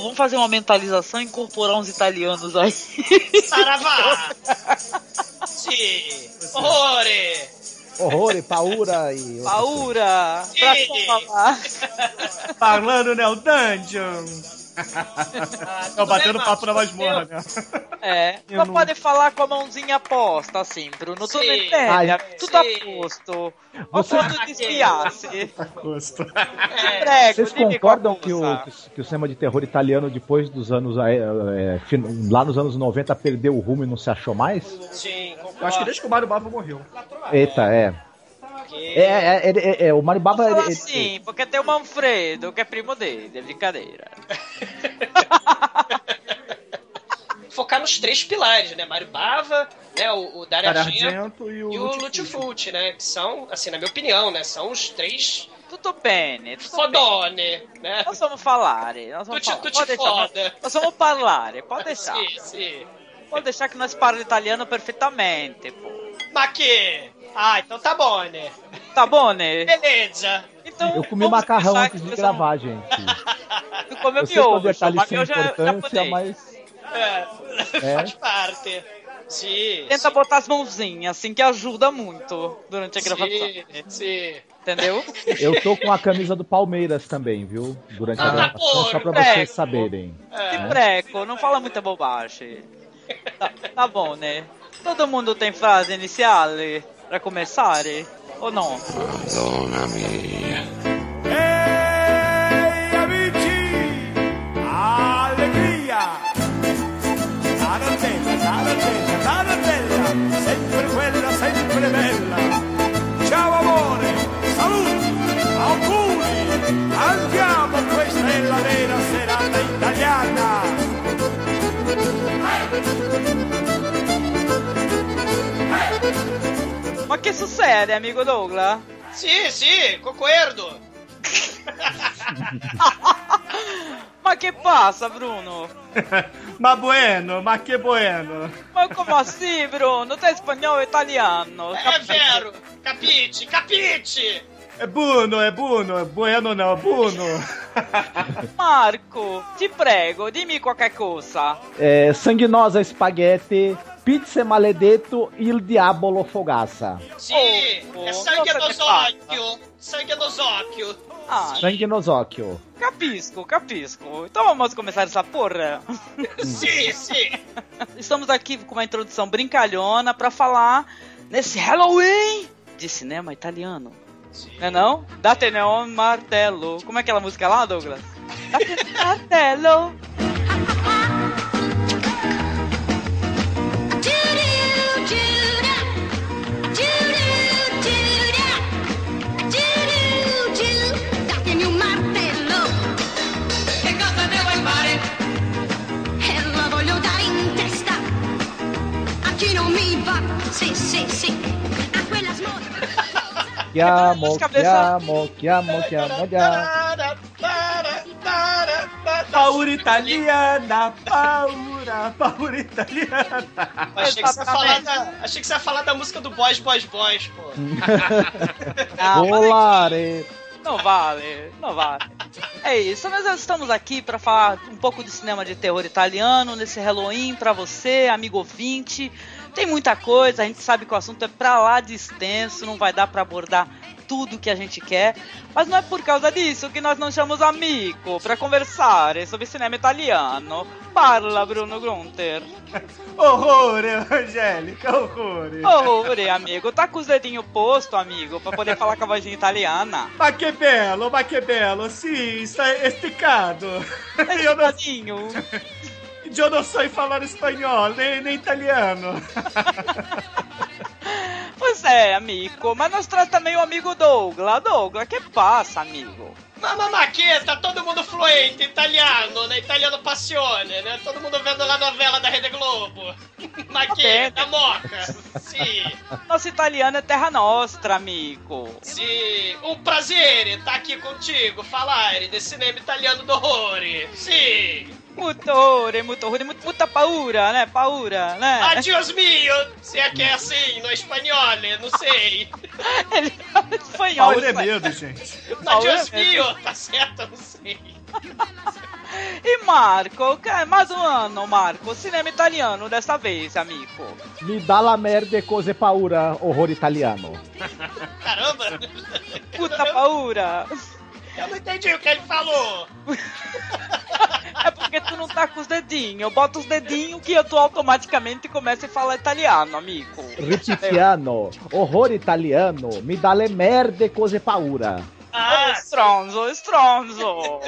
vamos fazer uma mentalização e incorporar uns italianos aí. Saravá! Horrore! Horrore, paura e. Paura! Pra falar. Falando, né? O Dungeon. Ah, Tô batendo bem, papo na masmorra, né? É, Eu só não- pode falar com a mãozinha posta, assim, Bruno. Tu Sim. não entende? Ai, Tudo a sim. posto. Você- quando despiasse. Custo. É, Prego, Vocês concordam que o, que o cinema de terror italiano, depois dos anos. é, é, lá nos anos 90, perdeu o rumo e não se achou mais? Sim, Eu acho que concordo. desde que o Mario Bava morreu. Eita, é. É, é, é, é, é, o Mario Baba. Fala ele- assim, porque tem o Manfredo, que é primo dele, é brincadeira. Focar nos três pilares, né? Mario Bava, né? O, o Dario Argento e o, e o. Fulci, né? Que são, assim, na minha opinião, né? São os três Tudo bene, tudo bene. fodone, né? Nós vamos falar, nós vamos Tu te- falar. tu te Pode deixar, foda. nós- Nós vamos falar, pode deixar. Sim, sim. Pode deixar que nós falamos italiano perfeitamente, pô. Ma que? Ah, então tá bom, né? Tá bom, né? Beleza. Então, Eu comi macarrão antes de gravar, gente. Tu comeu Eu sei que é um miojo, detalhe mas sem miojo é japonês. mas. É. É. Faz parte. Sim. Tenta botar as mãozinhas, assim, que ajuda muito durante a gravação. Sim, sim. Entendeu? Eu tô com a camisa do Palmeiras também, viu? Durante a Ah, gravação, só pra vocês saberem. É. Que preco, não fala muita bobagem. Tá, tá bom, né? Todo mundo tem frase inicial pra começar, ou não? Madonna mia. Ehi amici! Allegria! Tarantella, tarantella, tarantella! Sempre quella, sempre bella! Ciao amore! Saluti! Auguri! Andiamo, questa è la vera serata italiana! Mas que sucede, amigo Douglas? Sim, sim, concordo. Mas que passa, Bruno? Ma bueno, ma que bueno. Mas como assim, Bruno? Tu é espanhol ou italiano? É vero. Capite, capite. É Bruno, é Bruno, é bueno não, Bruno. Marco, te prego, dimmi qualquer coisa. É, sanguinosa spaghetti, pizza maledetto, il diavolo fogaça. Sim, Oh, é oh, sangue nossa, nos que passa. occhio. Sangue nos occhio. Ah, Sangue nos occhio. capisco, capisco. Então vamos começar essa porra. Sim, sim. Estamos aqui com uma introdução brincalhona pra falar nesse Halloween de cinema italiano. Não é não? Date neon martelo. Como é aquela música lá, Douglas? Date martelo. Chiamo, cabeça- chiamo, chiamo, chiamo, chiamo. Para, para, para, para. Paura italiana, paura, paura italiana. Achei que, você ia falar da, achei que você ia falar da música do Boys, Boys, Boys, pô. Ah, Volare. Não vale, não vale. É isso, nós estamos aqui para falar um pouco de cinema de terror italiano nesse Halloween para você, amigo ouvinte. Tem muita coisa, a gente sabe que o assunto é pra lá de extenso, não vai dar para abordar tudo que a gente quer, mas não é por causa disso que nós não chamamos amigo para conversar sobre cinema italiano. Parla, Bruno Grunter. Horror, Angélica, horror. Ore, amigo, tá com os dedinhos posto, amigo, para poder falar com a vozinha italiana. Ma che bello, ma che bello, sì, sta esticado. Eu não, Tadinho. eu não sei falar espanhol, nem, nem italiano. Pois é, amigo, mas nós traz também o amigo Douglas. Douglas, que passa, amigo? Mamma Maqueta, tá todo mundo fluente, italiano, né? Italiano passione, né? Todo mundo vendo lá a novela da Rede Globo. Maqueta, moca. Sim, Nosso italiano é terra nostra, amigo. sim. Um prazer estar aqui contigo, falar de cinema italiano do horror. Sim. Mutore, mutore, mut- muita paura, né? Paura, né? Adios mio, se é que é assim, no espanhol, não sei. Ele fala espanhol. Paura é medo, gente. Paura Adios é mio, tá certo, não sei. E Marco, que- mais um ano, Marco. Cinema italiano dessa vez, amigo. Mi dà la merda e cose paura, horror italiano. Caramba! Puta paura. Eu não entendi o que ele falou. É porque tu não tá com os dedinhos. Eu boto os dedinhos que eu tô automaticamente começo a falar italiano, amigo. Ripitiano, horror italiano, mi dà le merde e cose paura. Ah, stronzo, stronzo.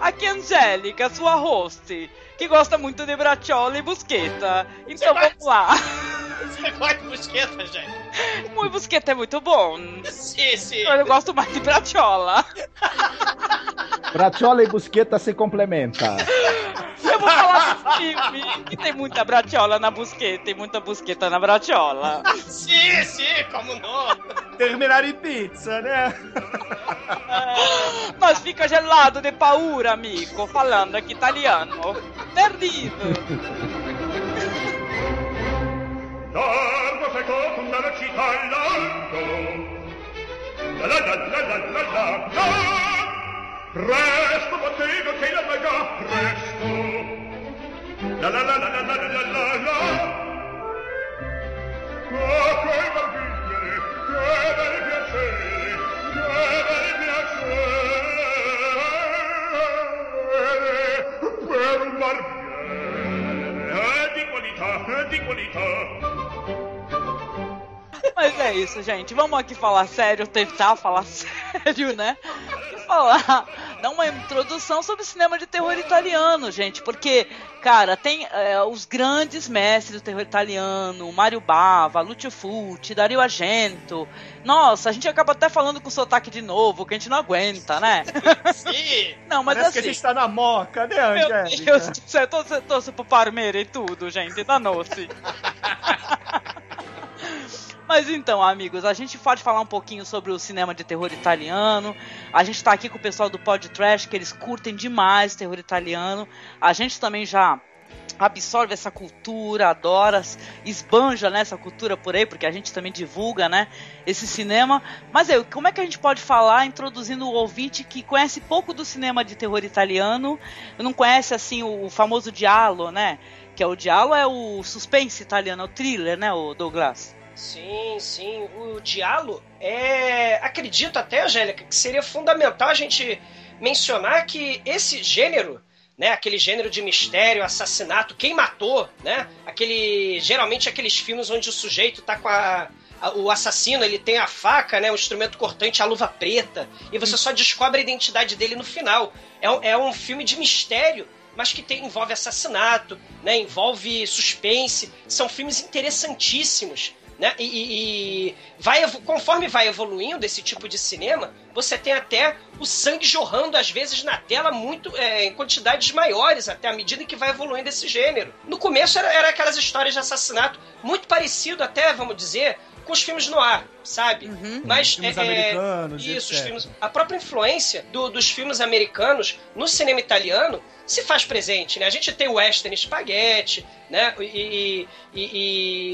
Aqui é Angélica, sua host, que gosta muito de bracciola e busqueta. Então Você vamos lá. Você gosta de busqueta, gente? O busqueta é muito bom. Sim, sim. Eu gosto mais de bracciola. Bracciola e busqueta se complementa. Eu vou falar do filme que tem muita bracciola na busqueta e muita busqueta na bracciola. Sim, sim, como não? Terminar em pizza, né? Mas fica gelado de paura, amigo, falando aqui italiano. Merlin! L'arbo secco con la città e l'arco La la la la la la la la Presto, bottega, che la vega, presto La la la la la la la la la la Oh, quei barbiglieri, che bel piacere, che bel piacere Per un barbiere, è di qualità, è di qualità. Mas é isso, gente. Vamos aqui falar sério, tentar falar sério, né? E falar, dar uma introdução sobre o cinema de terror italiano, gente. Porque, cara, tem é, os grandes mestres do terror italiano, Mario Bava, Lucio Fulci, Dario Argento. Nossa, a gente acaba até falando com sotaque de novo, que a gente não aguenta, né? Sim. Não, mas Parece assim. que a gente tá na moca, né, Meu Angélica? Deus do céu, torce, torce pro Parmeira e tudo, gente, danou-se. Mas então, amigos, a gente pode falar um pouquinho sobre o cinema de terror italiano. A gente tá aqui com o pessoal do Pod Trash, que eles curtem demais terror italiano. A gente também já absorve essa cultura, adora, esbanja né, essa cultura por aí, porque a gente também divulga, né, esse cinema. Mas aí, como é que a gente pode falar, introduzindo o ouvinte que conhece pouco do cinema de terror italiano, não conhece, assim, o, o famoso Diallo, né, que é o Diallo é o suspense italiano, é o thriller, né, o Douglas? Sim, sim. O Diallo é. Acredito até, Angélica, que seria fundamental a gente mencionar que esse gênero, né? Aquele gênero de mistério, assassinato, quem matou, né? Aquele. Geralmente aqueles filmes onde o sujeito tá com a. O assassino ele tem a faca, né, o instrumento cortante, a luva preta, e você só descobre a identidade dele no final. É, um- é um filme de mistério mas que tem, envolve assassinato, né, envolve suspense. São filmes interessantíssimos. Né? E, e- vai, conforme vai evoluindo esse tipo de cinema, você tem até o sangue jorrando, às vezes, na tela muito é, em quantidades maiores, até à medida que vai evoluindo esse gênero. No começo era, era aquelas histórias de assassinato, muito parecido até, vamos dizer, com os filmes no ar, sabe? Mas Filmes é, é, americanos, isso, os filmes a própria influência do- dos filmes americanos no cinema italiano se faz presente, né? A gente tem o western spaghetti, né? E, e- e-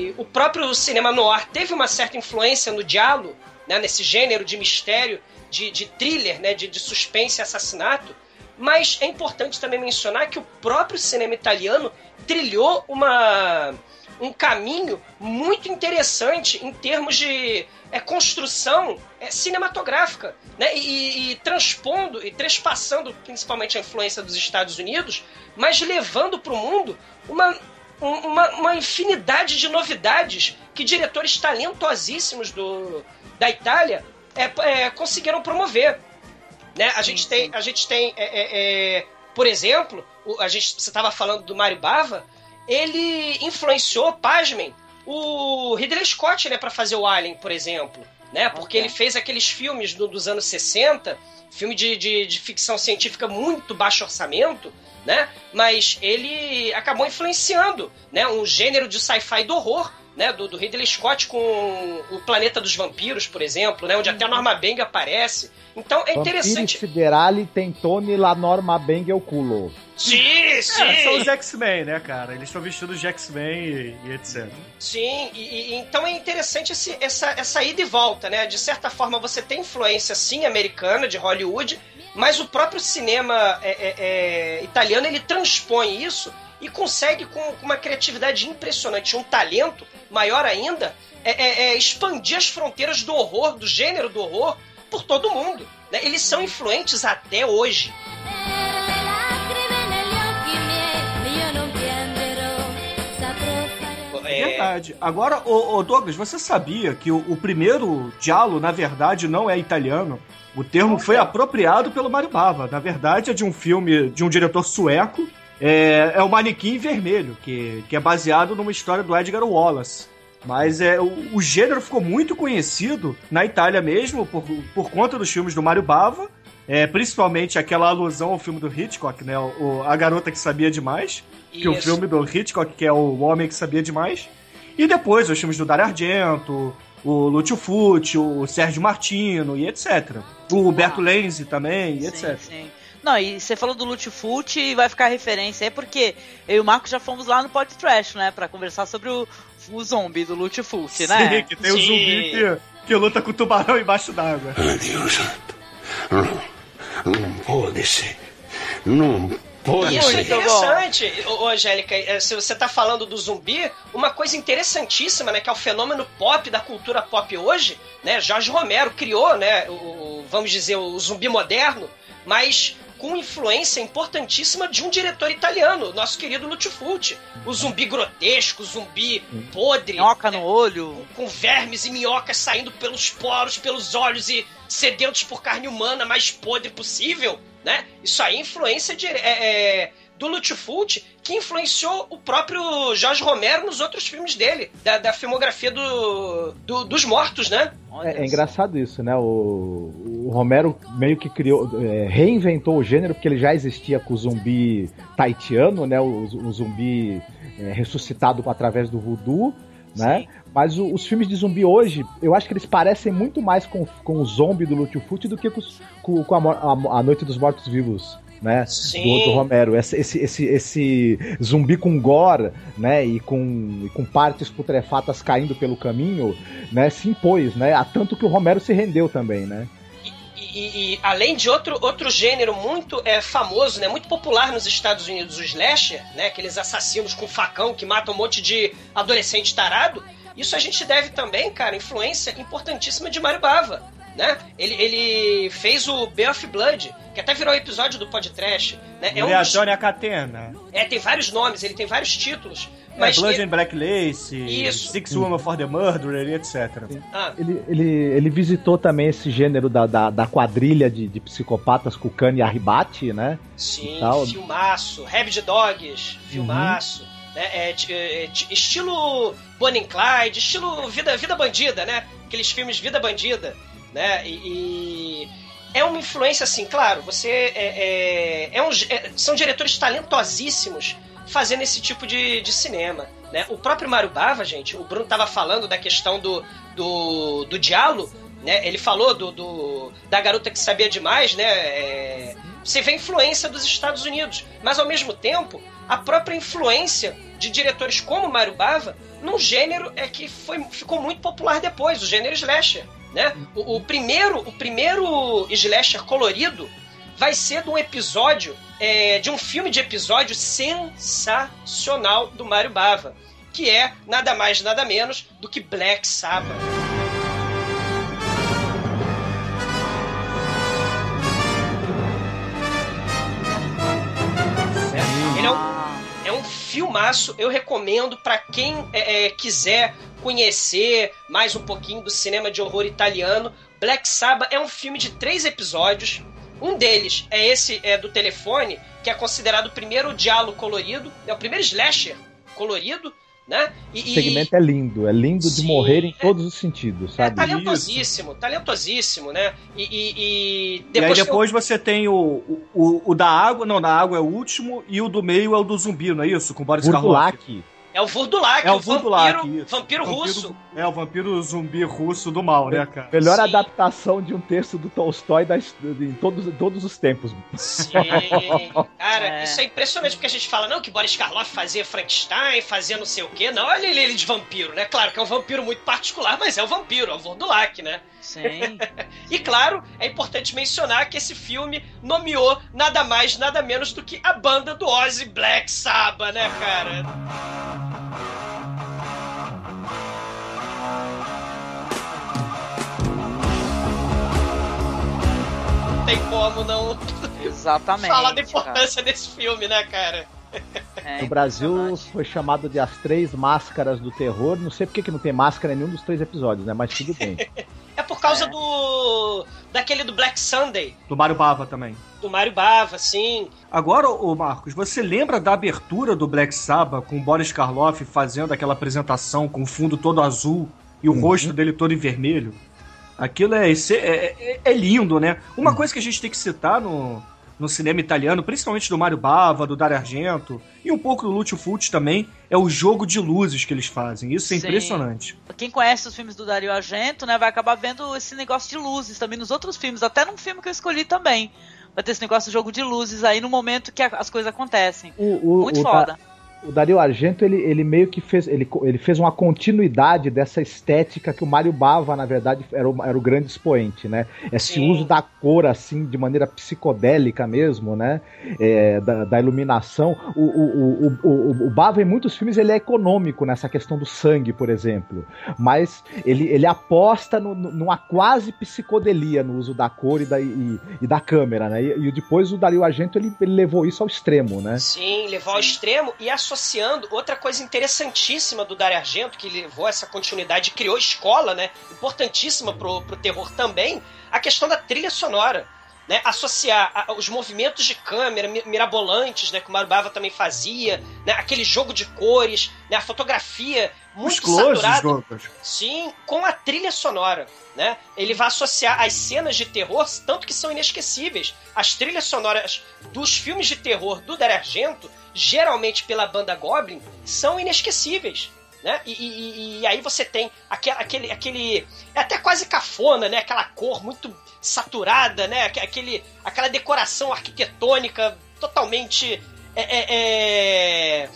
e o próprio cinema noir teve uma certa influência no diálogo, né? Nesse gênero de mistério, de, de thriller, né? De, de suspense e assassinato. Mas é importante também mencionar que o próprio cinema italiano trilhou uma um caminho muito interessante em termos de é, construção é, cinematográfica, né? E, e- transpondo e trespassando principalmente a influência dos Estados Unidos, mas levando para o mundo uma, um- uma, uma infinidade de novidades que diretores talentosíssimos do, da Itália é, é, conseguiram promover. Né? A, gente tem, a gente tem, é, é, é, por exemplo, a gente, você estava falando do Mário Bava, ele influenciou, pasmem, o Ridley Scott né, para fazer o Alien, por exemplo. Né? Porque ele fez aqueles filmes do- dos anos 60, filme de, de, de ficção científica muito baixo orçamento, né? mas ele acabou influenciando né, um gênero de sci-fi do horror né, do, do Ridley Scott com o Planeta dos Vampiros, por exemplo, né, onde até a Norma Bang aparece. Então é Vampiri interessante. Siderali Tentoni La Norma Bang o culo. Sim, sim. É, são os X-Men, né, cara? Eles estão vestidos de X-Men e, e etc. Sim, e, e- então é interessante esse- essa, essa ida e volta, né? De certa forma você tem influência sim americana de Hollywood, mas o próprio cinema é, é, é, italiano ele transpõe isso e consegue com, com, uma criatividade impressionante, um talento maior ainda, é, é, expandir as fronteiras do horror, do gênero do horror, por todo mundo. Né? Eles são influentes até hoje. É verdade. Agora, o, Douglas, você sabia que o, o, primeiro diálogo, na verdade, não é italiano? O termo foi apropriado pelo Mario Bava. Na verdade, é de um filme de um diretor sueco. É, é o Manequim Vermelho, que, que é baseado numa história do Edgar Wallace. Mas é, o, o, gênero ficou muito conhecido na Itália mesmo, por, por conta dos filmes do Mario Bava. É, principalmente aquela alusão ao filme do Hitchcock, né? O, a Garota que Sabia Demais. Que é o filme do Hitchcock, que é o Homem que Sabia Demais. E depois os filmes do Dario Argento, o Lúcio Fucci, o Sérgio Martino e etc. O Roberto ah, Lenzi também e sim, etc. Sim. Não, e você falou do Fucci e vai ficar referência aí, porque eu e o Marco já fomos lá no Pod Trash, né? Pra conversar sobre o, o zombie do Fucci, né? Sim, que tem o zumbi que, que luta com o tubarão embaixo d'água. Deus santo. Não, não pode ser. Não Pô, Isso é interessante, ô, Angélica. É, se você tá falando do zumbi, uma coisa interessantíssima, né? Que é o fenômeno pop da cultura pop hoje, né? Jorge Romero criou, né? O, vamos dizer, o zumbi moderno, mas com influência importantíssima de um diretor italiano, nosso querido Lucio Fulci. O zumbi grotesco, o zumbi podre. Minhoca no olho. Com, com, vermes e minhocas saindo pelos poros, pelos olhos e sedentos por carne humana mais podre possível né? Isso aí é influência de, é, é, do Lutfult que influenciou o próprio Jorge Romero nos outros filmes dele, da, da filmografia do, do, dos mortos, né? É, é, engraçado isso, né? O, o Romero meio que criou, é, reinventou o gênero, porque ele já existia com o zumbi taitiano, né? O, o zumbi é, ressuscitado através do voodoo, né? Mas o, os filmes de zumbi hoje, eu acho que eles parecem muito mais com, com o zombie do Lutfut do que com, com, com a, a, a, Noite dos Mortos Vivos. Né, do, do, Romero, esse, esse, esse, esse, zumbi com gore, né, e com, e com partes putrefatas caindo pelo caminho, né, se impôs, né, a tanto que o Romero se rendeu também, né. E, e, além de outro, outro gênero muito é, famoso, né, muito popular nos Estados Unidos, o slasher, né, aqueles assassinos com facão que matam um monte de adolescente tarado, isso a gente deve também, cara, influência importantíssima de Mario Bava. Né? Ele, ele fez o Bay of Blood, que até virou episódio do podcast. Né? É um dos... a Catena. É, tem vários nomes, ele tem vários títulos. É, mas é, Blood ele... and Black Lace, Isso. Six Woman for the Murderer, etc. Ah. Ele, ele, ele visitou também esse gênero da, da, da quadrilha de, de psicopatas Kukan e Arribate, né? Sim, filmaço. Rabid Dogs, filmaço. Uhum. Né? É, é, é, estilo Bonnie Clyde, estilo vida, vida bandida, né? Aqueles filmes Vida Bandida, né? E, e é uma influência assim, claro. Você é, é, é um, é, são diretores talentosíssimos fazendo esse tipo de, de cinema. Né? O próprio Mario Bava, gente, o Bruno estava falando da questão do, do, do diálogo, né? Ele falou do, do, da garota que sabia demais, né? É, você vê a influência dos Estados Unidos, mas ao mesmo tempo a própria influência de diretores como Mario Bava num gênero é que foi, ficou muito popular depois, o gênero slasher. Né? O, o primeiro o primeiro slasher colorido vai ser de um episódio, é, de um filme de episódio sensacional do Mario Bava, que é nada mais nada menos do que Black Sabbath. Ele é um é filmaço, eu recomendo para quem é, é, quiser conhecer mais um pouquinho do cinema de horror italiano. Black Sabbath é um filme de três episódios. Um deles é esse é, do telefone, que é considerado o primeiro diálogo colorido, é o primeiro slasher colorido né? E, o segmento é lindo, é lindo sim, de morrer em é, todos os sentidos, sabe? É talentosíssimo, Isso. talentosíssimo, né? E, e, e depois, e aí depois você tem o, o, o, da água, não, da água é o último, e o do meio é o do zumbi, não é isso? Com Boris Burlak. É o Vurdulak, É o o Vurdulak, vampiro, vampiro russo. É, o vampiro zumbi russo do mal, né, cara? Melhor Sim. adaptação de um texto do Tolstói das, em todos, em todos os tempos. Sim. Cara, É. isso é impressionante porque a gente fala, não, que Boris Karloff fazia Frankenstein, fazia não sei o quê. Não, olha ele, ele de vampiro, né? Claro que é um vampiro muito particular, mas é o vampiro, é o Vurdulak, né? Sim. E claro, é importante mencionar que esse filme nomeou nada mais, nada menos do que a banda do Ozzy Black Sabbath, né, cara? Não tem como não Exatamente. falar da cara. importância desse filme, né, cara? É No Brasil foi chamado de As Três Máscaras do Terror. Não sei porque que não tem máscara em nenhum dos três episódios, né? Mas tudo bem. É por causa É. do. daquele do Black Sunday, Do Mario Bava também. do Mario Bava, sim. Agora, ô Marcos, você lembra da abertura do Black Sabbath com o Boris Karloff fazendo aquela apresentação com o fundo todo azul e o rosto dele todo em vermelho? Aquilo é, esse- é, é- é lindo, né? Uma coisa que a gente tem que citar no, no cinema italiano, principalmente do Mario Bava, do Dario Argento e um pouco do Lúcio Fulci também, é o jogo de luzes que eles fazem. Isso é Sim. impressionante. Quem conhece os filmes do Dario Argento, né, vai acabar vendo esse negócio de luzes também nos outros filmes, até num filme que eu escolhi também. Vai ter esse negócio de jogo de luzes aí no momento que a- as coisas acontecem. O, o, Muito o Da- foda. O Dario Argento, ele, ele meio que fez. Ele, ele fez uma continuidade dessa estética que o Mário Bava, na verdade, era o, era o grande expoente, né? Esse Sim. uso da cor, assim, de maneira psicodélica mesmo, né? É, da, da iluminação. O, o, o, o, o, Bava, em muitos filmes, ele é econômico nessa questão do sangue, por exemplo. Mas ele, ele aposta no- numa quase psicodelia no uso da cor e da, e, e da câmera, né? E, e depois o Dario Argento, ele, ele levou isso ao extremo, né? Sim, levou ao extremo e associando outra coisa interessantíssima do Dario Argento, que levou essa continuidade, criou escola, né? Importantíssima pro, pro terror também, a questão da trilha sonora. Né, associar a- os movimentos de câmera mi- mirabolantes, né, que o Mario Bava também fazia, né, aquele jogo de cores, né, a fotografia muito closes, saturada. Sim, com a trilha sonora, né? Ele vai associar as cenas de terror, tanto que são inesquecíveis. As trilhas sonoras dos filmes de terror do Dario Argento, geralmente pela banda Goblin, são inesquecíveis. Né? E, e- e- aí você tem aquele, aquele. É até quase cafona, né? Aquela cor muito saturada, né? Aque- Aquele, aquela decoração arquitetônica totalmente. É, é, é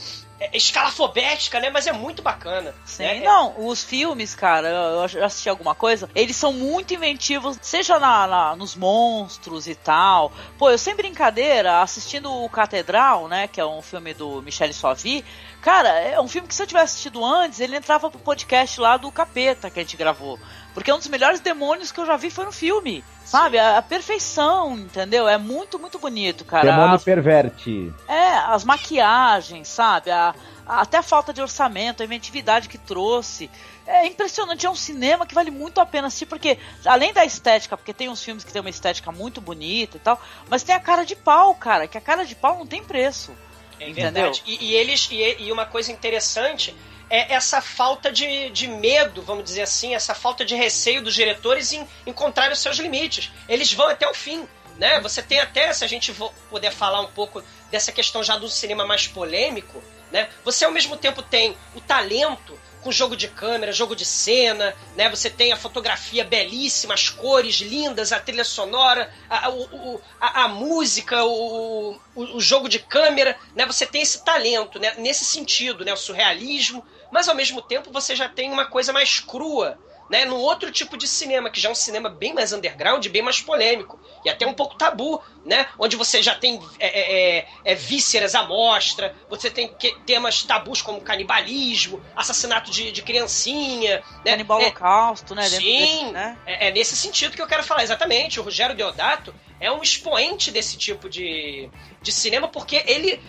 escalafobética, né? Mas é muito bacana. Sim, né? não, os filmes, cara, eu já assisti alguma coisa, eles são muito inventivos, seja na, na- nos monstros e tal. Pô, eu sem brincadeira, assistindo o Catedral, né, que é um filme do Michel Soavi, cara, é um filme que se eu tivesse assistido antes, ele entrava pro podcast lá do Capeta que a gente gravou. Porque um dos melhores demônios que eu já vi foi no filme. Sabe? A, a perfeição, entendeu? É muito, muito bonito, cara. Demônio As- perverte. é, as maquiagens, sabe? A, a- até a falta de orçamento, a inventividade que trouxe. É impressionante, é um cinema que vale muito a pena assistir, porque além da estética, porque tem uns filmes que tem uma estética muito bonita e tal, mas tem a cara de pau, cara, que a cara de pau não tem preço. É Entendeu? verdade. E, e eles e, e uma coisa interessante é essa falta de, de medo, vamos dizer assim, essa falta de receio dos diretores em encontrar os seus limites. Eles vão até o fim. Né? Você tem até, se a gente puder falar um pouco dessa questão já do cinema mais polêmico, né? Você ao mesmo tempo tem o talento com jogo de câmera, jogo de cena, né? Você tem a fotografia belíssima, as cores lindas, a trilha sonora, a, a, a música, o, o, o jogo de câmera, né? Você tem esse talento, né? Nesse sentido, né? O surrealismo, mas ao mesmo tempo você já tem uma coisa mais crua, né, num outro tipo de cinema, que já é um cinema bem mais underground, bem mais polêmico, e até um pouco tabu, né, onde você já tem é, é, é, é, vísceras à mostra, você tem que- temas tabus como canibalismo, assassinato de, de criancinha, né, Canibal é, Holocausto, né? Sim, desse, né? é, é nesse sentido que eu quero falar, exatamente. O Rogério Deodato é um expoente desse tipo de, de cinema, porque ele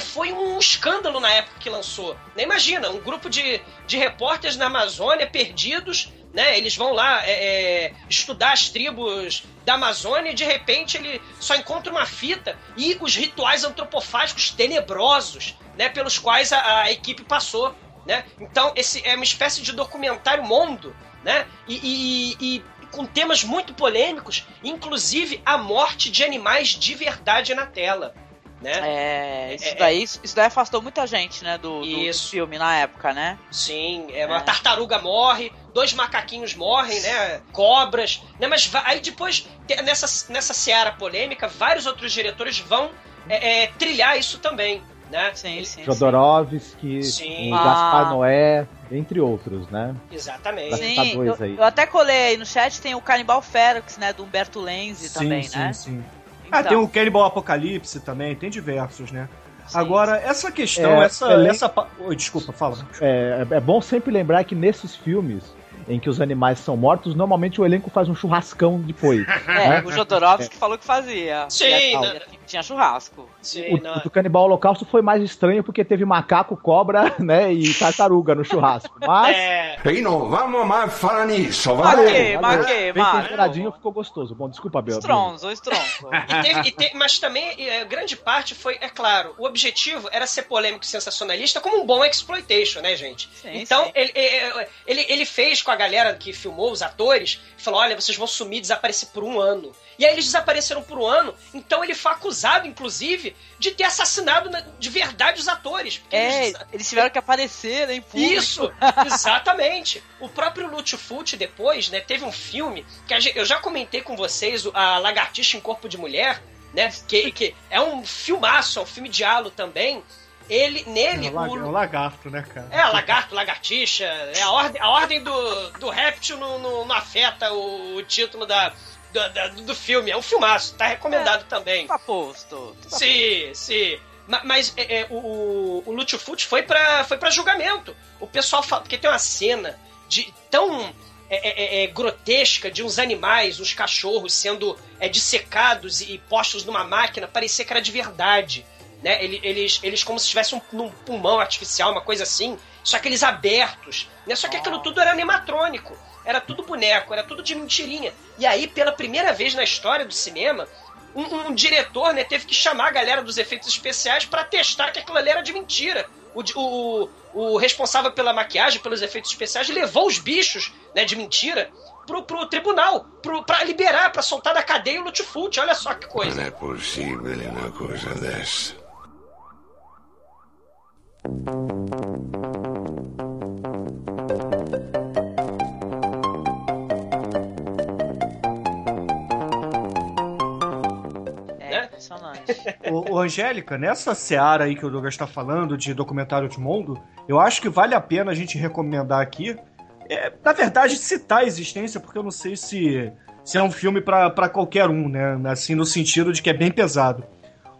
foi um escândalo na época que lançou. Né? Imagina, um grupo de, de repórteres na Amazônia perdidos, né? Eles vão lá é, é, estudar as tribos da Amazônia e de repente ele só encontra uma fita e os rituais antropofágicos tenebrosos, né? Pelos quais a, a equipe passou. Né? Então, esse é uma espécie de documentário mundo, né? E, e- e com temas muito polêmicos, inclusive a morte de animais de verdade na tela. Né? É, isso É, daí, isso daí afastou muita gente, né, do, do- do Isso. filme na época, né? Sim, é, uma É. tartaruga morre, dois macaquinhos morrem, né? Cobras, né? Mas aí depois, nessa, nessa seara polêmica, vários outros diretores vão é, é, trilhar isso também, né? Sim, sim. Jodorowsky, Sim. Ah. Gaspar Noé, entre outros, né? Exatamente. Sim, dois eu, aí. eu até colei aí no chat, tem o Canibal Ferox, né, do Humberto Lenzi também, sim, né? sim. Ah, Então, tem o Cannibal Apocalipse também, tem diversos, né? sim. Agora, essa questão, É, essa. elen- essa desculpa, fala. É, é bom sempre lembrar que nesses filmes em que os animais são mortos, normalmente o elenco faz um churrascão depois. É, o Jodorowsky falou que fazia. Sim, né? Tinha churrasco. Sim, O, não. o do Canibal Holocausto foi mais estranho porque teve macaco, cobra, né, e tartaruga no churrasco. Mas É, E não vamos mais falar nisso, Maquei, vale? maquei, mano. temperadinho ficou gostoso. Bom, desculpa, Bel. Estronzo, estronzo. E teve- e te- mas também, é, grande parte foi, é claro, o objetivo era ser polêmico e sensacionalista como um bom exploitation, né, gente? Sim, então, sim. Ele, ele, ele, ele fez com a galera que filmou, os atores, falou: olha, vocês vão sumir, desaparecer por um ano. E aí eles desapareceram por um ano, então ele foi acusado, inclusive, de ter assassinado na- de verdade os atores. É, eles- eles tiveram que aparecer, né, em público. isso, exatamente. O próprio Fulci depois, né, teve um filme que a gente- eu já comentei com vocês, o- a Lagartixa em Corpo de Mulher, né, que, que é um filmaço, é um filme de halo também. Ele, nele, É o é o, o lagarto, né, cara? é, lagarto, lagartixa, é a ordem, a ordem do, do réptil não, não, não afeta o, o título da, do, do filme. É um filmaço, tá recomendado também. Tá posto. Tá Sim, sim. Ma- Mas é, é, o, o, Lúcio foi pra, foi pra julgamento. O pessoal fala. Porque tem uma cena de tão é, é, é, grotesca de uns animais, uns cachorros sendo é, dissecados e postos numa máquina, parecia que era de verdade. Né? Ele- Eles, eles como se estivessem um, num pulmão artificial, uma coisa assim. Só que eles abertos. Né? Só que aquilo tudo era animatrônico. Era tudo boneco, era tudo de mentirinha. E aí, pela primeira vez na história do cinema, um, um diretor né, teve que chamar a galera dos efeitos especiais pra testar que aquilo ali era de mentira. O, o, o responsável pela maquiagem, pelos efeitos especiais, levou os bichos né, de mentira pro, pro tribunal, pro, pra liberar, pra soltar da cadeia o Lutfult. Olha só que coisa. Non è possibile una cosa dessa. Impressionante. Ô, ô, Angélica, nessa seara aí que o Douglas está falando de documentário de mundo, eu acho que vale a pena a gente recomendar aqui. é, na verdade, citar a existência, porque eu não sei se, se é um filme para qualquer um, né? Assim, no sentido de que é bem pesado.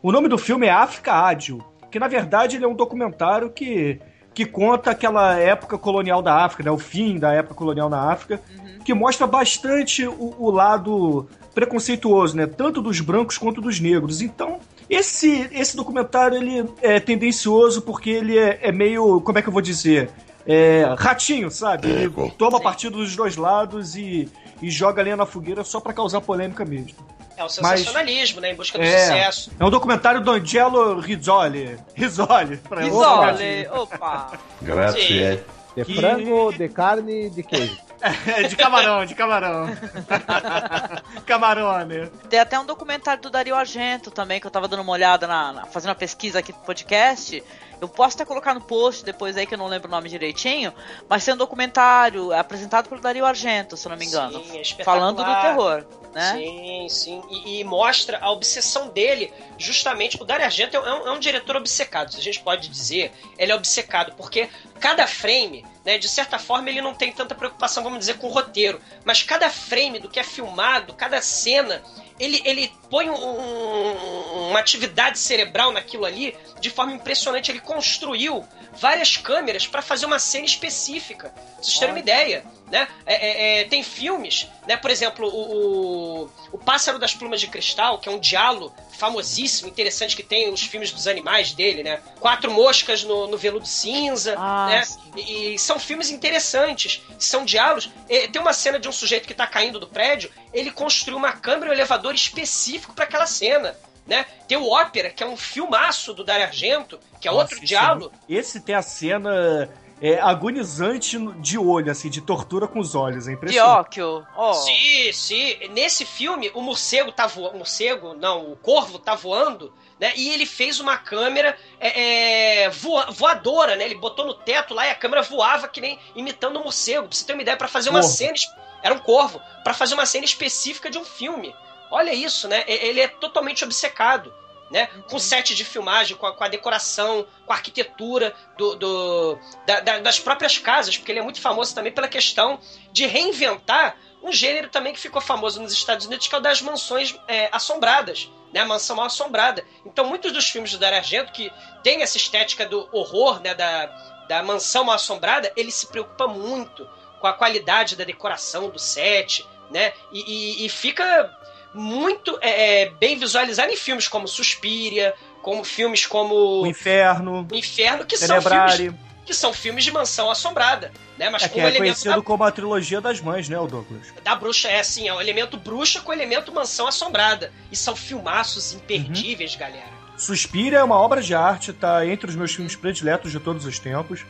O nome do filme é África Ágil, que na verdade ele é um documentário que, que conta aquela época colonial da África, né? O fim da época colonial na África, que mostra bastante o, o lado preconceituoso, né? Tanto dos brancos quanto dos negros. Então, esse, esse documentário ele é tendencioso porque ele é, é meio, como é que eu vou dizer? É, ratinho, sabe? Ele toma partido dos dois lados e, e joga lenha na fogueira só pra causar polêmica mesmo. É o sensacionalismo, né? Em busca do É, sucesso. é um documentário do Angelo Rizzoli. Rizzoli. pra- Risole, opa. Grazie. De Que- frango, de carne, de queijo. É, de camarão, de camarão. Camarone. Tem até um documentário do Dario Argento também, que eu tava dando uma olhada, na, na- fazendo uma pesquisa aqui pro podcast. Eu posso até colocar no post depois aí, que eu não lembro o nome direitinho, mas tem um documentário apresentado pelo Dario Argento, se não me engano. Sim, é falando do terror, né? Sim, sim. E, e mostra a obsessão dele, justamente. O Dario Argento é um, é um diretor obcecado, se a gente pode dizer. Ele é obcecado, porque cada frame, né, de certa forma, ele não tem tanta preocupação, vamos dizer, com o roteiro. Mas cada frame do que é filmado, cada cena, ele, ele põe um- um- uma atividade cerebral naquilo ali de forma impressionante. Ele construiu várias câmeras para fazer uma cena específica. Pra vocês terem uma ideia, né? É, é, é, tem filmes, né? Por exemplo, o, o, o Pássaro das Plumas de Cristal, que é um diálogo famosíssimo, interessante, que tem os filmes dos animais dele, né? Quatro Moscas no, no Veludo Cinza, Ah, né? E, e são filmes interessantes, são diálogos. É, tem uma cena de um sujeito que tá caindo do prédio, ele construiu uma câmera e um elevador específico para aquela cena. Né? Tem o Ópera, que é um filmaço do Dario Argento, que é Nossa, outro diálogo. é- Esse tem a cena é, agonizante de olho, assim, de tortura com os olhos. É impressionante. Dióquio, ó. Sim, sim. Nesse filme, o morcego tá voando. Morcego, não, o corvo tá voando né? E ele fez uma câmera é, é, voa- voadora, né? Ele botou no teto lá e a câmera voava que nem imitando um morcego. Pra você ter uma ideia, pra fazer uma Corvo. cena. Era um corvo. Pra fazer uma cena específica de um filme. Olha isso, né? Ele é totalmente obcecado. Né? Com set de filmagem, com a, com a decoração, com a arquitetura do, do- da- da- das próprias casas, porque ele é muito famoso também pela questão de reinventar um gênero também que ficou famoso nos Estados Unidos, que é o das mansões é, assombradas, né? A mansão mal assombrada. Então, muitos dos filmes do Dario Argento que tem essa estética do horror, né? Da, da mansão mal assombrada, ele se preocupa muito com a qualidade da decoração do set, né? E, e- e fica muito é, é, bem visualizado em filmes como Suspiria, como filmes como O Inferno, O Inferno, que são filmes que são filmes de mansão assombrada, né? Mas é com é elemento conhecido da, como a trilogia das mães, né, o Douglas? da bruxa. É assim, é o elemento bruxa com o elemento mansão assombrada. E são filmaços imperdíveis, Uhum. galera. Suspira é uma obra de arte, tá entre os meus filmes prediletos de todos os tempos.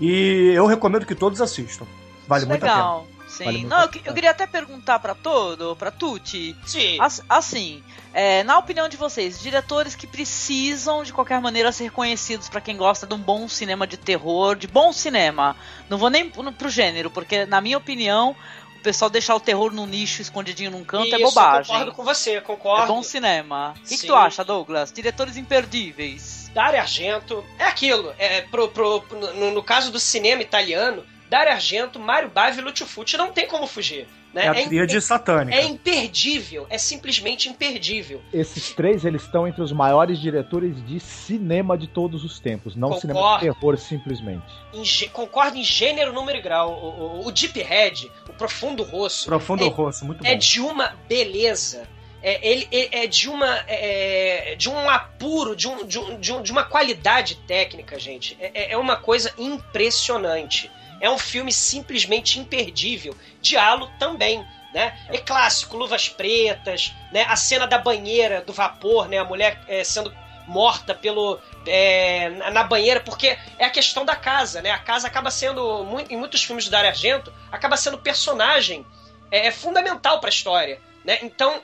E eu recomendo que todos assistam. Vale muito a pena. Sim. Vale Não, eu, eu queria até perguntar pra todo, pra Tuti. Sim. As- Assim, é, na opinião de vocês, diretores que precisam de qualquer maneira ser conhecidos pra quem gosta de um bom cinema de terror, de bom cinema. Não vou nem pro pro gênero, porque na minha opinião, o pessoal deixar o terror num nicho escondidinho num canto é Isso, bobagem. Concordo com você, É concordo. bom cinema. O que, que tu acha, Douglas? Diretores imperdíveis. Dario Argento é aquilo. É, pro, pro, no, no caso do cinema italiano, Dario Argento, Mario Bava e Lucio Fulci não tem como fugir. Né? É a im- tríade satânica. é imperdível, é simplesmente imperdível. Esses três, eles estão entre os maiores diretores de cinema de todos os tempos, não cinema de Concordo. terror simplesmente. Em concordo em gênero, número e grau. O, o, o Deep Red, o Profundo Rosso, Profundo é, Rosso, muito bom. é de uma beleza. É, ele é, é de uma é, de um apuro, de, um, de, um, de, um- de uma qualidade técnica, gente. É, é- é uma coisa impressionante. É um filme simplesmente imperdível. Diálogo também. Né? É clássico, luvas pretas, né? a cena da banheira, do vapor, né? a mulher é, sendo morta pelo é, na- banheira, porque é a questão da casa, né? A casa acaba sendo, em muitos filmes do Dario Argento, acaba sendo personagem é, é fundamental para a história. Né? Então,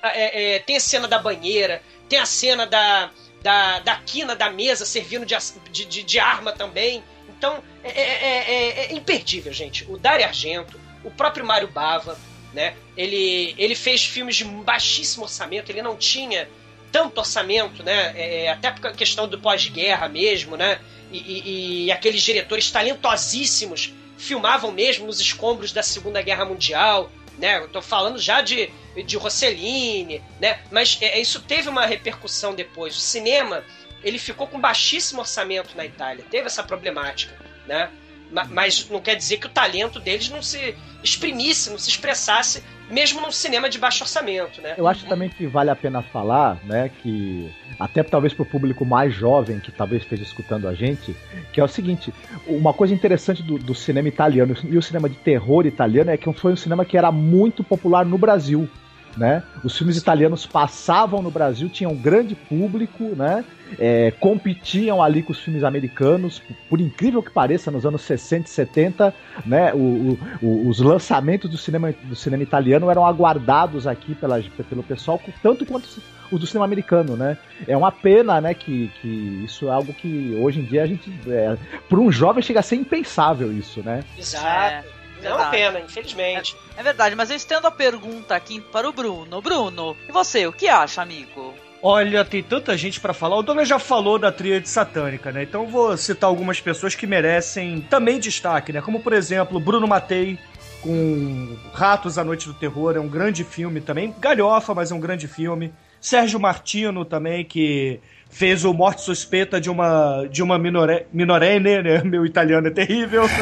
tem a cena da banheira, tem a cena da, da, da quina da mesa servindo de, de- de arma também. Então, é, é- é- é- é imperdível, gente. O Dario Argento, o próprio Mário Bava, né? ele, ele fez filmes de baixíssimo orçamento, ele não tinha tanto orçamento, né? É, até por questão do pós-guerra mesmo, né? E, e- e aqueles diretores talentosíssimos filmavam mesmo nos escombros da Segunda Guerra Mundial, né? Eu tô falando já de, de Rossellini, né? Mas é, isso teve uma repercussão depois. O cinema, ele ficou com baixíssimo orçamento na Itália, teve essa problemática, né? Ma- Mas não quer dizer que o talento deles não se exprimisse, não se expressasse, mesmo num cinema de baixo orçamento, né? Eu acho também que vale a pena falar, né, que até talvez para o público mais jovem que talvez esteja escutando a gente, que é o seguinte, uma coisa interessante do, do cinema italiano e o cinema de terror italiano é que foi um cinema que era muito popular no Brasil. Né? Os filmes italianos passavam no Brasil, tinham um grande público, né? É, competiam ali com os filmes americanos, por, incrível que pareça, nos anos 60 e 70, né? O- o- o- os lançamentos do cinema, do cinema italiano eram aguardados aqui pela, pelo pessoal, tanto quanto os do cinema americano, né? É uma pena, né, que, que isso é algo que hoje em dia a gente. É, para um jovem chega a ser impensável isso, né? Exato. É uma pena, infelizmente. É verdade, mas eu estendo a pergunta aqui para o Bruno. Bruno, e você, o que acha, amigo? Olha, tem tanta gente pra falar. O Douglas já falou da tríade satânica, né? Então eu vou citar algumas pessoas que merecem também destaque, né? Como, por exemplo, Bruno Matei com Ratos à Noite do Terror, é um grande filme também. Galhofa, mas é um grande filme. Sérgio Martino também, que fez o Morte Suspeita de uma, de uma minore, minorene, né? Meu italiano é terrível.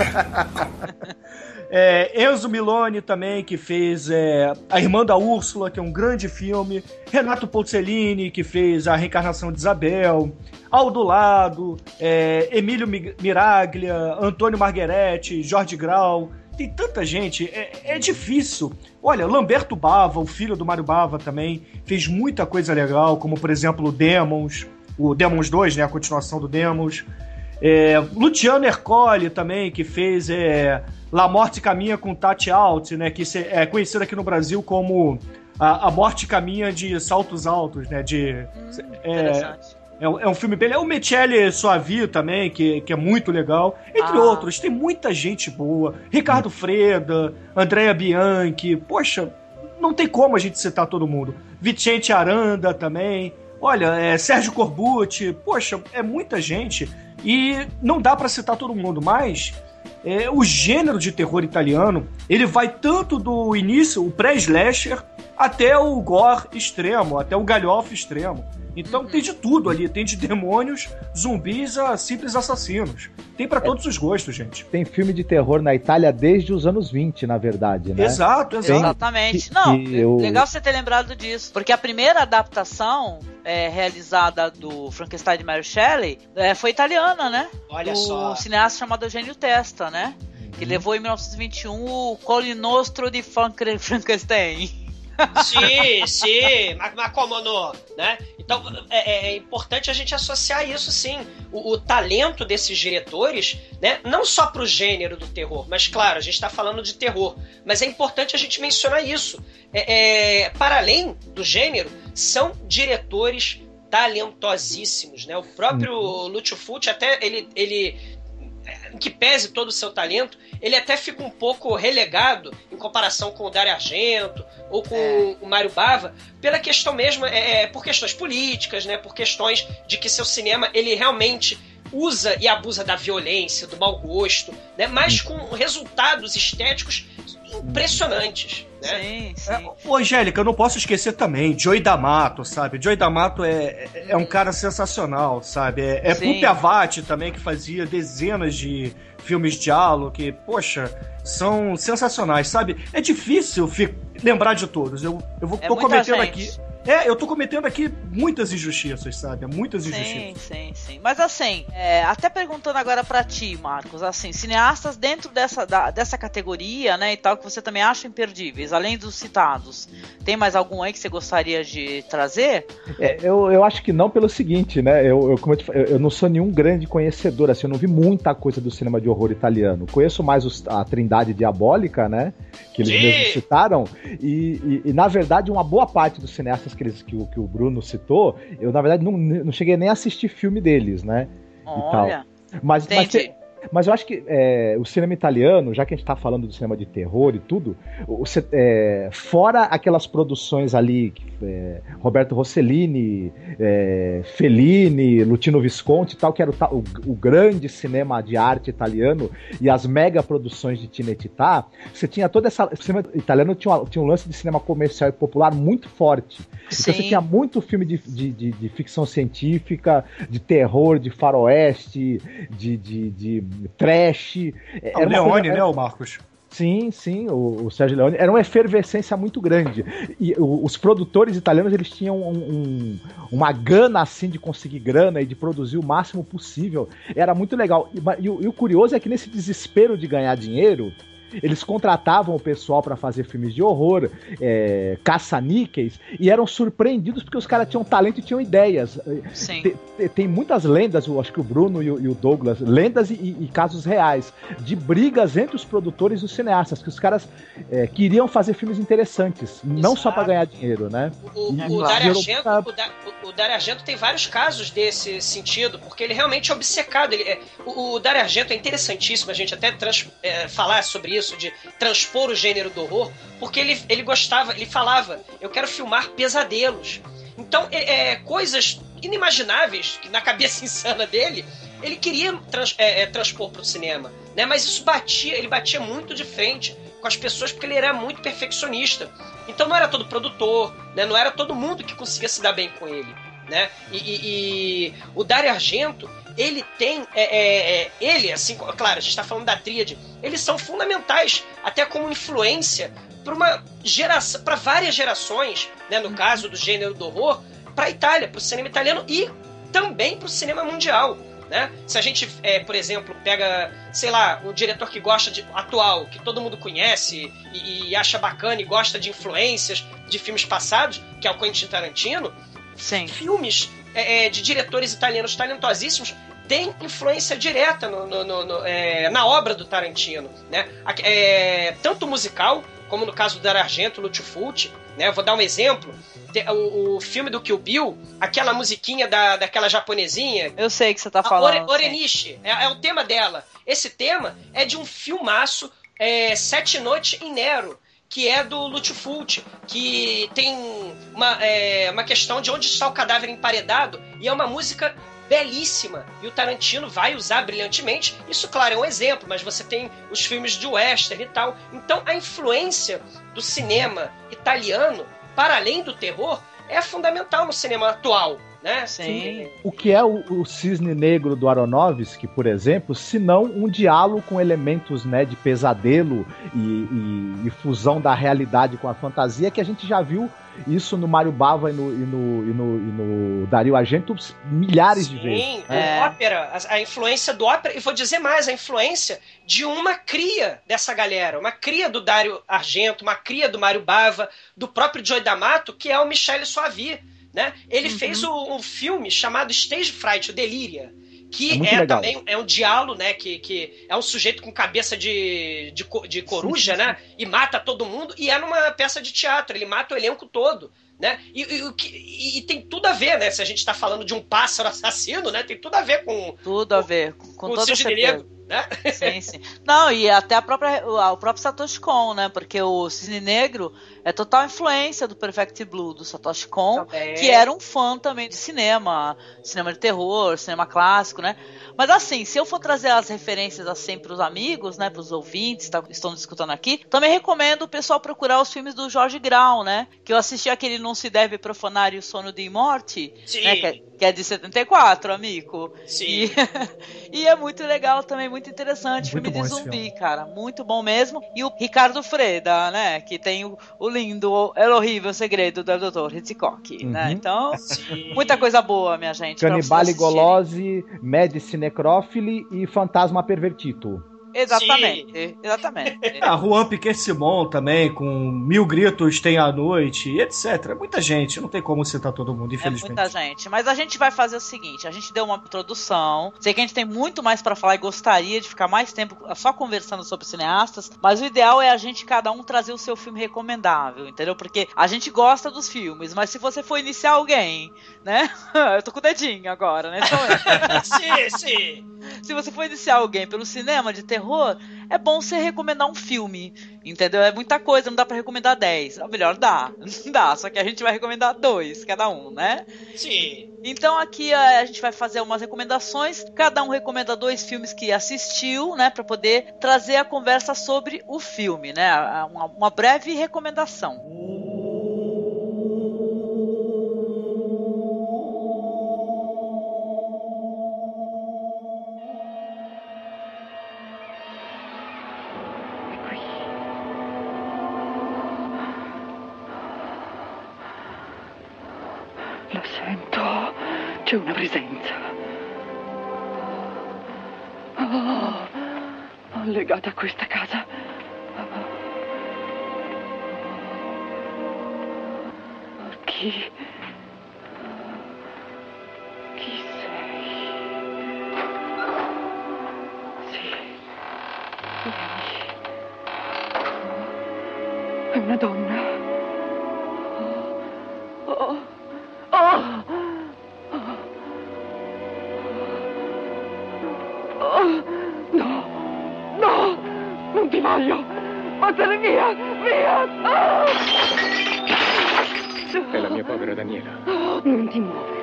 É, Enzo Milone também, que fez é, A Irmã da Úrsula, que é um grande filme. Renato Polcellini, que fez A Reencarnação de Isabel. Aldo Lado, é, Emílio Mi- Miraglia, Antônio Margheretti, Jorge Grau. Tem tanta gente, é, é difícil. Olha, Lamberto Bava, o filho do Mário Bava também, fez muita coisa legal, como por exemplo o Demons, o Demons 2, né, a continuação do Demons. É, Luciano Ercole também, que fez é, La Morte Caminha com Tati Alt, né? Que é conhecido aqui no Brasil como a, a Morte Caminha de Saltos Altos, né? De, é, Interessante. É, um- é um filme bem. É o Michele Soavi também, que, que é muito legal. Entre Ah. outros, tem muita gente boa. Ricardo Freda, Andréa Bianchi. Poxa, não tem como a gente citar todo mundo. Vicente Aranda também. Olha, é, Sérgio Corbucci. Poxa, é muita gente. E não dá pra citar todo mundo, mas é, o gênero de terror italiano, ele vai tanto do início, o pré-slasher, até o gore extremo, até o galhofa extremo. Então tem de tudo ali, tem de demônios, zumbis a simples assassinos. Tem pra todos os gostos, gente. Tem filme de terror na Itália desde os anos 20, na verdade, né? Exato, exato. Exatamente. Que- Não, que eu- legal você ter lembrado disso. Porque a primeira adaptação é, realizada do Frankenstein de Mary Shelley é, foi italiana, né? Olha do só. cineasta chamado Eugênio Testa, né? Que levou em 1921 o Colinostro de Frank- Frankenstein. Sim, sim, mas, mas como não, né? Então é, é importante a gente associar isso sim, o, o talento desses diretores, né? Não só pro gênero do terror, mas claro, a gente está falando de terror, mas é importante a gente mencionar isso. É, é, para além do gênero, são diretores talentosíssimos, né? O próprio Lucio Fulci até ele, ele é, que pese todo o seu talento, ele até fica um pouco relegado em comparação com o Dario Argento ou com É. o Mário Bava, pela questão mesmo, é, é, por questões políticas, né, por questões de que seu cinema ele realmente usa e abusa da violência, do mau gosto, né, mas com resultados estéticos impressionantes, né? Sim, sim. É, ô, Angélica, eu não posso esquecer também, Joey D'Amato, sabe? Joey D'Amato é, é, é um cara sensacional, sabe? É, é. Pupi Avati também, que fazia dezenas de filmes de diálogo, que, poxa, são sensacionais, sabe? É difícil fi- lembrar de todos. Eu, eu vou, É tô cometendo gente. aqui. É, eu tô cometendo aqui muitas injustiças, sabe? Muitas Sim, injustiças. sim, sim. Mas assim, é, até perguntando agora pra ti, Marcos, assim, cineastas dentro dessa, da- dessa categoria, né, e tal, que você também acha imperdíveis, além dos citados, tem mais algum aí que você gostaria de trazer? É, eu, eu acho que não pelo seguinte, né? Eu, eu, como eu, te eu- eu não sou nenhum grande conhecedor, assim, eu não vi muita coisa do cinema de horror italiano. Conheço mais os- a Trindade Diabólica, né? Que eles Sim. mesmos citaram. E, e- e, na verdade, uma boa parte dos cineastas que, eles, que, o, que o Bruno citou, eu, na verdade, não, não cheguei nem a assistir filme deles, né? Olha, Mas, mas. Mas eu acho que é, o cinema italiano, já que a gente tá falando do cinema de terror e tudo, o- é, fora aquelas produções ali, é, Roberto Rossellini, é, Fellini, Lutino Visconti e tal, que era o, o- o grande cinema de arte italiano e as mega produções de Tinetitá, você tinha toda essa. O cinema italiano tinha, tinha um lance de cinema comercial e popular muito forte. Então você Sim. tinha muito filme de, de, de- de ficção científica, de terror, de faroeste, de, de trash. O Era uma Leone, coisa- né, o Marcos? Sim, sim, o, o Sérgio Leone. Era uma efervescência muito grande. E o- os produtores italianos, eles tinham um- um- uma gana, assim, de conseguir grana e de produzir o máximo possível. Era muito legal. E, e o, e o curioso é que nesse desespero de ganhar dinheiro, eles contratavam o pessoal para fazer filmes de horror, é, caça-níqueis, e eram surpreendidos porque os caras tinham talento e tinham ideias. Sim. Tem, tem- muitas lendas, eu acho que o Bruno e o, e o Douglas, lendas e, e- casos reais, de brigas entre os produtores e os cineastas, que os caras é, queriam fazer filmes interessantes, não só para ganhar dinheiro, né? O, E- o, Dario Argento, o, Da- o- o Dario Argento tem vários casos desse sentido, porque ele realmente é obcecado. Ele é- o, o Dario Argento é interessantíssimo a gente até trans- é, falar sobre isso, de transpor o gênero do horror, porque ele, ele gostava, ele falava, eu quero filmar pesadelos. Então, é, é, coisas inimagináveis que na cabeça insana dele, ele queria trans- é, é, transpor para o cinema, né? Mas isso batia, ele batia muito de frente com as pessoas porque ele era muito perfeccionista. Então não era todo produtor, né? Não era todo mundo que conseguia se dar bem com ele, né? E, e- e o Dario Argento, ele tem, é, é, é, ele, assim, claro, a gente está falando da tríade, eles são fundamentais até como influência para uma geração, para várias gerações, né? No caso do gênero do horror, para a Itália, para o cinema italiano e também para o cinema mundial. Né? Se a gente, é, por exemplo, pega, sei lá, um diretor que gosta de atual, que todo mundo conhece e, e acha bacana e gosta de influências de filmes passados, que é o Quentin Tarantino, Sim. filmes é, é, de diretores italianos talentosíssimos têm influência direta no- no- no- é, na obra do Tarantino, né? É, tanto musical como no caso do Argento, Lutfult, né? Vou dar um exemplo. O, o, filme do Kill Bill, aquela musiquinha da, daquela japonesinha. Eu sei que você tá falando. Ore, Orenishi, é, é, o tema dela. Esse tema é de um filmaço, é, Sete Noites em Nero que é do Lutfult, que tem uma, é, uma questão de onde está o cadáver emparedado, e é uma música belíssima. E o Tarantino vai usar brilhantemente. Isso, claro, é um exemplo, mas você tem os filmes de western e tal. Então, a influência do cinema italiano, para além do terror, é fundamental no cinema atual né? Sim. O que é o, o, cisne negro do Aronofsky, por exemplo, se não um diálogo com elementos né, de pesadelo e, e, e, fusão da realidade com a fantasia que a gente já viu isso no Mário Bava e no, e no, e no, e no Dario Argento milhares Sim, de vezes. Sim, é. ópera, a, a, influência do ópera, e vou dizer mais, a influência de uma cria dessa galera, uma cria do Dario Argento, uma cria do Mário Bava, do próprio Joy D'Amato, que é o Michele Soavi né? Ele uhum. fez um, um, filme chamado Stage Fright, o Delíria. Que é, é também é um diálogo, né? Que, que é um sujeito com cabeça de, de, de coruja, né? E mata todo mundo. E é numa peça de teatro, ele mata o elenco todo né? E, e, e, tem tudo a ver, né? Se a gente está falando de um pássaro assassino, né? Tem tudo a ver com tudo a ver com, com, com o Cisne Negro, né? Sim, sim. Não, e até a própria o próprio Satoshi Kon, né? Porque o Cisne Negro é total influência do Perfect Blue do Satoshi Kon, também. que era um fã também de cinema, cinema de terror, cinema clássico, né? Mas assim, se eu for trazer as referências assim para os amigos, né, para os ouvintes tá, que estão escutando aqui, também recomendo o pessoal procurar os filmes do Jorge Grau, né? Que eu assisti aquele Não Se Deve Profanar e o Sono de Morte, né? Que é, que é de 74, amigo. Sim. E, e, é muito legal também, muito interessante. Muito filme de zumbi, filme. cara. Muito bom mesmo. E o Ricardo Freda, né? Que tem o, o lindo, é horrível segredo do Dr. Hitchcock, né? uhum. né? Então, Sim. muita coisa boa, minha gente. Canibale Golose, Medicine necrófile e fantasma pervertido. Exatamente, Sim. exatamente. A Juan Piquet Simon também, com Mil Gritos Tem a Noite, etc. Muita gente, não tem como citar todo mundo, infelizmente. É muita gente. Mas a gente vai fazer o seguinte: a gente deu uma introdução. Sei que a gente tem muito mais para falar e gostaria de ficar mais tempo só conversando sobre cineastas. Mas o ideal é a gente, cada um, trazer o seu filme recomendável, entendeu? Porque a gente gosta dos filmes, mas se você for iniciar alguém, né? Eu tô com o dedinho agora, né? Então, sim, sim. Se você for iniciar alguém pelo cinema de terror, terror, é bom você recomendar um filme. Entendeu? É muita coisa, não dá para recomendar 10. Ou melhor, dá. Dá, só que a gente vai recomendar dois, cada um, né? Sim. Então aqui a, gente vai fazer umas recomendações. Cada um recomenda dois filmes que assistiu, né? para poder trazer a conversa sobre o filme, né? Uma, uma breve recomendação. C'è una presenza. Oh, legata a questa casa. Chi? Chi sei? Sì. Lei. È una donna. Voglio. Vattene via, via. Oh. È la mia povera Daniela. Non ti muovere.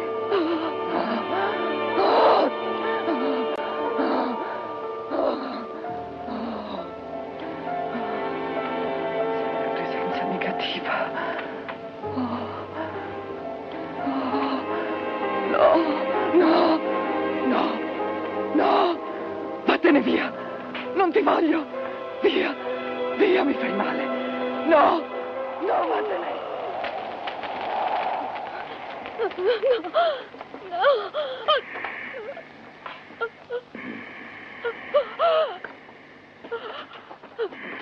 presenza negativa. No, no, no, no. Vattene via! Non ti voglio! Via! Via, mi fai male! No! No, vattene! No! No!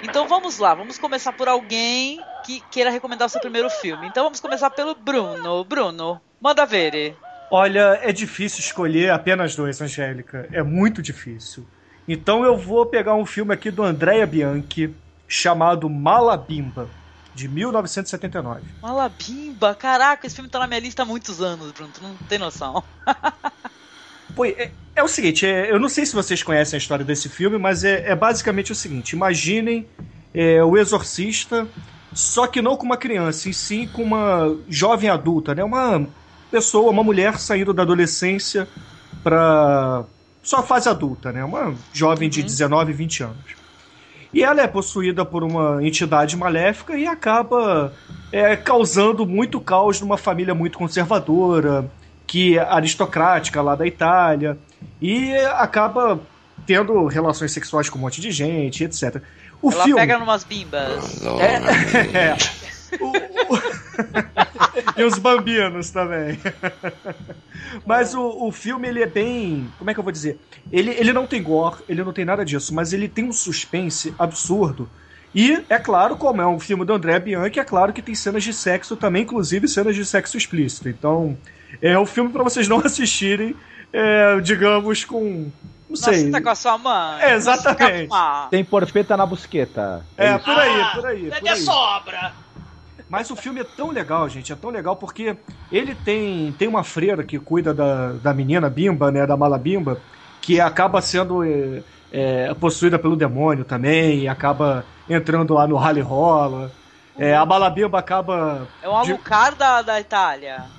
Então vamos lá, vamos começar por alguém que queira recomendar o seu primeiro filme. Então vamos começar pelo Bruno. Bruno, manda ver. Olha, é difícil escolher apenas dois, Angélica. É muito difícil. Então eu vou pegar um filme aqui do Andrea Bianchi, chamado Malabimba, de 1979. Malabimba, caraca, esse filme tá na minha lista há muitos anos, Bruno, tu não tem noção. Pô, é, é o seguinte, é, eu não sei se vocês conhecem a história desse filme, mas é, é basicamente o seguinte: imaginem é, o Exorcista, só que não com uma criança, e sim com uma jovem adulta, né? Uma pessoa, uma mulher saindo da adolescência para sua fase adulta, né? Uma jovem de 19, 20 anos. E ela é possuída por uma entidade maléfica e acaba é, causando muito caos numa família muito conservadora, que é aristocrática lá da Itália, e acaba tendo relações sexuais com um monte de gente, etc. O Ela filme pega numas bimbas. é, é. O- o- e os bambinos também. Mas o, o filme, ele é bem. Como é que eu vou dizer? Ele, ele não tem gore, ele não tem nada disso, mas ele tem um suspense absurdo. E, é claro, como é um filme do André Bianchi, é claro que tem cenas de sexo também, inclusive cenas de sexo explícito. Então, é um filme para vocês não assistirem, é, digamos, com. Não sei. Nossa, tá com a sua mãe. É, exatamente. Tem porpeta na busqueta. É, isso. por aí, Ah, por aí. É por de aí. sobra. Mas o filme é tão legal, gente, é tão legal porque ele tem, tem uma freira que cuida da, da menina Bimba, né, da mala Bimba, que acaba sendo é, é, possuída pelo demônio também, e acaba entrando lá no rally rola. É, a mala Bimba acaba... É um de- alucard da, da Itália.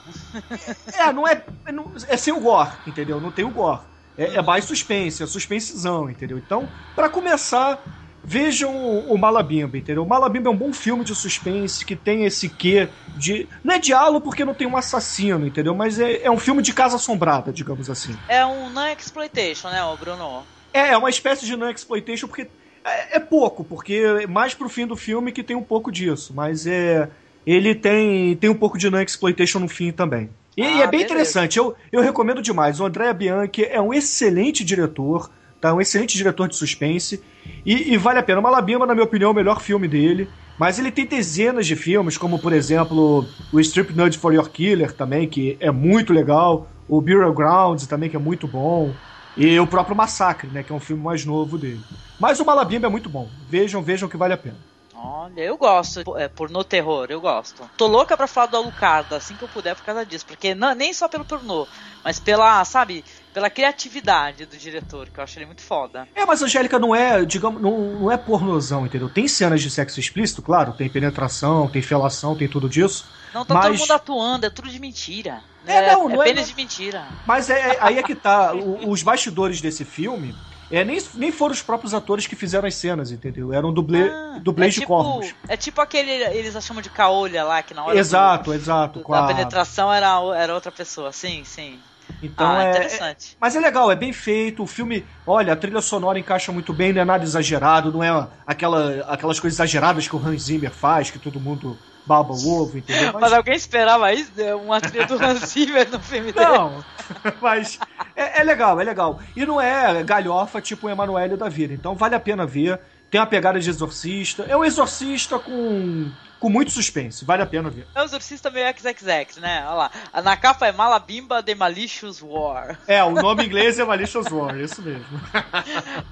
É, não é, é não- é sem o gore, entendeu? Não tem o gore. É, é mais suspense, é suspensezão, entendeu? Então, pra começar, vejam o, o Malabimba, entendeu? O Malabimba é um bom filme de suspense que tem esse quê de. Não é diálogo porque não tem um assassino, entendeu? Mas é, é um filme de casa assombrada, digamos assim. É um non-exploitation, né, Bruno? É, é uma espécie de non-exploitation porque. É, é pouco, porque é mais pro fim do filme que tem um pouco disso. Mas é. Ele tem, tem um pouco de non-exploitation no fim também. E, Ah, e é bem beleza. interessante, eu, eu recomendo demais. O André Bianchi é um excelente diretor, tá? Um excelente diretor de suspense. E, e vale a pena. Malabima, na minha opinião, é o melhor filme dele. Mas ele tem dezenas de filmes, como por exemplo o Strip Nudge for Your Killer também, que é muito legal. O Burial Grounds também, que é muito bom. E o próprio Massacre, né? Que é um filme mais novo dele. Mas o Malabimba é muito bom. Vejam, vejam que vale a pena. Olha, eu gosto. É, pornô terror, eu gosto. Tô louca pra falar do Alucard, assim que eu puder por causa disso. Porque não, nem só pelo pornô, mas pela, sabe, pela criatividade do diretor, que eu acho ele muito foda. É, mas Angélica não é, digamos, não, não é pornozão, entendeu? Tem cenas de sexo explícito, claro, tem penetração, tem felação, tem tudo disso. Não tá todo Mas- mundo atuando, é tudo de mentira. É, não, não é- pênis de mentira. Mas é, é- aí é que tá. o- os bastidores desse filme é, nem, nem foram os próprios atores que fizeram as cenas, entendeu? Eram dublê, Ah, dublês é de tipo, corpos. É tipo aquele, eles chamam de caolha lá, que na hora do- Exato, exato. do- da a- penetração era, era outra pessoa, sim, sim. Então ah, é, interessante. Mas é legal, é bem feito. O filme, olha, a trilha sonora encaixa muito bem, não é nada exagerado, não é aquela, aquelas coisas exageradas que o Hans Zimmer faz, que todo mundo baba o ovo, entendeu? Mas alguém esperava isso? né? Uma trilha do Hans Zimmer no filme dele? Não, mas é, é legal, é legal. E não é galhofa tipo o Emanuele da vida. Então vale a pena ver. Tem uma pegada de exorcista. É um exorcista com, com muito suspense. Vale a pena ver. É o exorcista meio XXX, né? Olha lá. Na capa é Malabimba The Malicious War. É, o nome em inglês é Malicious War, isso mesmo.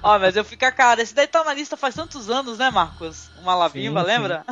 Ó, mas eu fico a cara. Esse daí tá na lista faz tantos anos, né, Marcos? O Malabimba, Sim, lembra?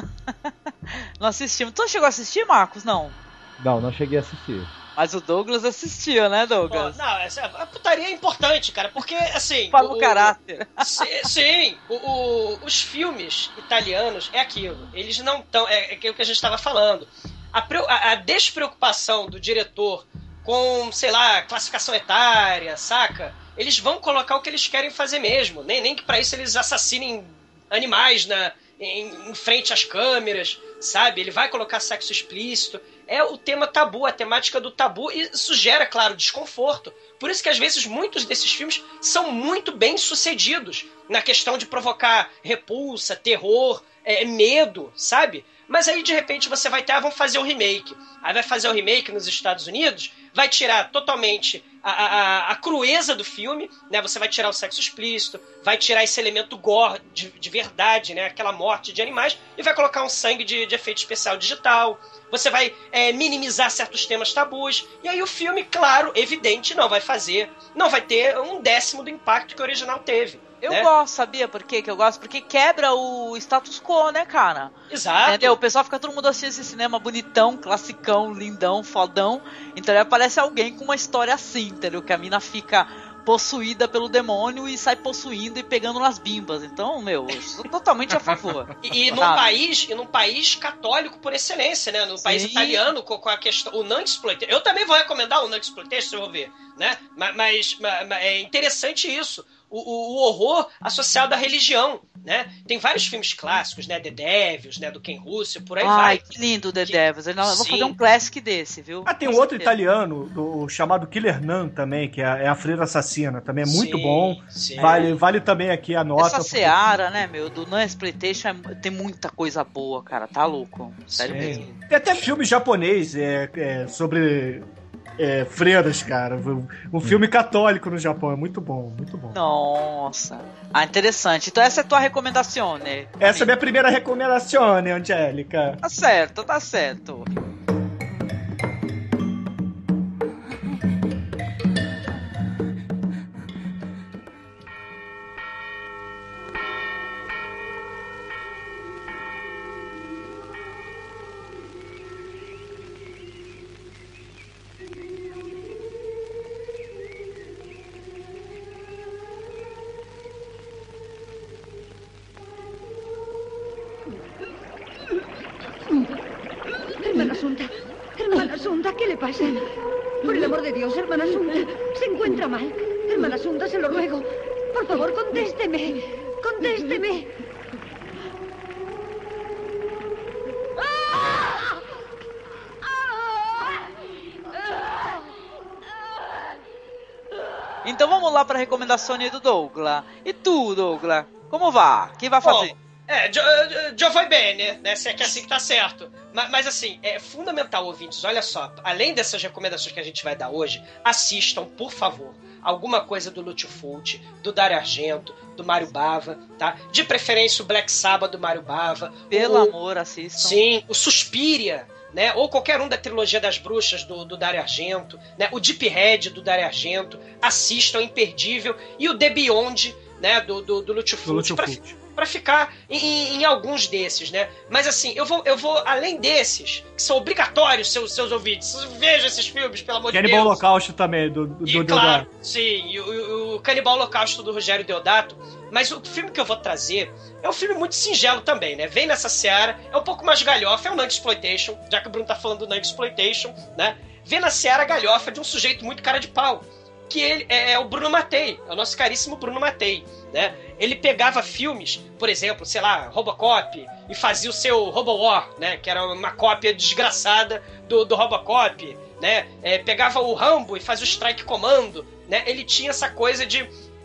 Não assistimos. Tu chegou a assistir, Marcos? Não. Não, não cheguei a assistir. Mas o Douglas assistiu, né, Douglas? não, essa, a putaria é importante, cara, porque assim. Fala o caráter. Si- Sim, o- o- os filmes italianos é aquilo. Eles não estão. É, é aquilo que a gente estava falando. A, a- a despreocupação do diretor com, sei lá, classificação etária, saca? Eles vão colocar o que eles querem fazer mesmo. Nem, nem que pra isso eles assassinem animais na, em, em frente às câmeras, sabe? Ele vai colocar sexo explícito. É o tema tabu, a temática do tabu, e isso gera, claro, desconforto. Por isso que às vezes muitos desses filmes são muito bem sucedidos na questão de provocar repulsa, terror, é, medo, sabe? Mas aí de repente você vai ter, ah, vamos fazer o remake. Aí vai fazer o remake nos Estados Unidos, vai tirar totalmente a, a, a crueza do filme, né? Você vai tirar o sexo explícito, vai tirar esse elemento gore de, de verdade, né? Aquela morte de animais, e vai colocar um sangue de, de efeito especial digital, você vai é, minimizar certos temas tabus. E aí o filme, claro, evidente, não vai fazer, não vai ter um décimo do impacto que o original teve. Eu né? gosto, sabia por quê que eu gosto? Porque quebra o status quo, né, cara? Exato. Entendeu? O pessoal fica todo mundo assistindo esse cinema bonitão, classicão, lindão, fodão. Então aparece alguém com uma história assim, entendeu? Que a mina fica possuída pelo demônio e sai possuindo e pegando nas bimbas. Então, meu, eu sou totalmente a favor. E, e num país, e num país católico por excelência, né? No país Sim. italiano com, com a questão o non exploitation. Eu também vou recomendar o non exploitation, se eu ver, né? Ma- Mas, ma- ma- é interessante isso. O, o- o horror associado à religião, né? Tem vários filmes clássicos, né? The Devils, né? Do Ken Russell, por aí Ai, vai. que lindo The Que- Devils. Eu vou fazer um classic desse, viu? Ah, tem um outro italiano, do, chamado Killer Nun também, que é, é a freira assassina. Também é muito Sim, bom. sim. Vale, vale também aqui a nota. Essa porque- seara, né, meu, do Non Exploitation é- tem muita coisa boa, cara. Tá louco. Sério Sim. mesmo. Tem até filme japonês é, é, sobre é, freiras, cara. Um filme católico no Japão. É muito bom, muito bom. Nossa. Ah, interessante. Então essa é a tua recomendação, né? Essa é a minha primeira recomendação, né, Angélica? Tá certo, tá certo. Asunta, ¿qué le pasa? Por el amor de Dios, hermana Asunta, se encuentra mal. Hermana Asunta, se lo ruego. Por favor, contésteme. Contésteme. Então vamos lá pra recomendação aí do Douglas. E tu, Douglas? Como vá? Quem vai fazer? Bom, é, jo, jo- jo vai bene, né? Se é que é assim que tá certo. Mas, mas, assim, é fundamental, ouvintes, olha só, além dessas recomendações que a gente vai dar hoje, assistam, por favor, alguma coisa do Lutfult, do Dario Argento, do Mário Bava, tá? De preferência o Black Sabbath do Mário Bava. Pelo o, amor, assistam. Sim, o Suspiria, né? Ou qualquer um da trilogia das bruxas do, do Dario Argento, né? O Deep Red do Dario Argento. Assistam, é imperdível. E o The Beyond, né? Do, do, do Lutfult. Do Lúcio Pra ficar em, em- alguns desses, né? Mas assim, eu vou, eu vou além desses, que são obrigatórios, seus, seus ouvintes. Vejam esses filmes, pelo amor de Cannibal Deus. Holocausto também, do, do, E do claro, Deodato. sim, e o, o, Canibal Holocausto do Rogério Deodato. Mas o filme que eu vou trazer é um filme muito singelo também, né? Vem nessa seara, é um pouco mais galhofa, é um Exploitation, já que o Bruno tá falando do Exploitation, né? Vem na seara galhofa de um sujeito muito cara de pau. Que ele é, é o Bruno Matei, é o nosso caríssimo Bruno Matei, né? Ele pegava filmes, por exemplo, sei lá, Robocop, e fazia o seu Robowar, né? Que era uma cópia desgraçada do, do Robocop, né? É, pegava o Rambo e fazia o Strike Commando, né? Ele tinha essa coisa de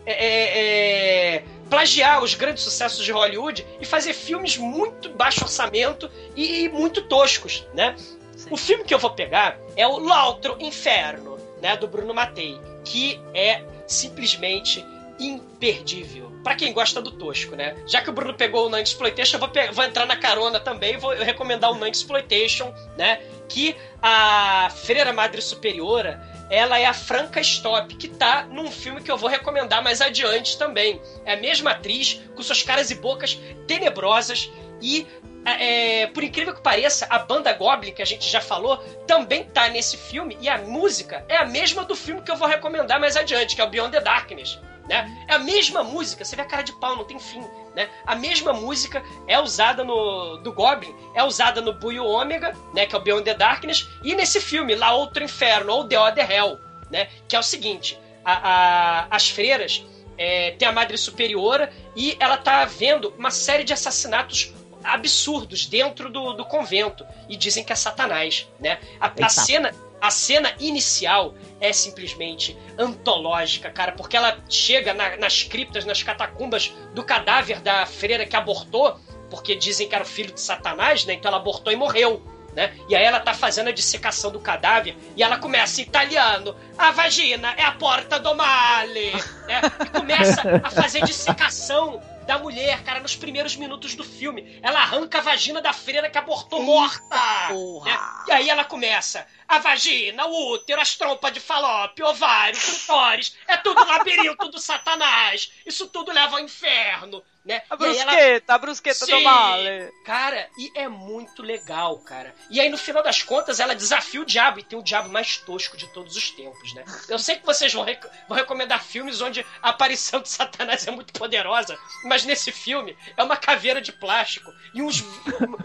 é, é, é, plagiar os grandes sucessos de Hollywood e fazer filmes muito baixo orçamento e, e muito toscos, né? Sim. O filme que eu vou pegar é o L'Altro Inferno, né, do Bruno Mattei, que é simplesmente imperdível. Pra quem gosta do tosco, né? Já que o Bruno pegou o Nang Exploitation, eu vou, vou entrar na carona também vou recomendar o Nang Exploitation, né? Que a Freira Madre Superiora, ela é a Franca Stop, que tá num filme que eu vou recomendar mais adiante também. É a mesma atriz, com suas caras e bocas tenebrosas e é, por incrível que pareça, a banda Goblin, que a gente já falou, também tá nesse filme e a música é a mesma do filme que eu vou recomendar mais adiante, que é o Beyond the Darkness. Né? É a mesma música, você vê a cara de pau, não tem fim. Né? A mesma música é usada no do Goblin, é usada no Buio Ômega, né, que é o Beyond the Darkness, e nesse filme, lá Outro Inferno, ou The Other Hell, né, que é o seguinte, a- a- as freiras é, têm a Madre Superiora e ela tá vendo uma série de assassinatos absurdos dentro do, do convento e dizem que é Satanás, né? A, a cena a cena inicial é simplesmente antológica, cara, porque ela chega na- nas criptas, nas catacumbas do cadáver da freira que abortou, porque dizem que era o filho de Satanás, né? Então ela abortou e morreu. Né? E aí ela tá fazendo a dissecação do cadáver e ela começa em italiano. A vagina é a porta do male. Né? E começa a fazer dissecação da mulher, cara, nos primeiros minutos do filme. Ela arranca a vagina da freira que abortou morta. Porra. né? E aí ela começa. A vagina, o útero, as trompas de falópio, ovário, clitóris, é tudo labirinto do satanás. Isso tudo leva ao inferno, né? A aí ela- brusqueta, a brusqueta do Sim. male. Cara, e é muito legal, cara. E aí, no final das contas, ela desafia o diabo. E tem o diabo mais tosco de todos os tempos, né? Eu sei que vocês vão, rec- vão recomendar filmes onde a aparição de Satanás é muito poderosa. Mas nesse filme, é uma caveira de plástico e uns,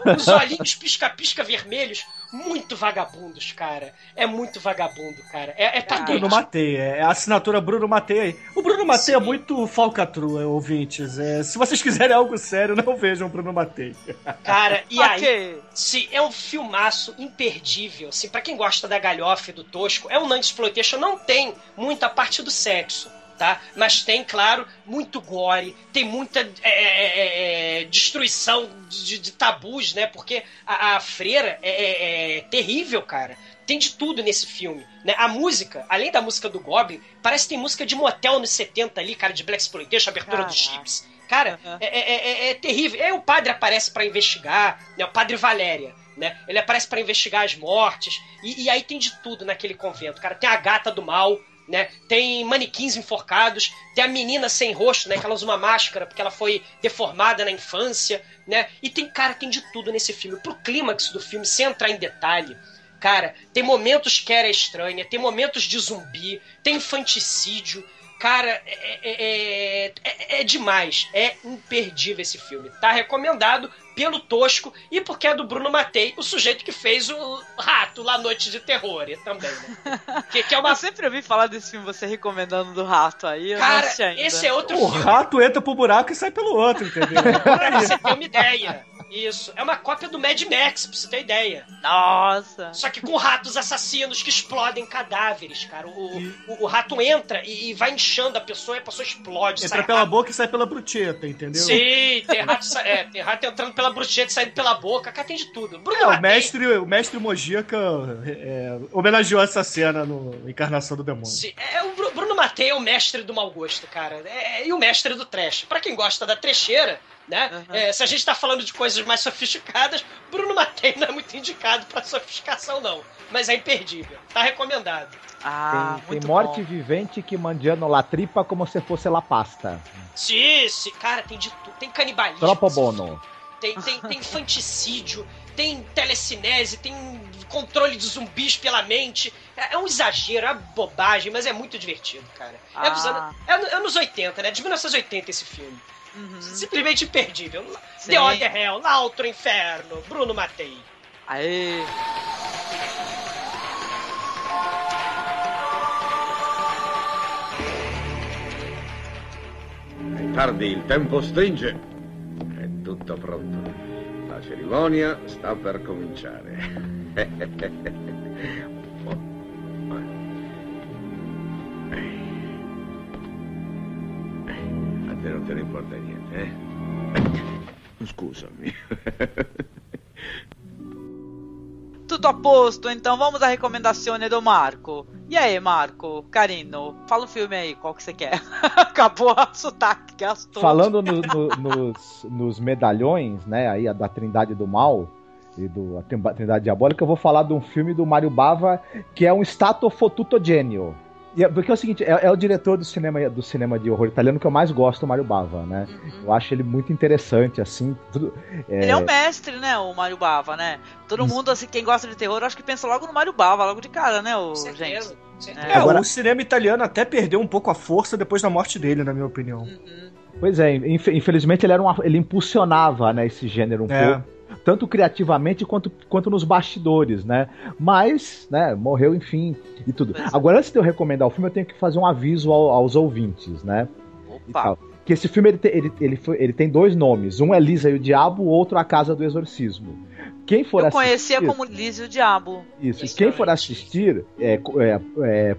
uns olhinhos pisca-pisca vermelhos muito vagabundos, cara. É muito vagabundo, cara. É, é Bruno patente. Matei, é a assinatura Bruno Matei aí. O Bruno Matei é Sim. muito falcatrua, ouvintes. É, se vocês quiserem algo sério, não vejam o Bruno Matei. Cara, e aí... Sim, é um filmaço imperdível. Assim, para quem gosta da galhofa e do tosco, é um non-exploitation. Não tem muita parte do sexo, tá? Mas tem, claro, muito gore, tem muita é, é, é, destruição de, de tabus, né? Porque a, a freira é, é- é terrível, cara. Tem de tudo nesse filme, né? A música, além da música do Goblin, parece que tem música de motel nos 70 ali, cara, de Black Exploitation, abertura dos Caraca. chips. Cara, Aham. é, é- é- é terrível. Aí o padre aparece pra investigar, né? O padre Valéria, né? Ele aparece pra investigar as mortes. E, e aí tem de tudo naquele convento, cara. Tem a gata do mal, né? Tem manequins enforcados, tem a menina sem rosto, né? Que ela usa uma máscara porque ela foi deformada na infância, né? E tem, cara, tem de tudo nesse filme. Pro clímax do filme, sem entrar em detalhe, cara, tem momentos que era estranha, tem momentos de zumbi, tem infanticídio. Cara, é, é- é- é demais. É imperdível esse filme. Tá recomendado pelo Tosco e porque é do Bruno Matei, o sujeito que fez o Rato lá Noite de Terror também, né? Que, que é uma. Eu sempre ouvi falar desse filme, você recomendando do rato aí. Cara, esse é outro O filme. rato entra pro buraco e sai pelo outro, entendeu? Pra você ter uma ideia. Isso. É uma cópia do Mad Max, pra você ter ideia. Nossa. Só que com ratos assassinos que explodem cadáveres, cara. O, o, o rato entra e, e vai inchando a pessoa e a pessoa explode. Entra sai pela rato. boca e sai pela bruteta, entendeu? Sim, tem rato, é, tem rato entrando pela bruxeta e saindo pela boca. Cara, tem de tudo. Bruno É, o mestre, o mestre Mojica é, homenageou essa cena no Encarnação do Demônio. Sim, é, o Bru- Bruno Matei é o mestre do mau gosto, cara. É, e o mestre do trash. Pra quem gosta da trecheira, né? Uhum. é, se a gente tá falando de coisas mais sofisticadas, Bruno Matei não é muito indicado pra sofisticação, não. Mas é imperdível. Tá recomendado. Ah, tem, tem morte bom. vivente que mandiano la tripa como se fosse la pasta. Sim, sim, cara, tem de tudo. Tem canibalismo. Tropa bono. Tem, tem, tem infanticídio, tem telecinese, tem controle de zumbis pela mente. É, é um exagero, é uma bobagem, mas é muito divertido, cara. É, dos Ah. anos, é é anos 80, né? De 1980 esse filme. Uhum. Simplesmente imperdível. Sim. The Other Hell, Lá Outro Inferno, Bruno Matei. Aê. È tardi, il tempo stringe. È tutto pronto. La cerimonia sta per cominciare. A te non te ne importa niente, eh? Scusami. Tudo a posto, então vamos à recomendação do Marco. E aí, Marco, Carino, fala o filme aí, qual que você quer? Acabou a sotaque, gastou. Falando no- no- nos, nos medalhões, né, aí a da Trindade do Mal e do a Trindade Diabólica, eu vou falar de um filme do Mário Bava que é um Stato Fotutogênio. É- Porque é o seguinte, é, é o diretor do cinema, do cinema de horror italiano que eu mais gosto, o Mário Bava, né? Eu acho ele muito interessante, assim. tudo- Ele é um mestre, né, o Mário Bava, né? Todo mundo, assim, quem gosta de terror, acho que pensa logo no Mário Bava, logo de cara, né, o gente? É. É, Agora- o cinema italiano até perdeu um pouco a força depois da morte dele, na minha opinião. Uhum. Pois é, inf- infelizmente ele era uma, ele impulsionava, né, esse gênero um É. pouco, tanto criativamente quanto, quanto nos bastidores, né? Mas, né, morreu, enfim, e tudo. É. Agora, antes de eu recomendar o filme, eu tenho que fazer um aviso ao- aos ouvintes, né? Opa. Que esse filme ele, ele, ele, ele tem dois nomes, um é Lisa e o Diabo, o outro A Casa do Exorcismo. Quem for Eu assistir, conhecia como Liz e o Diabo. isso, quem for assistir, é, é, é,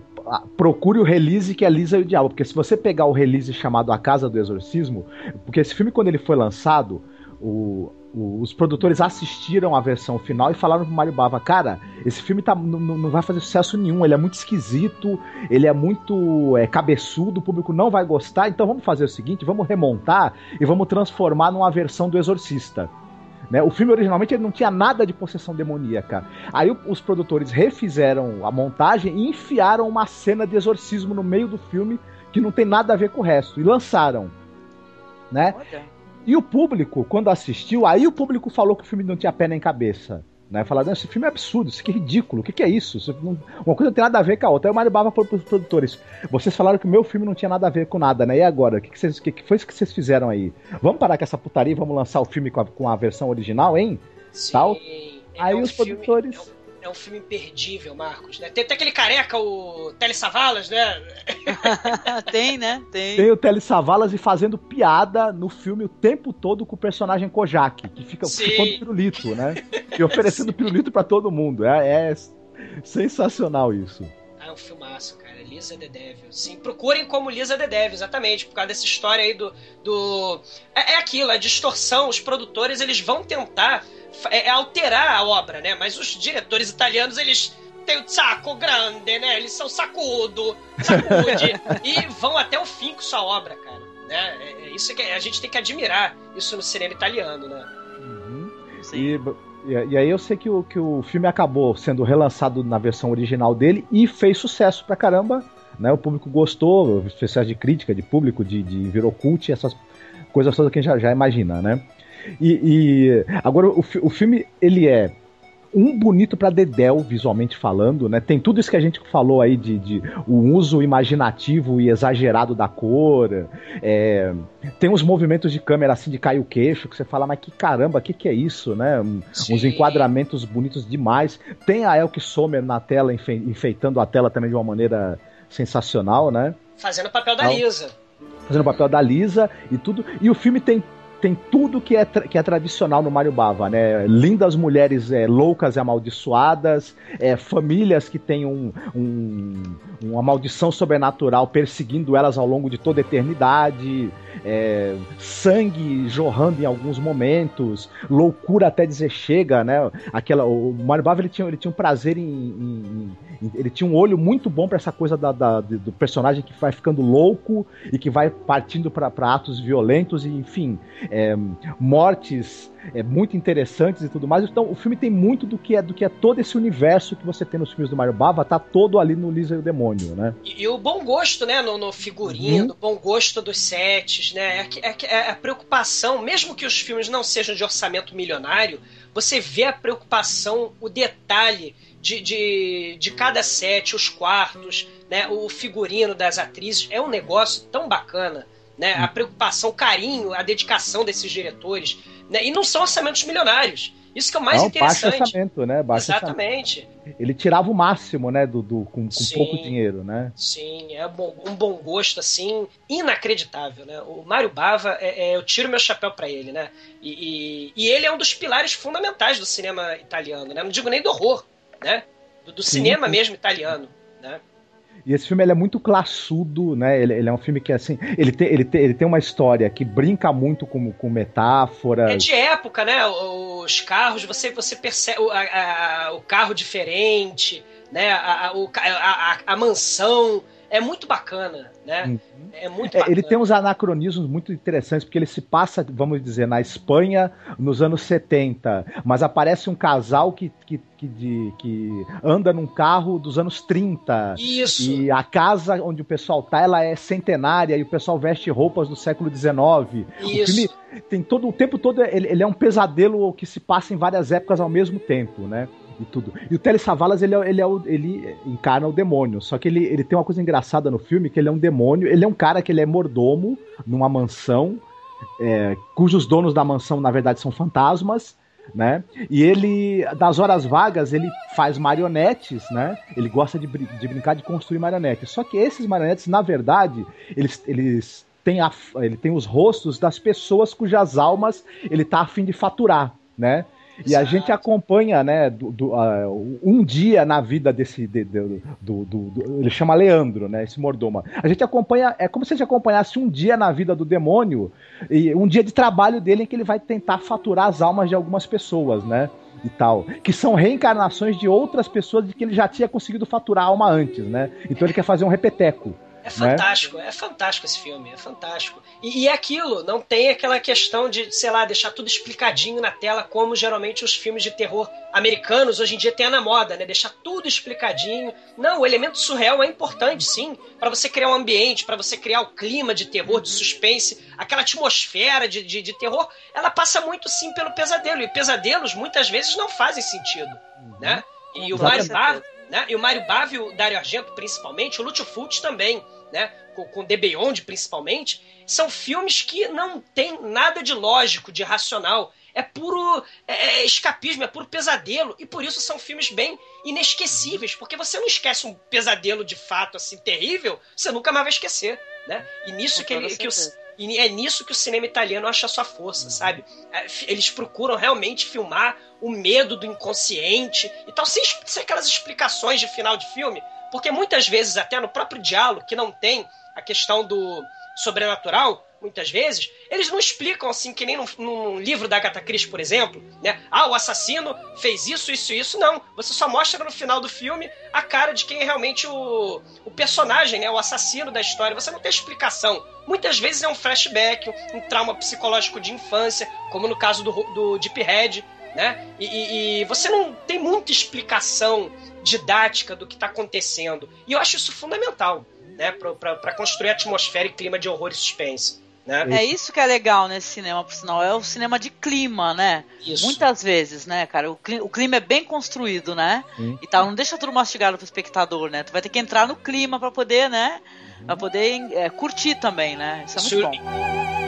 procure o release que é Lisa e o Diabo, porque se você pegar o release chamado A Casa do Exorcismo, porque esse filme quando ele foi lançado, o, os produtores assistiram a versão final e falaram pro Mario Bava, cara, esse filme tá, não vai fazer sucesso nenhum, ele é muito esquisito, ele é muito é, cabeçudo, o público não vai gostar, então vamos fazer o seguinte, vamos remontar e vamos transformar numa versão do Exorcista. Né? O filme originalmente ele não tinha nada de possessão demoníaca. Aí os produtores refizeram a montagem e enfiaram uma cena de exorcismo no meio do filme que não tem nada a ver com o resto e lançaram, né? E o público, quando assistiu, aí o público falou que o filme não tinha pé nem cabeça. Né? Falaram, esse filme é absurdo, isso aqui é ridículo, o que, que é isso? isso não, uma coisa não tem nada a ver com a outra. Aí o Mário Bava falou pros produtores: vocês falaram que o meu filme não tinha nada a ver com nada, né? E agora? O que, que, vocês, que, que foi isso que vocês fizeram aí? Vamos parar com essa putaria e vamos lançar o filme com a, com a versão original, hein? Sim, Tal. é Aí um os filme- produtores. é um- É um filme imperdível, Marcos. Né? Tem até aquele careca, o Tele Savalas, né? tem, né? Tem. Tem o Tele Savalas e fazendo piada no filme o tempo todo com o personagem Kojak, que fica Sim. chupando pirulito, né? E oferecendo pirulito pra todo mundo. É, é sensacional isso. Ah, é um filmaço, cara. Lisa the Devil. Sim, procurem como Lisa the Devil, exatamente, por causa dessa história aí do. do... É, é aquilo, a distorção. Os produtores eles vão tentar é, é alterar a obra, né? Mas os diretores italianos, eles têm o saco grande, né? Eles são sacudo, sacude, e vão até o fim com sua obra, cara. Né? É, é isso que a gente tem que admirar isso no cinema italiano, né? Sim. E, e, e aí eu sei que o, que o filme acabou sendo relançado na versão original dele e fez sucesso pra caramba. Né? O público gostou, festivais de crítica, de público, de, de virou cult, essas coisas todas que a gente já, já imagina, né? E, e agora o, o filme ele é um bonito pra dedéu visualmente falando, né? Tem tudo isso que a gente falou aí de, de o uso imaginativo e exagerado da cor, é, tem uns movimentos de câmera assim de cair o queixo, que você fala, mas que caramba, que que é isso, né? Um- Sim. Uns enquadramentos bonitos demais. Tem a Elke Sommer na tela, enfe- enfeitando a tela também de uma maneira sensacional, né? Fazendo o papel da Não. Lisa. Fazendo o papel da Lisa e tudo. E o filme tem tem tudo que é, que é tradicional no Mario Bava, né? Lindas mulheres é, loucas e amaldiçoadas, é, famílias que têm um, um- uma maldição sobrenatural perseguindo elas ao longo de toda a eternidade, é, sangue jorrando em alguns momentos, loucura até dizer chega, né? Aquela, o Mario Bava ele tinha, ele tinha um prazer em, em- em- ele tinha um olho muito bom pra essa coisa da- da- do personagem que vai ficando louco e que vai partindo pra atos violentos e enfim é, mortes é, muito interessantes e tudo mais. Então o filme tem muito do que é do que é todo esse universo que você tem nos filmes do Mario Bava, tá todo ali no Lisa e o Demônio, né? E, e o bom gosto, né, no, no figurino, Uhum. o bom gosto dos sets, né, é, é, é a preocupação, mesmo que os filmes não sejam de orçamento milionário, você vê a preocupação, o detalhe de, de, de cada set, os quartos, né, o figurino das atrizes, é um negócio tão bacana, né, a preocupação, o carinho, a dedicação desses diretores, né, e não são orçamentos milionários. Isso que é o mais Não, baixo interessante. orçamento, né? Baixo orçamento. Exatamente. Ele tirava o máximo, né, do, do- com, com Sim. pouco dinheiro, né? Sim, é bom- um bom gosto, assim, inacreditável, né? O Mário Bava, é, é, eu tiro meu chapéu pra ele, né? E, e- e ele é um dos pilares fundamentais do cinema italiano, né? Não digo nem do horror, né? Do, do Sim, cinema sim. mesmo italiano, né? E esse filme ele é muito classudo, né? Ele, ele é um filme que assim, ele tem, ele tem, ele tem uma história que brinca muito com, com metáforas. É de época, né? Os carros, você, você percebe o, a- a- o carro diferente, né? A, a- a mansão. É muito bacana, né? Uhum. É muito É, bacana. ele tem uns anacronismos muito interessantes, porque ele se passa, vamos dizer, na Espanha nos anos 70, mas aparece um casal que, que, que, de- que anda num carro dos anos 30. Isso. E a casa onde o pessoal tá, ela é centenária e o pessoal veste roupas do século XIX. O Isso. filme tem todo o tempo todo, ele, ele é um pesadelo que se passa em várias épocas ao mesmo tempo, né? E tudo. E o Telly Savalas, ele, é, ele, é ele encarna o demônio. Só que ele, ele tem uma coisa engraçada no filme, que ele é um demônio. Ele é um cara que ele é mordomo numa mansão, é, cujos donos da mansão, na verdade, são fantasmas, né? E ele, das horas vagas, ele faz marionetes, né? Ele gosta de, de brincar de construir marionetes. Só que esses marionetes, na verdade, eles, eles têm, a, ele tem os rostos das pessoas cujas almas ele tá a fim de faturar, né? E a gente acompanha, né, do, do, uh, um dia na vida desse. De, de, do, do, ele chama Leandro, né? Esse mordoma. A gente acompanha. É como se a gente acompanhasse um dia na vida do demônio e um dia de trabalho dele em que ele vai tentar faturar as almas de algumas pessoas, né? E tal. Que são reencarnações de outras pessoas de que ele já tinha conseguido faturar a alma antes, né? Então ele quer fazer um repeteco. É fantástico, né? é fantástico esse filme, é fantástico. E, e é aquilo, não tem aquela questão de, sei lá, deixar tudo explicadinho na tela, como geralmente os filmes de terror americanos hoje em dia têm na moda, né? Deixar tudo explicadinho. Não, o elemento surreal é importante, sim, para você criar um ambiente, para você criar o clima de terror, de suspense, aquela atmosfera de, de, de, terror, ela passa muito, sim, pelo pesadelo. E pesadelos, muitas vezes, não fazem sentido, né? E o Mario Bar, né? E o Mario Bava o Dario Argento, principalmente, o Lúcio Fulci também né? Com, com The Beyond, principalmente, são filmes que não tem nada de lógico, de racional. É puro é, é, escapismo, é puro pesadelo. E por isso são filmes bem inesquecíveis. Porque você não esquece um pesadelo de fato assim terrível, você nunca mais vai esquecer. Né? E nisso que, ele, que o, e é nisso que o cinema italiano acha sua força, sabe? É, eles procuram realmente filmar o medo do inconsciente e tal, sem, sem aquelas explicações de final de filme. Porque muitas vezes, até no próprio diálogo, que não tem a questão do sobrenatural, muitas vezes, eles não explicam assim, que nem num, livro da Agatha Christie, por exemplo, né? Ah, o assassino fez isso, isso e isso. Não. Você só mostra no final do filme a cara de quem é realmente o, o personagem, né? O assassino da história. Você não tem explicação. Muitas vezes é um flashback, um, um trauma psicológico de infância, como no caso do, do Deep Red, né? E, e, e você não tem muita explicação didática do que está acontecendo. E eu acho isso fundamental, né? para construir atmosfera e clima de horror e suspense. Né? É isso que é legal nesse cinema, por sinal. É o cinema de clima, né? Isso. Muitas vezes, né, cara? O clima, o clima é bem construído, né? Hum. E tal, não deixa tudo mastigado pro espectador, né? Tu vai ter que entrar no clima para poder, né? Pra poder é, curtir também, né? Isso é muito Sur bom.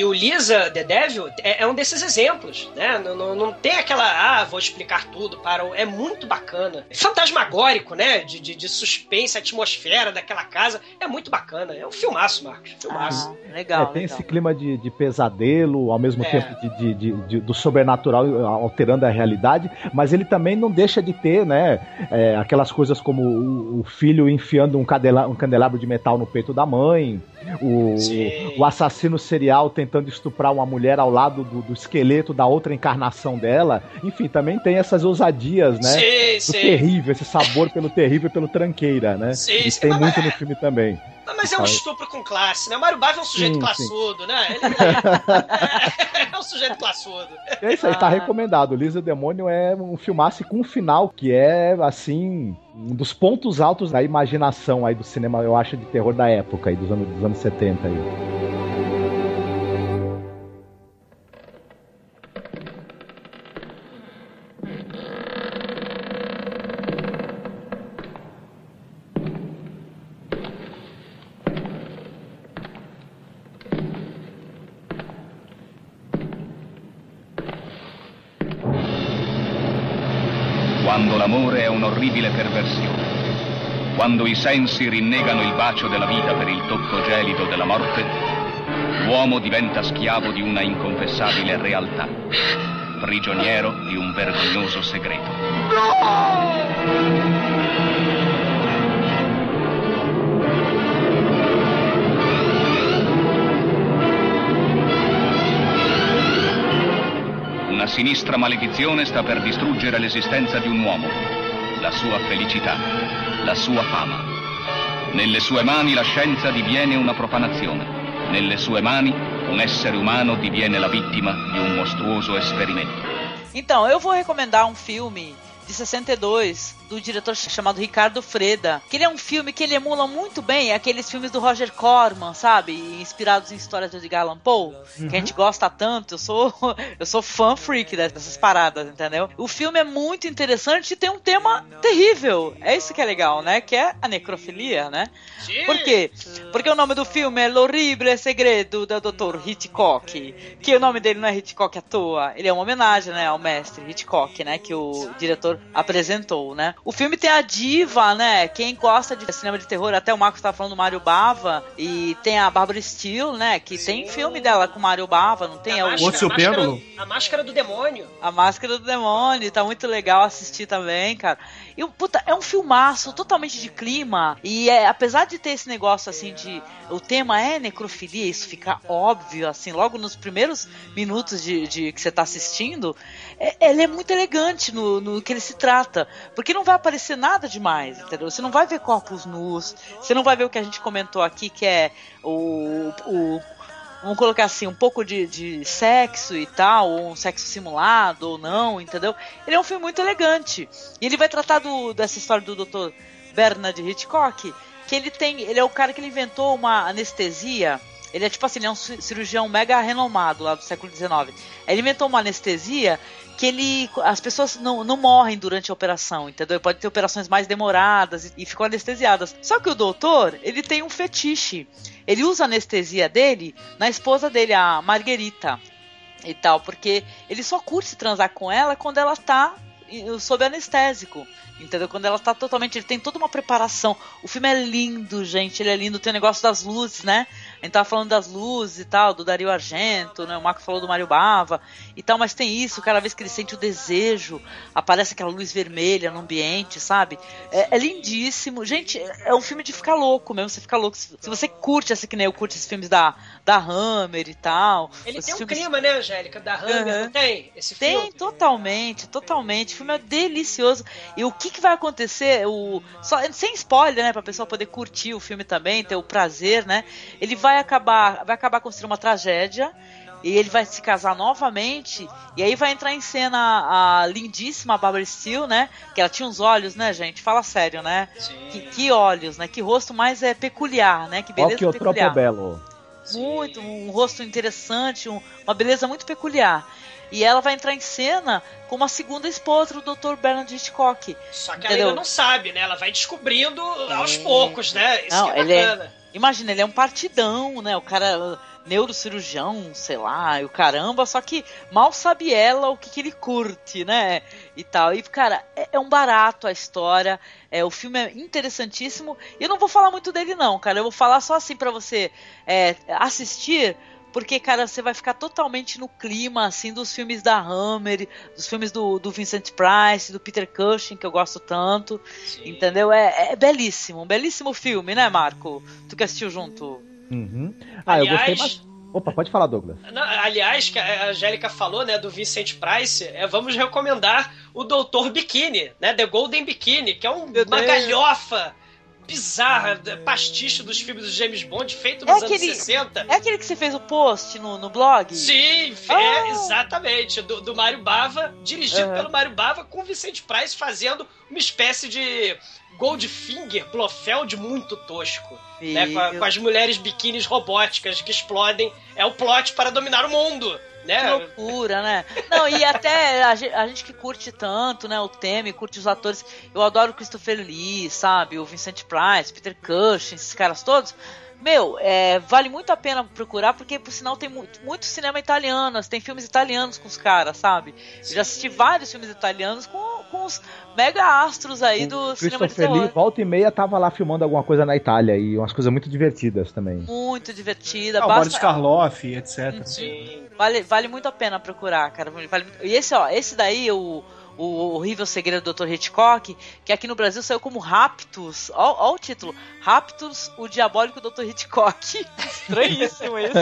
E o Lisa The Devil é, é um desses exemplos, né? Não, não, não, tem aquela, ah, vou explicar tudo para. É muito bacana. É fantasmagórico, né? De, de, de, suspense, a atmosfera daquela casa. É muito bacana. É um filmaço, Marcos. Filmaço. Ah, legal. É, tem legal. esse clima de, de pesadelo, ao mesmo é. tempo de, de, de, do sobrenatural alterando a realidade, mas ele também não deixa de ter, né? É, aquelas coisas como o, o filho enfiando um, cadela, um candelabro de metal no peito da mãe o, o assassino serial tentando estuprar uma mulher ao lado do, do, esqueleto da outra encarnação dela. Enfim, também tem essas ousadias, né? Sim, sim. terrível, esse sabor pelo terrível e pelo tranqueira, né? Sim, e tem muito no filme também. Mas é um estupro com classe, né? O Mário Bava é um sujeito sim, classudo, sim. né? Ele é, é, um sujeito classudo. É isso aí, tá ah. recomendado. Lisa Demônio é um filmaço com um final que é, assim, um dos pontos altos da imaginação aí do cinema, eu acho, de terror da época aí, dos anos, dos anos 70 aí. Un'orribile perversione. Quando i sensi rinnegano il bacio della vita per il tocco gelido della morte, l'uomo diventa schiavo di una inconfessabile realtà, prigioniero di un vergognoso segreto. No! Una sinistra maledizione sta per distruggere l'esistenza di un uomo, la sua felicità, la sua fama. Nelle sue mani la scienza diviene una profanazione, nelle sue mani un essere umano diviene la vittima di un mostruoso esperimento. Então, eu vou recomendar um filme de 62 do diretor chamado Ricardo Freda, que ele é um filme que ele emula muito bem aqueles filmes do Roger Corman, sabe? Inspirados em histórias de Edgar Allan Poe, uhum. que a gente gosta tanto. Eu sou eu sou fã freak dessas paradas, entendeu? O filme é muito interessante e tem um tema terrível. É isso que é legal, né? Que é a necrofilia, né? Por quê? Porque o nome do filme é L'Horrible Segredo do Dr. Hitchcock, que o nome dele não é Hitchcock à toa, ele é uma homenagem, né, ao mestre Hitchcock, né, que o diretor apresentou, né? O filme tem a diva, né? Quem gosta de cinema de terror, até o Marcos tá falando do Mario Bava, e tem a Barbara Steele, né? Que Sim. tem filme dela com Mario Bava, não tem? A, é máscara, o Pêndulo? A Máscara do Demônio. A Máscara do Demônio, tá muito legal assistir também, cara. E, puta, é um filmaço totalmente de clima. E é, apesar de ter esse negócio assim de. O tema é necrofilia, isso fica óbvio, assim, logo nos primeiros minutos de, de que você tá assistindo. É, ele é muito elegante no, no que ele se trata. Porque não vai aparecer nada demais, entendeu? Você não vai ver corpos nus, você não vai ver o que a gente comentou aqui, que é o, o vamos colocar assim, um pouco de, de sexo e tal, ou um sexo simulado ou não, entendeu? Ele é um filme muito elegante. E ele vai tratar do, dessa história do Dr. Bernard Hitchcock, que ele tem, ele é o cara que inventou uma anestesia. Ele é tipo assim, ele é um cirurgião mega renomado lá do século XIX. Ele inventou uma anestesia que ele as pessoas não, não morrem durante a operação, entendeu? Pode ter operações mais demoradas e, e ficam anestesiadas. Só que o doutor, ele tem um fetiche. Ele usa a anestesia dele na esposa dele, a Marguerita e tal, porque ele só curte transar com ela quando ela tá sob anestésico. Entendeu? Quando ela tá totalmente. Ele tem toda uma preparação. O filme é lindo, gente. Ele é lindo. Tem o negócio das luzes, né? A gente tava falando das luzes e tal, do Dario Argento, né? O Marco falou do Mário Bava e tal, mas tem isso, cada vez que ele sente o desejo, aparece aquela luz vermelha no ambiente, sabe? É, é lindíssimo. Gente, é um filme de ficar louco mesmo, você fica louco. Se, você curte, assim que nem eu curte esses filmes da, da Hammer e tal. Ele tem um filmes... clima, né, Angélica? Da Hammer, uhum. não tem? Esse filme? Tem, totalmente, totalmente. O filme é delicioso. E o que, que vai acontecer? O... Só, sem spoiler, né? Pra pessoa poder curtir o filme também, ter o prazer, né? Ele vai vai acabar, vai acabar construindo uma tragédia e ele vai se casar novamente e aí vai entrar em cena a lindíssima Barbara Steele, né? Que ela tinha uns olhos, né, gente? Fala sério, né? Que, que, olhos, né? Que rosto mais é peculiar, né? Que beleza Ó, que peculiar. belo. Muito, um rosto interessante, um, uma beleza muito peculiar. E ela vai entrar em cena como a segunda esposa do Dr. Bernard Hitchcock. Só que entendeu? ela ainda não sabe, né? Ela vai descobrindo aos poucos, né? Isso não, é ele é, Imagina, ele é um partidão, né? O cara neurocirurgião, sei lá, e o caramba, só que mal sabe ela o que, que ele curte, né? E tal. E, cara, é, é, um barato a história. É, o filme é interessantíssimo. E eu não vou falar muito dele, não, cara. Eu vou falar só assim para você é, assistir porque, cara, você vai ficar totalmente no clima, assim, dos filmes da Hammer, dos filmes do, do Vincent Price, do Peter Cushing, que eu gosto tanto, Sim. entendeu? É, é, belíssimo, um belíssimo filme, né, Marco? Tu que assistiu junto? Uhum. Ah, Aliás, eu gostei bastante. Opa, pode falar, Douglas. Não, aliás, que a Angélica falou, né, do Vincent Price, é, vamos recomendar o Doutor Bikini, né, The Golden Bikini, que é um, uma galhofa bizarra, pastiche dos filmes do James Bond, feito nos é anos aquele, 60. É aquele que você fez o post no, no blog? Sim, é, ah. é, exatamente. Do, do Mário Bava, dirigido uhum. pelo Mário Bava, com o Vicente Price fazendo uma espécie de Goldfinger, Blofeld muito tosco. Né, com, a, com, as mulheres biquínis robóticas que explodem. É o plot para dominar o mundo. Né? Que loucura, né? Não, e até a gente, a gente, que curte tanto, né? O tema, curte os atores. Eu adoro o Christopher Lee, sabe? O Vincent Price, Peter Cushing, esses caras todos. Meu, é, vale muito a pena procurar, porque por sinal tem muito, muito cinema italiano, tem filmes italianos com os caras, sabe? Eu já assisti vários filmes italianos com, com os mega astros aí o do cinema de terror. Lee, volta e meia, tava lá filmando alguma coisa na Itália e umas coisas muito divertidas também. Muito divertida. Ah, basta... Boris Karloff, etc. Sim. Vale, vale muito a pena procurar, cara. Vale, e esse, ó, esse daí, o o horrível segredo do Dr. Hitchcock, que aqui no Brasil saiu como Raptus. Olha o título: Raptus, o diabólico Dr. Hitchcock. Estranhíssimo isso.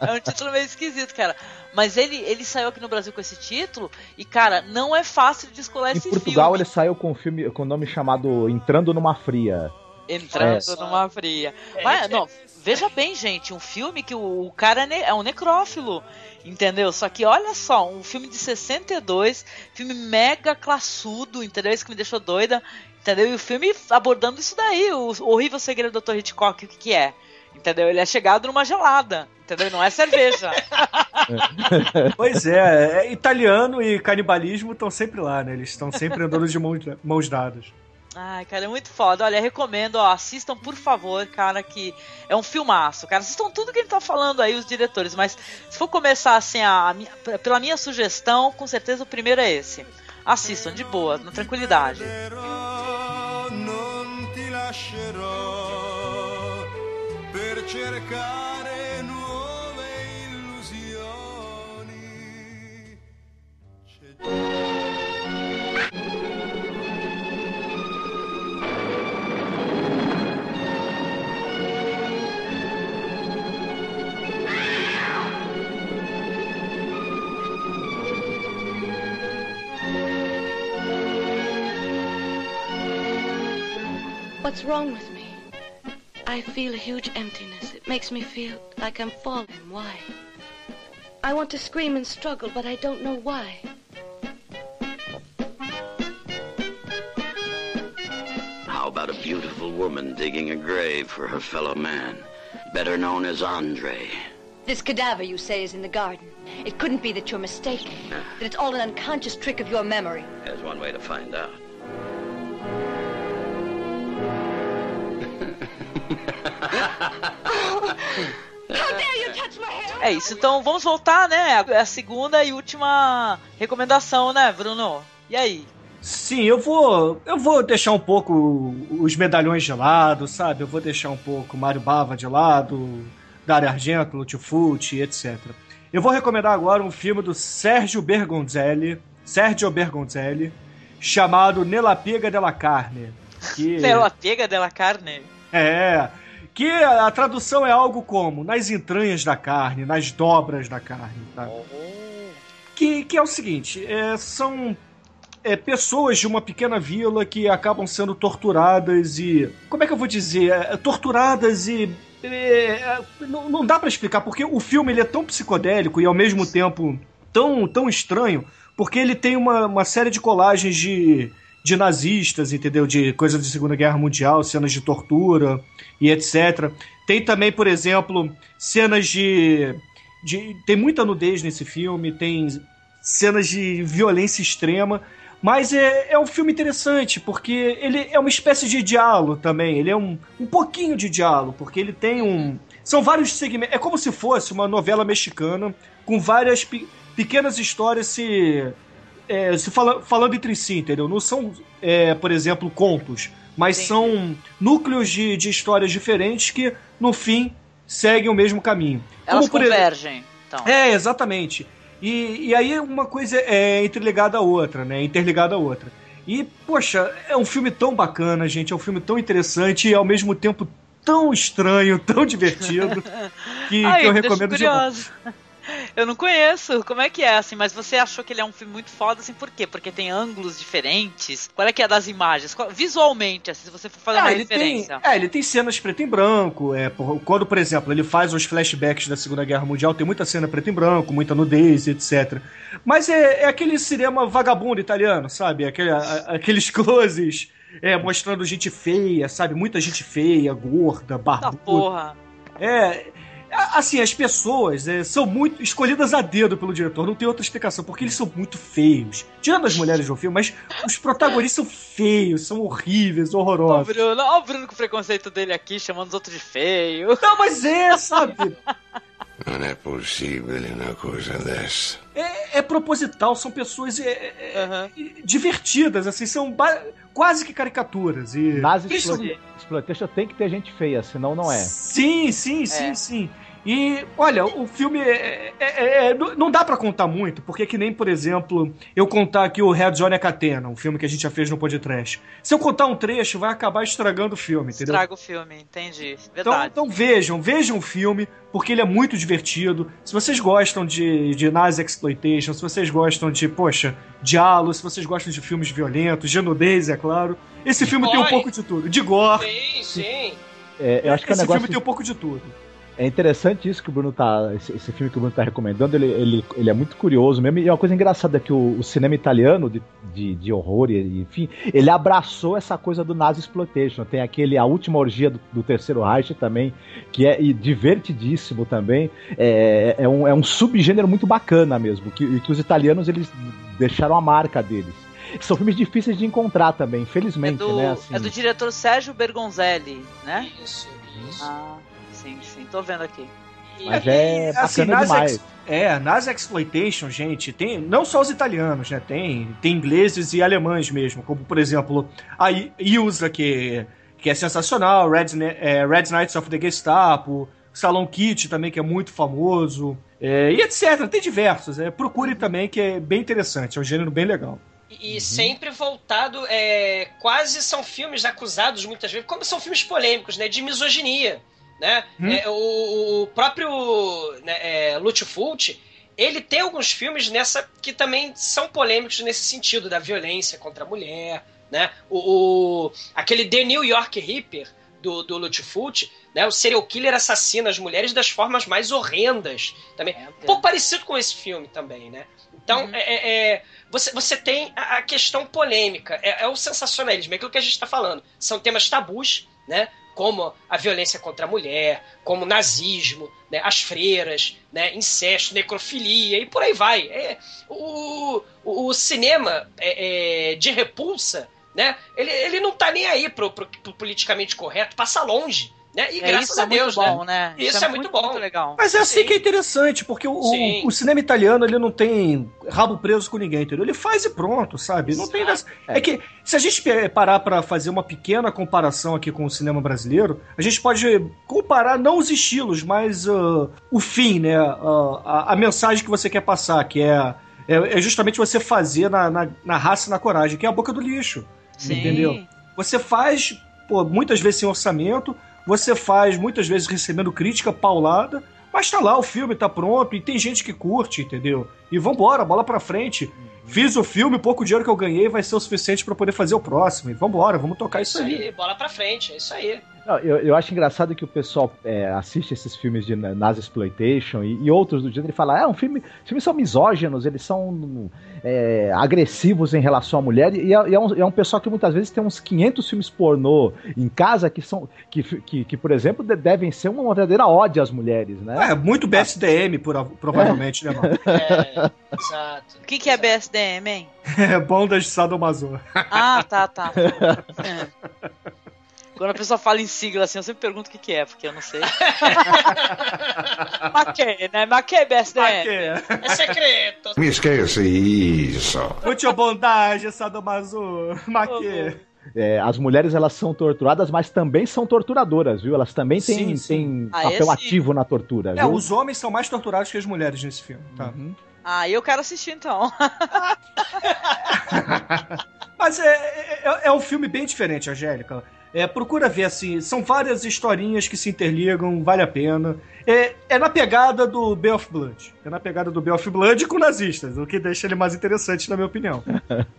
é um título meio esquisito, cara. Mas ele, ele saiu aqui no Brasil com esse título e, cara, não é fácil de descolar esse filme. Em Portugal ele saiu com um filme com o nome chamado Entrando numa Fria. Entrando é. numa fria. Mas, não, veja bem, gente, um filme que o, o cara é, é um necrófilo. Entendeu? Só que olha só, um filme de 62, filme mega classudo, entendeu? Isso que me deixou doida, entendeu? E o filme abordando isso daí, o horrível segredo do Dr. Hitchcock, o que, que é? Entendeu? Ele é chegado numa gelada, entendeu? Não é cerveja. pois é, é, italiano e canibalismo estão sempre lá, né? Eles estão sempre andando de mãos, mãos dadas. Ai, cara, é muito foda. Olha, recomendo, ó, assistam, por favor, cara, que é um filmaço, cara. Assistam tudo que gente tá falando aí, os diretores, mas se for começar assim, a, a pela minha sugestão, com certeza o primeiro é esse. Assistam, de boa, na tranquilidade. What's wrong with me? I feel a huge emptiness. It makes me feel like I'm falling. Why? I want to scream and struggle, but I don't know why. How about a beautiful woman digging a grave for her fellow man, better known as Andre? This cadaver, you say, is in the garden. It couldn't be that you're mistaken. That it's all an unconscious trick of your memory. There's one way to find out. É isso, então vamos voltar, né? A a segunda e última recomendação, né, Bruno? E aí? Sim, eu vou. Eu vou deixar um pouco os medalhões de lado, sabe? Eu vou deixar um pouco Mário Bava de lado, Dario Argento, Lutifuti, etc. Eu vou recomendar agora um filme do Sérgio Bergonzelli, Sérgio Bergonzelli, chamado Nella Piega della Carne. Que... Pela pega dela carne. É. Que a tradução é algo como nas entranhas da carne, nas dobras da carne, tá? Que, que é o seguinte, é, são é, pessoas de uma pequena vila que acabam sendo torturadas e. Como é que eu vou dizer? É, torturadas e. é, não, não dá pra explicar, porque o filme ele é tão psicodélico e ao mesmo tempo tão, tão estranho, porque ele tem uma, uma série de colagens de, de nazistas, entendeu? De coisas de Segunda Guerra Mundial, cenas de tortura e etc. Tem também, por exemplo, cenas de. de tem muita nudez nesse filme, tem cenas de violência extrema. Mas é, é um filme interessante, porque ele é uma espécie de diálogo também. Ele é um, um pouquinho de diálogo, porque ele tem um. São vários segmentos. É como se fosse uma novela mexicana com várias pe- pequenas histórias se. é, se fala- falando entre si, entendeu? Não são, é, por exemplo, contos, mas são núcleos de, de histórias diferentes que, no fim, seguem o mesmo caminho. Elas Como, convergem. Então. é, exatamente. E, e aí uma coisa é interligada à outra, né? Interligada à outra. E, poxa, é um filme tão bacana, gente. É um filme tão interessante e ao mesmo tempo tão estranho, tão divertido, que, Ai, que eu recomendo demais. Eu não conheço, como é que é, assim, mas você achou que ele é um filme muito foda, assim, por quê? Porque tem ângulos diferentes? Qual é que é das imagens? Qual- visualmente, assim, se você for fazer Ah, uma ele tem, referência. é, ele tem cenas preto e branco. É, quando, por exemplo, ele faz os flashbacks da Segunda Guerra Mundial, tem muita cena preto e branco, muita nudez, etc. Mas é, é aquele cinema vagabundo italiano, sabe? Aquele, a- aqueles closes é, mostrando gente feia, sabe? Muita gente feia, gorda, Ah, barbuda. porra. É. Assim, as pessoas é, são muito escolhidas a dedo pelo diretor, não tem outra explicação, porque eles são muito feios. Tirando as mulheres do filme, mas os protagonistas são feios, são horríveis, Ó, o horrorosos. Bruno, ó, o Bruno com o preconceito dele aqui, chamando os outros de feio. Não, mas é, sabe? Non è possibile una cosa dessa. É, é proposital, são pessoas é, é, é, divertidas, assim, são quase que caricaturas. E Nas Exploitation tem que ter gente feia, senão não é. Sim, sim, sim, É. sim. E, olha, o filme é, é- é- não não dá pra contar muito, porque é que nem, por exemplo, eu contar aqui o Red Johnny Catena, um filme que a gente já fez no podcast. Se eu contar um trecho, vai acabar estragando o filme, entendeu? Estraga o filme, entendi. Então, Verdade. então vejam, vejam o filme, porque ele é muito divertido. Se vocês gostam de, de Nazi Exploitation, se vocês gostam de, poxa, diálogo, se vocês gostam de filmes violentos, de nudez, é claro, esse filme tem um gore. pouco de tudo. De gore. Sim, sim. É, eu acho que é um esse negócio. filme tem um pouco de tudo. É interessante isso que o Bruno tá. Esse, esse filme que o Bruno tá recomendando, ele, ele, ele é muito curioso mesmo. E uma coisa engraçada é que o, o cinema italiano de, de, de horror, e, enfim, ele abraçou essa coisa do Nazi Exploitation. Tem aquele A Última Orgia do, do Terceiro Reich também, que é e divertidíssimo também. É, é, um, é um subgênero muito bacana mesmo, que, e que os italianos eles deixaram a marca deles. São filmes difíceis de encontrar também, É infelizmente, do, né? Assim, é do diretor Sérgio Bergonzelli, né? Isso. Ah, sim, sim, tô vendo aqui. Mas é bacana assim, nas demais. ex- é, nas exploitation, gente, tem não só os italianos, né? Tem, tem ingleses e alemães mesmo, como por exemplo a Ilsa, que, que é sensacional, Red, é, Red Knights of the Gestapo, Salon Kit também, que é muito famoso, é, e etc. Tem diversos. É, procure também, que é bem interessante, é um gênero bem legal. E sempre voltado, é, quase são filmes acusados muitas vezes, como são filmes polêmicos, né, de misoginia, né? Hum. É, o, o próprio né, é, Fulci, ele tem alguns filmes nessa que também são polêmicos nesse sentido da violência contra a mulher, né? O, o- aquele The New York Ripper do, do Fulci, né? O serial killer assassina as mulheres das formas mais horrendas, também. Um pouco parecido com esse filme também, né? Então, é, é- é, você, você tem a, a questão polêmica, é, é o sensacionalismo, é aquilo que a gente está falando. São temas tabus, né? Como a violência contra a mulher, como o nazismo, né? as freiras, né? incesto, necrofilia e por aí vai. É, o, o, cinema é, é, de repulsa, né? ele, ele não tá nem aí pro, pro- pro politicamente correto, passa longe. Né? E É, graças isso é a Deus, muito bom, né? Isso, é, muito, bom. legal. Mas é assim que é interessante, porque o, Sim. o, o cinema italiano ele não tem rabo preso com ninguém, entendeu? Ele faz e pronto, sabe? Não tem dessa... é. que se a gente parar pra fazer uma pequena comparação aqui com o cinema brasileiro, a gente pode comparar não os estilos, mas ah, o fim, né? Ah, a, a mensagem que você quer passar, que é, é, é justamente você fazer na, na, na raça e na coragem, que é a boca do lixo. Sim. Entendeu? Você faz, pô, muitas vezes sem orçamento, você faz muitas vezes recebendo crítica paulada, mas tá lá, o filme tá pronto e tem gente que curte, entendeu? E vambora, bola pra frente. Fiz o filme, pouco dinheiro que eu ganhei vai ser o suficiente pra poder fazer o próximo. E vambora, vamos tocar isso, Isso aí. aí, bola pra frente, é isso aí. Não, eu, eu acho engraçado que o pessoal é, assiste esses filmes de Nazi Exploitation e, e outros do gênero e fala: é um filme. Os filmes são misóginos, eles são é, agressivos em relação à mulher. E é, e é um, é um pessoal que muitas vezes tem uns 500 filmes pornô em casa que são. que, que, que, por exemplo, de- devem ser uma verdadeira ódio às mulheres, né? É, muito BSDM, por- provavelmente, né, mano? É, exato. O que, que é BSDM, hein? É bondas de sadomaso. Ah, tá, tá. É. Quando a pessoa fala em sigla assim, eu sempre pergunto o que, que é, porque eu não sei. Maquê, né? Maquê BSDM. É secreto. Mi scherzi, isso. Muito bondade, sadomaso. Maquê. É, as mulheres elas são torturadas, mas também são torturadoras, viu? Elas também Sim, têm, sim. têm Ah, papel esse- ativo na tortura, É, viu? os homens são mais torturados que as mulheres nesse filme, tá? Ah, eu quero assistir então. Mas é, é, é um filme bem diferente, Angélica. É, procura ver, assim, são várias historinhas que se interligam, vale a pena. É, é na pegada do Bay of Blood. É na pegada do Bay of Blood com nazistas, o que deixa ele mais interessante, na minha opinião.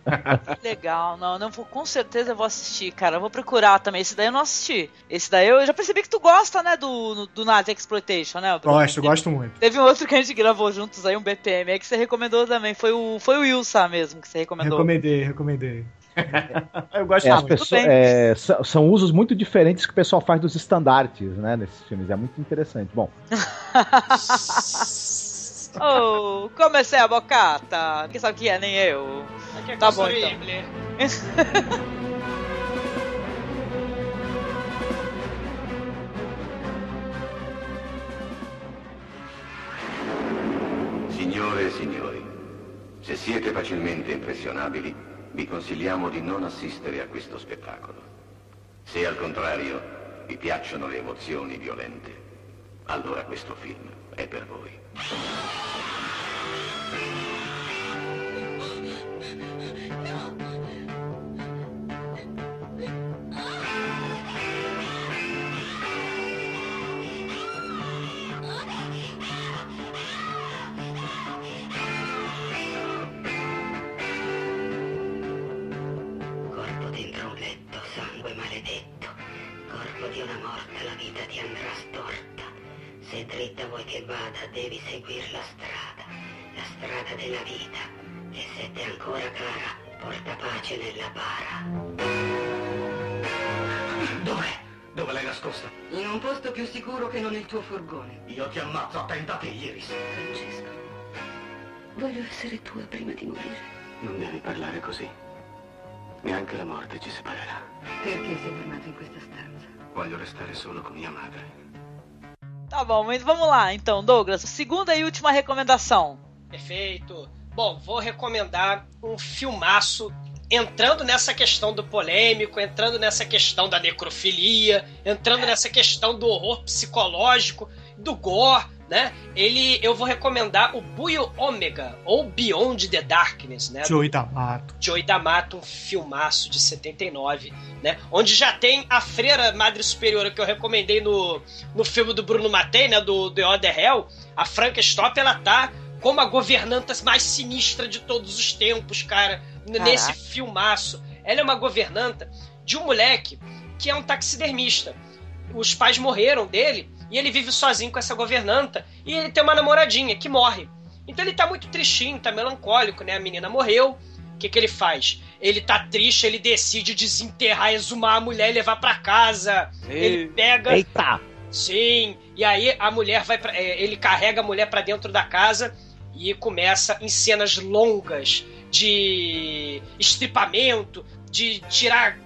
Legal, não, não vou, com certeza eu vou assistir, cara. Eu vou procurar também. Esse daí eu não assisti. Esse daí eu já percebi que tu gosta, né, do, do Nazi Exploitation, né? Gosto, gosto muito. Teve um outro que a gente gravou juntos aí, um BPM, aí que você recomendou também. Foi o, foi o Wilson mesmo que você recomendou. Recomendei, recomendei. Eu gosto É, as pessoas- é, são, são usos muito diferentes que o pessoal faz dos estandartes, né, nesses filmes. É muito interessante. Bom, Oh, comecei a bocata. Quem sabe que é? Nem eu. Aqui é Tá bom, então. Signore e signori, se siete facilmente impressionabili, vi consigliamo di non assistere a questo spettacolo. Se al contrario vi piacciono le emozioni violente, allora questo film è per voi. Se dritta vuoi che vada, devi seguire la strada. La strada della vita. E se ti è ancora cara, porta pace nella bara. Dov'è? Dove l'hai nascosta? In un posto più sicuro che non il tuo furgone. Io ti ammazzo a tentati, Iris. Francesco, voglio essere tua prima di morire. Non devi parlare così. Neanche la morte ci separerà. Perché sei fermato in questa stanza? Voglio restare solo con mia madre. Tá bom, mas vamos lá então, Douglas. Segunda e última recomendação. Perfeito. Bom, vou recomendar um filmaço entrando nessa questão do polêmico, entrando nessa questão da necrofilia, entrando nessa questão do horror psicológico, do gore, né? Ele, eu vou recomendar o Buio Ômega, ou Beyond the Darkness, né? Joey D'Amato. Joey D'Amato, um filmaço de 79, né? Onde já tem a freira Madre Superiora que eu recomendei no, no filme do Bruno Mattei, né? Do The Other Hell. A Franca Stop, ela tá como a governanta mais sinistra de todos os tempos, cara. Caraca. Nesse filmaço. Ela é uma governanta de um moleque que é um taxidermista. Os pais morreram dele e ele vive sozinho com essa governanta. E ele tem uma namoradinha que morre. Então ele tá muito tristinho, tá melancólico, né? A menina morreu. O que, que ele faz? Ele tá triste, ele decide desenterrar, exumar a mulher e levar para casa. Ei. Ele pega. Eita! Sim. E aí a mulher vai pra, é, ele carrega a mulher para dentro da casa e começa em cenas longas de estripamento, de tirar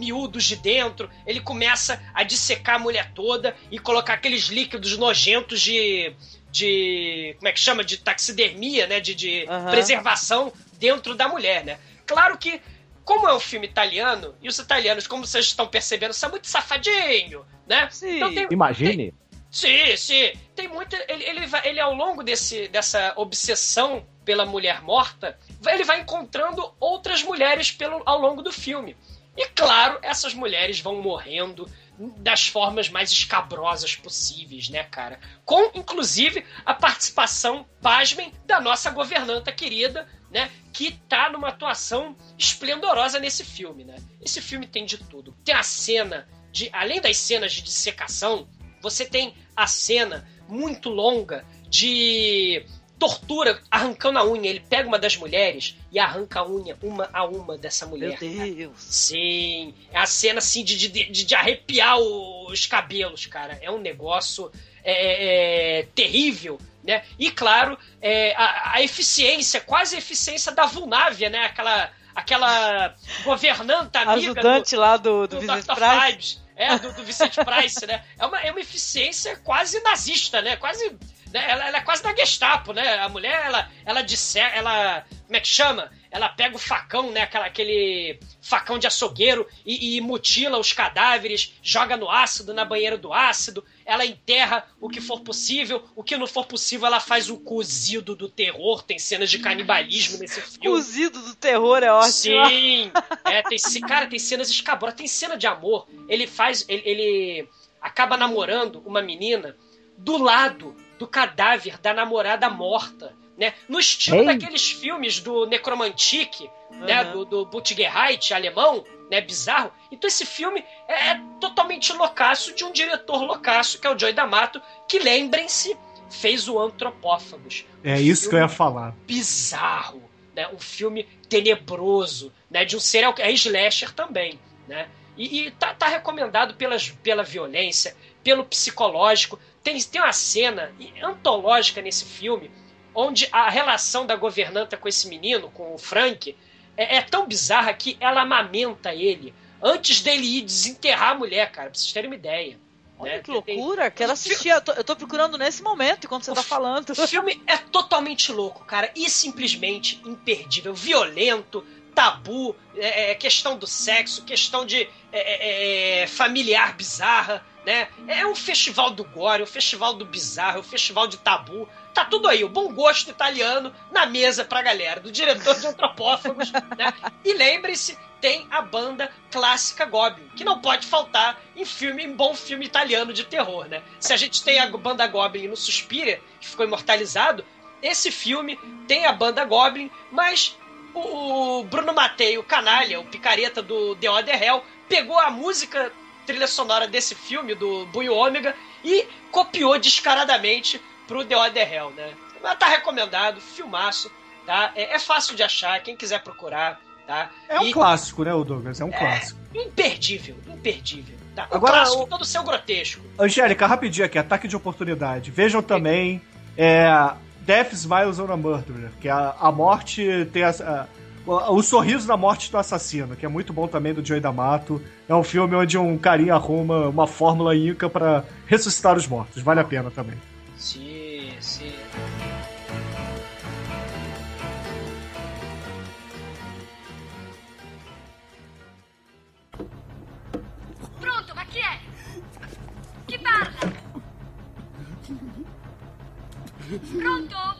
miúdos de dentro, ele começa a dissecar a mulher toda e colocar aqueles líquidos nojentos de. de. como é que chama? De taxidermia, né? De, de uhum. preservação dentro da mulher, né? Claro que. Como é um filme italiano, e os italianos, como vocês estão percebendo, são muito safadinho, né? Sim. Então tem, Imagine. Tem, sim, sim. Tem muita. Ele, ele, vai, ele, ao longo desse, dessa obsessão pela mulher morta, ele vai encontrando outras mulheres pelo, ao longo do filme. E claro, essas mulheres vão morrendo das formas mais escabrosas possíveis, né, cara? Com, inclusive, a participação, pasmem, da nossa governanta querida, né? Que tá numa atuação esplendorosa nesse filme, né? Esse filme tem de tudo. Tem a cena de. Além das cenas de dissecação, você tem a cena muito longa de tortura arrancando a unha. Ele pega uma das mulheres e arranca a unha uma a uma dessa mulher. Meu Deus. Sim. É a cena assim de, de, de, de arrepiar os cabelos, cara. É um negócio é, é, é, terrível. Né? E claro, é, a, a, eficiência, quase a eficiência da Vulnávia, né? Aquela, aquela governanta amiga. Ajudante do, lá do, do, do Vicente Price. É, do, do Vicente Price, né? É uma, é uma eficiência quase nazista, né? Quase né? Ela, ela, é quase da Gestapo, né? A mulher, ela, ela disser, ela. Como é que chama? Ela pega o facão, né? Aquela, aquele facão de açougueiro e, e, mutila os cadáveres, joga no ácido, na banheira do ácido. Ela enterra o que for possível. O que não for possível, ela faz o cozido do terror. Tem cenas de canibalismo nesse filme. Cozido do terror é ótimo. Sim! É, tem, cara, tem cenas escabrosas. Tem cena de amor. Ele faz. Ele, ele acaba namorando uma menina do lado do cadáver da namorada morta. Né? No estilo Ei. daqueles filmes do Necromantique, uhum. né? do, do alemão, né? bizarro. Então esse filme é, é totalmente loucaço de um diretor loucaço, que é o Joey D'Amato, que, lembrem-se, fez o Antropófagos. É um isso que eu ia falar. Bizarro, né? um filme tenebroso, né? de um serial... É slasher também, né? E, e tá, tá recomendado pelas, pela violência, pelo psicológico. Tem, tem uma cena antológica nesse filme onde a relação da governanta com esse menino, com o Frank, é, é tão bizarra que ela amamenta ele antes dele ir desenterrar a mulher, cara, pra vocês terem uma ideia. Olha né? que loucura, quero assistir. Eu tô, eu tô, procurando nesse momento, enquanto você o tá falando. O filme é totalmente louco, cara, e simplesmente imperdível, violento, tabu, é, é, questão do sexo, questão de é, é, é familiar bizarra, né? É um festival do gore, um festival do bizarro, um festival de tabu. Tá tudo aí, o bom gosto italiano na mesa pra galera, do diretor de Antropófagos, né? E lembre-se, tem a banda clássica Goblin, que não pode faltar em filme, em bom filme italiano de terror, né? Se a gente tem a banda Goblin no Suspiria, que ficou imortalizado, esse filme tem a banda Goblin, mas o Bruno Mattei, o canalha, o picareta do The Other Hell, pegou a música trilha sonora desse filme, do Buio Ômega, e copiou descaradamente pro The Other Hell, né? Mas tá recomendado, filmaço, tá? É, é, fácil de achar, quem quiser procurar, tá? É um e, clássico, né, o Douglas? É um é, clássico. Imperdível, imperdível. Tá? Um Agora, clássico o... todo seu grotesco. Angélica, rapidinho aqui, ataque de oportunidade. Vejam também é, Death Smiles on a Murderer, que a, a morte tem a, a O, o Sorriso da Morte do Assassino, que é muito bom também, do Joey D'Amato. É um filme onde um carinha arruma uma fórmula inca para ressuscitar os mortos. Vale a pena também. Sim, sim. Pronto, chi è? Chi parla? Pronto?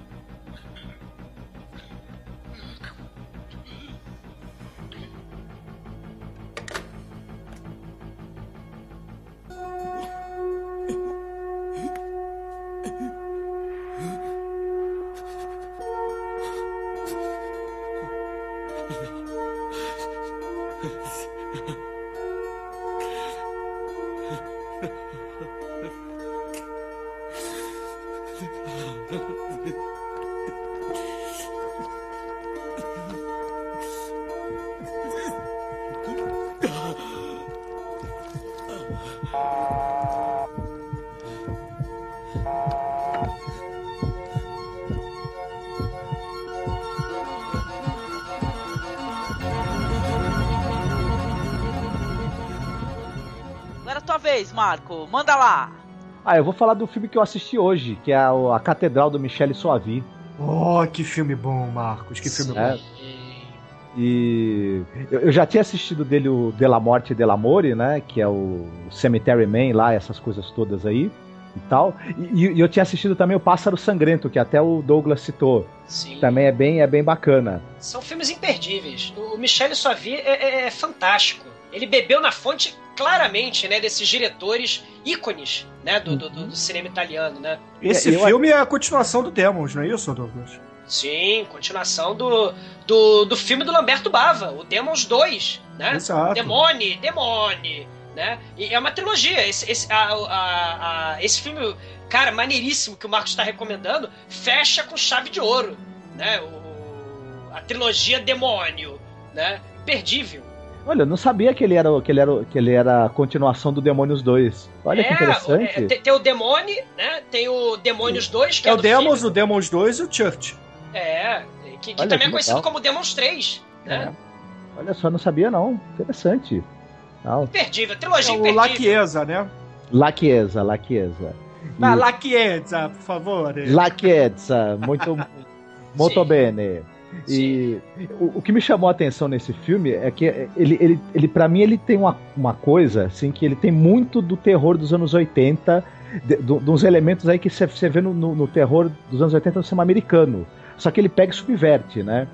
Marco. Manda lá. Ah, eu vou falar do filme que eu assisti hoje, que é a, Catedral do Michele Soavi. Oh, que filme bom, Marcos. Que filme É. bom. E eu, já tinha assistido dele o Della Morte e Dell'Amore, né? Que é o Cemetery Man lá, essas coisas todas aí e tal. E, e eu tinha assistido também o Pássaro Sangrento, que até o Douglas citou. Sim. Também é bem, é bem bacana. São filmes imperdíveis. O Michel Soavi é, é- é fantástico. Ele bebeu na fonte claramente, né, desses diretores ícones, né, do, do- do- cinema italiano, né? Esse eu- filme é a continuação do Demons, não é isso, Douglas? Sim, continuação do, do, do filme do Lamberto Bava, o Demons 2, né? Exato. Demone, Demone, né? E é uma trilogia. Esse, esse, a- a- a- esse filme, cara, maneiríssimo que o Marcos está recomendando, fecha com chave de ouro, né? O, a trilogia Demônio, né? Perdível. Olha, eu não sabia que ele era, que ele era, que ele era a continuação do Demônios 2. Olha que É, interessante. é, tem, tem o Demone, né? Tem o Demônios 2, que É é, o do Demons, filme. o Demons 2 e o Church. É, que, que Olha, também que é conhecido legal. como Demons 3, né? Olha só, não sabia não. Interessante. Não. Imperdível, É trilogia o imperdível. La Chiesa, né? La Chiesa, La Chiesa. E- Ah, La Chiesa, por favor. La Chiesa, muito, muito bene. E o, o que me chamou a atenção nesse filme é que ele, ele, ele para mim, ele tem uma, uma coisa, assim, que ele tem muito do terror dos anos 80, de, do- de uns elementos aí que você vê no, no, no terror dos anos 80 do cinema americano. Só que ele pega e subverte, né?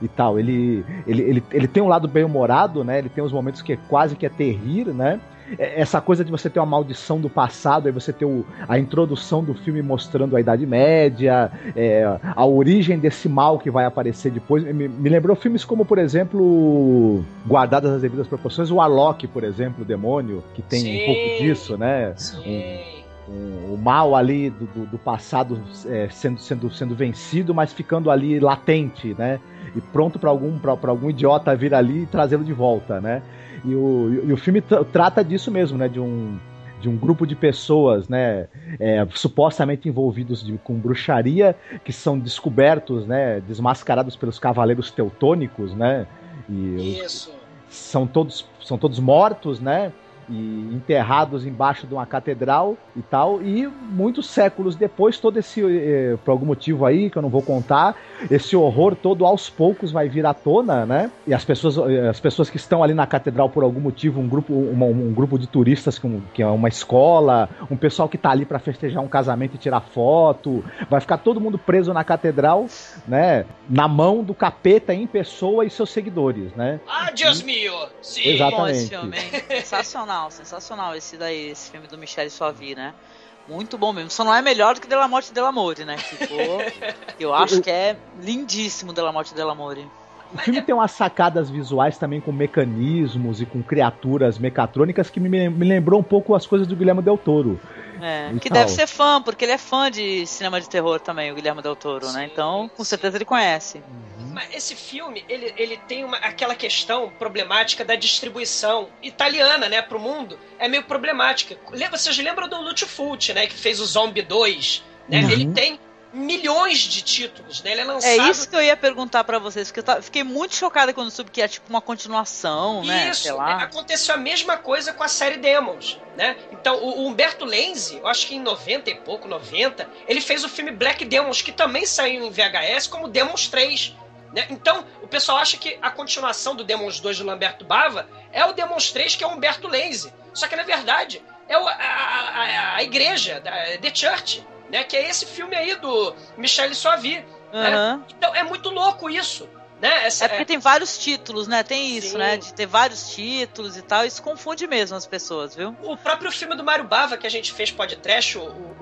E tal. Ele, ele, ele, ele tem um lado bem humorado, né? Ele tem uns momentos que é quase que é terrir, né? É- Essa coisa de você ter uma maldição do passado, aí você ter o- a introdução do filme mostrando a Idade Média, é, a origem desse mal que vai aparecer depois. Me, me lembrou filmes como, por exemplo, guardadas as devidas proporções, o Alok, por exemplo, o demônio, que tem Sim. um pouco disso, né? Um- um- o mal ali do, do- do passado é, sendo, sendo, sendo vencido, mas ficando ali latente, né? E pronto para algum, pra, pra algum idiota vir ali e trazê-lo de volta, né? E o, e o filme tra- trata disso mesmo, né? De um, de um grupo de pessoas, né? é, supostamente envolvidos de- com bruxaria, que são descobertos, né? Desmascarados pelos cavaleiros teutônicos, né? E os- Isso. são todos, são todos mortos, né? E enterrados embaixo de uma catedral e tal. E muitos séculos depois, todo esse, eh, por algum motivo aí, que eu não vou contar, esse horror todo aos poucos vai vir à tona, né? E as pessoas, eh, as pessoas que estão ali na catedral por algum motivo, um grupo, uma- um, grupo de turistas com, que é uma escola, um pessoal que tá ali para festejar um casamento e tirar foto, vai ficar todo mundo preso na catedral, né? Na mão do capeta em pessoa e seus seguidores, né? Ah, Deus mio! Sim. Exatamente. Bom esse filme, hein? Sensacional, sensacional esse daí, esse filme do Michel Suavi, né? Muito bom mesmo. Só não é melhor do que Della Morte e Dell'Amore, né? Ficou. Eu acho que é lindíssimo Della Morte e Dell'Amore. o filme tem umas sacadas visuais também com mecanismos e com criaturas mecatrônicas que me, me lembrou um pouco as coisas do Guilherme Del Toro. É, que tal. deve ser fã, porque ele é fã de cinema de terror também, o Guilherme Del Toro, né? Então, com certeza ele conhece. Mas esse filme, ele, ele tem uma, aquela questão problemática da distribuição italiana, né, pro mundo. É meio problemática. Le- Vocês lembram do Fulci, né, que fez o Zombie 2, né? Uhum. Ele tem milhões de títulos, né? Ele é lançado... É isso que eu ia perguntar pra vocês, porque eu fiquei muito chocada quando soube que é tipo uma continuação, né? Isso, Sei é, lá. aconteceu a mesma coisa com a série Demons, né? Então, o, o Humberto Lenzi, eu acho que em 90 e pouco, 90, ele fez o filme Black Demons, que também saiu em VHS como Demons 3. Né? Então, o pessoal acha que a continuação do Demons 2 do Lamberto Bava é o Demons 3, que é o Humberto Lenzi. Só que, na verdade, é o- a, a- a- igreja, The Church, né? que é esse filme aí do Michel Soavi. né? Aham. Então, é muito louco isso. Né? Essa, É porque tem vários títulos, né? Tem isso, né? De ter vários títulos e tal. Isso confunde mesmo as pessoas, viu? O próprio filme do Mário Bava que a gente fez podcast, o, o,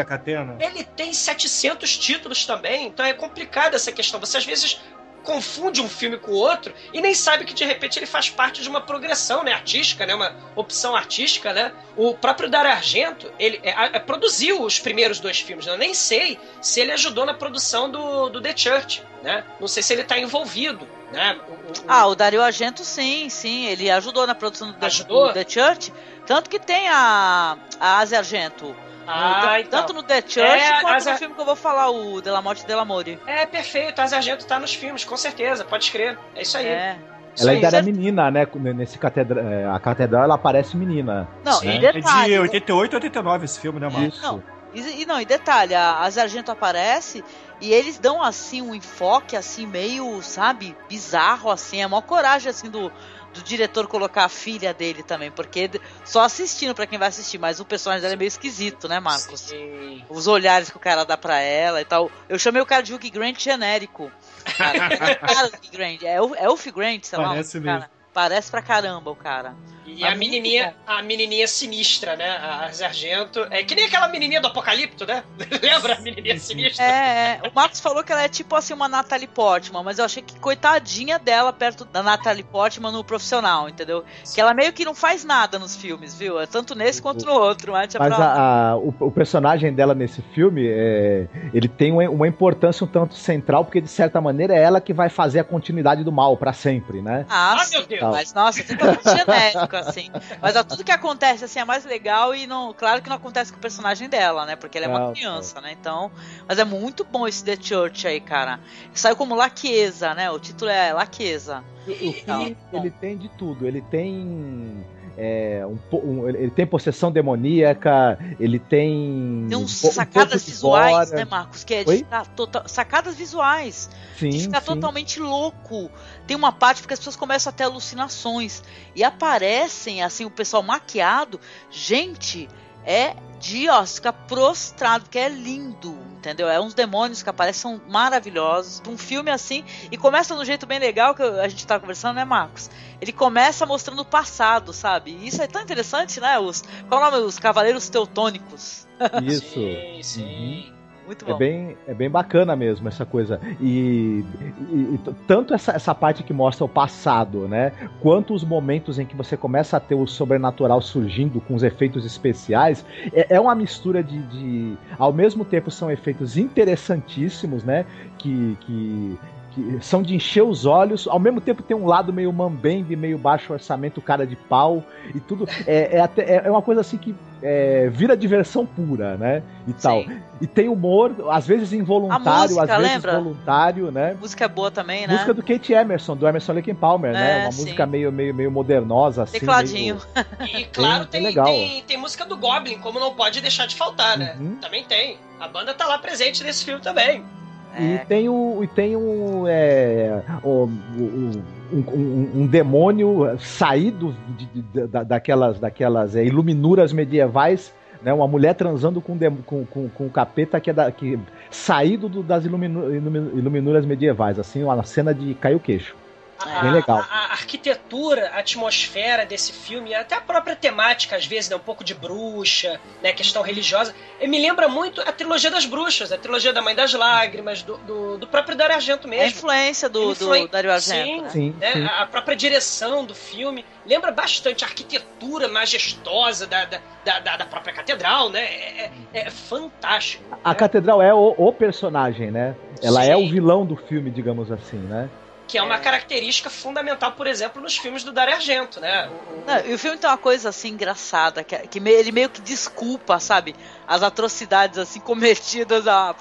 a Catena. ele tem 700 títulos também, então é complicada essa questão. Você às vezes confunde um filme com o outro e nem sabe que de repente ele faz parte de uma progressão né, artística, né, uma opção artística. Né? O próprio Dario Argento ele é, é, produziu os primeiros dois filmes. né? Eu nem sei se ele ajudou na produção do, do The Church. Né? Não sei se ele está envolvido. Né? O- o- Ah, o Dario Argento, sim, sim. Ele ajudou na produção do The, Ajudou? do The Church. Tanto que tem a, a Asia Argento. Ah, No- então. Tanto no The Church É, quanto Asia- no filme que eu vou falar, o De La Morte de Amore. É perfeito, a Argento tá nos filmes, com certeza, pode escrever. É isso aí. É. Ela ainda era menina, né? Nesse catedra... é, A catedral ela aparece menina. Não, né? detalhe. É de 88 89 esse filme, né, Marcos? Isso. Não, e, não, e detalhe, a, a Sargento aparece e eles dão assim um enfoque assim meio, sabe, bizarro assim, é maior coragem assim do, do diretor colocar a filha dele também, porque só assistindo pra quem vai assistir, mas o personagem dela é meio esquisito, né, Marcos? Sim. Os olhares que o cara dá pra ela e tal. Eu chamei o cara de Hugh Grant genérico. Cara, é o cara do Hugh Grant, é o, é o Hugh Grant, sei lá. Parece o cara. mesmo. Parece pra caramba o cara. E a muito menininha, a menininha sinistra, né? A Sargento. É que nem aquela menininha do Apocalipto, né? Lembra a menininha sinistra? É, é, o Marcos falou que ela é tipo assim uma Natalie Portman, mas eu achei que coitadinha dela perto da Natalie Portman no profissional, entendeu? Que ela meio que não faz nada nos filmes, viu? É tanto nesse quanto no outro, mas, Mas a- a- o, o personagem dela nesse filme, é, ele tem uma, uma importância um tanto central, porque de certa maneira é ela que vai fazer a continuidade do mal pra sempre, né? Ah, Ah, sim, meu Deus. mas nossa, tudo muito genérico, assim. Mas ó, tudo que acontece assim é mais legal e não. Claro que não acontece com o personagem dela, né? Porque ela é uma criança, né? Então. Mas é muito bom esse The Church aí, cara. Saiu como Laqueza, né? O título é Laqueza. O filme, ele tem de tudo. Ele tem. É, um um- ele tem possessão demoníaca, ele tem. Tem uns um sacadas visuais, né, Marcos? Que é de Oi? ficar total... sacadas visuais. Sim, de ficar sim. totalmente louco. Tem uma parte que as pessoas começam a ter alucinações. E aparecem, assim, o pessoal maquiado. Gente, é de, ó, você fica prostrado, porque é lindo, entendeu? É uns demônios que aparecem, são maravilhosos. Um filme assim, e começa de um jeito bem legal, que a gente tá conversando, né, Marcos? Ele começa mostrando o passado, sabe? E isso é tão interessante, né? Os, qual é o nome? Os Cavaleiros Teutônicos. Isso. Sim, sim. Muito É bom. bem, é bem bacana mesmo essa coisa. E, e- e tanto essa, essa parte que mostra o passado, né? Quanto os momentos em que você começa a ter o sobrenatural surgindo com os efeitos especiais, é, é uma mistura de, de- Ao mesmo tempo são efeitos interessantíssimos, né? Que. que que são de encher os olhos, ao mesmo tempo tem um lado meio mambembe, meio baixo orçamento, cara de pau e tudo. É, é, até- é uma coisa assim que é, vira diversão pura, né? E tal. E tem humor, às vezes involuntário, música, às vezes lembra? voluntário, né? Música é boa também, né? Música do Kate Emerson, do Emerson Lake Palmer, né? É, Uma sim. música meio, meio, meio modernosa, assim. Tecladinho. meio- E claro, tem, legal. tem, tem música do Goblin, como não pode deixar de faltar, né? Uhum. Também tem. A banda tá lá presente nesse filme também. E tem o. E tem um. É, o- o- um, um- um demônio saído de- de- da- daquelas, daquelas é, iluminuras medievais. Né, uma mulher transando com, dem- com, com, com o capeta que é da, que, saído do- das iluminu- ilumi- iluminuras medievais, assim, uma cena de cair o queixo. Bem legal. A, a arquitetura, a atmosfera desse filme, até a própria temática, às vezes, né, um pouco de bruxa, né, questão religiosa, me lembra muito a trilogia das bruxas, a trilogia da Mãe das Lágrimas, do, do, do próprio Dario Argento mesmo. A influência do, do Dario Argento. Sim, né? sim, né, A própria direção do filme lembra bastante a arquitetura majestosa da, da, da, da própria catedral, né? É, é, é fantástico. A né? catedral é o, o, personagem, né? Ela sim. é o vilão do filme, digamos assim, né? Que é uma característica fundamental, por exemplo, nos filmes do Dario Argento, né? O, Não, e o filme tem uma coisa assim engraçada, que, que ele meio que desculpa, sabe, as atrocidades assim cometidas a,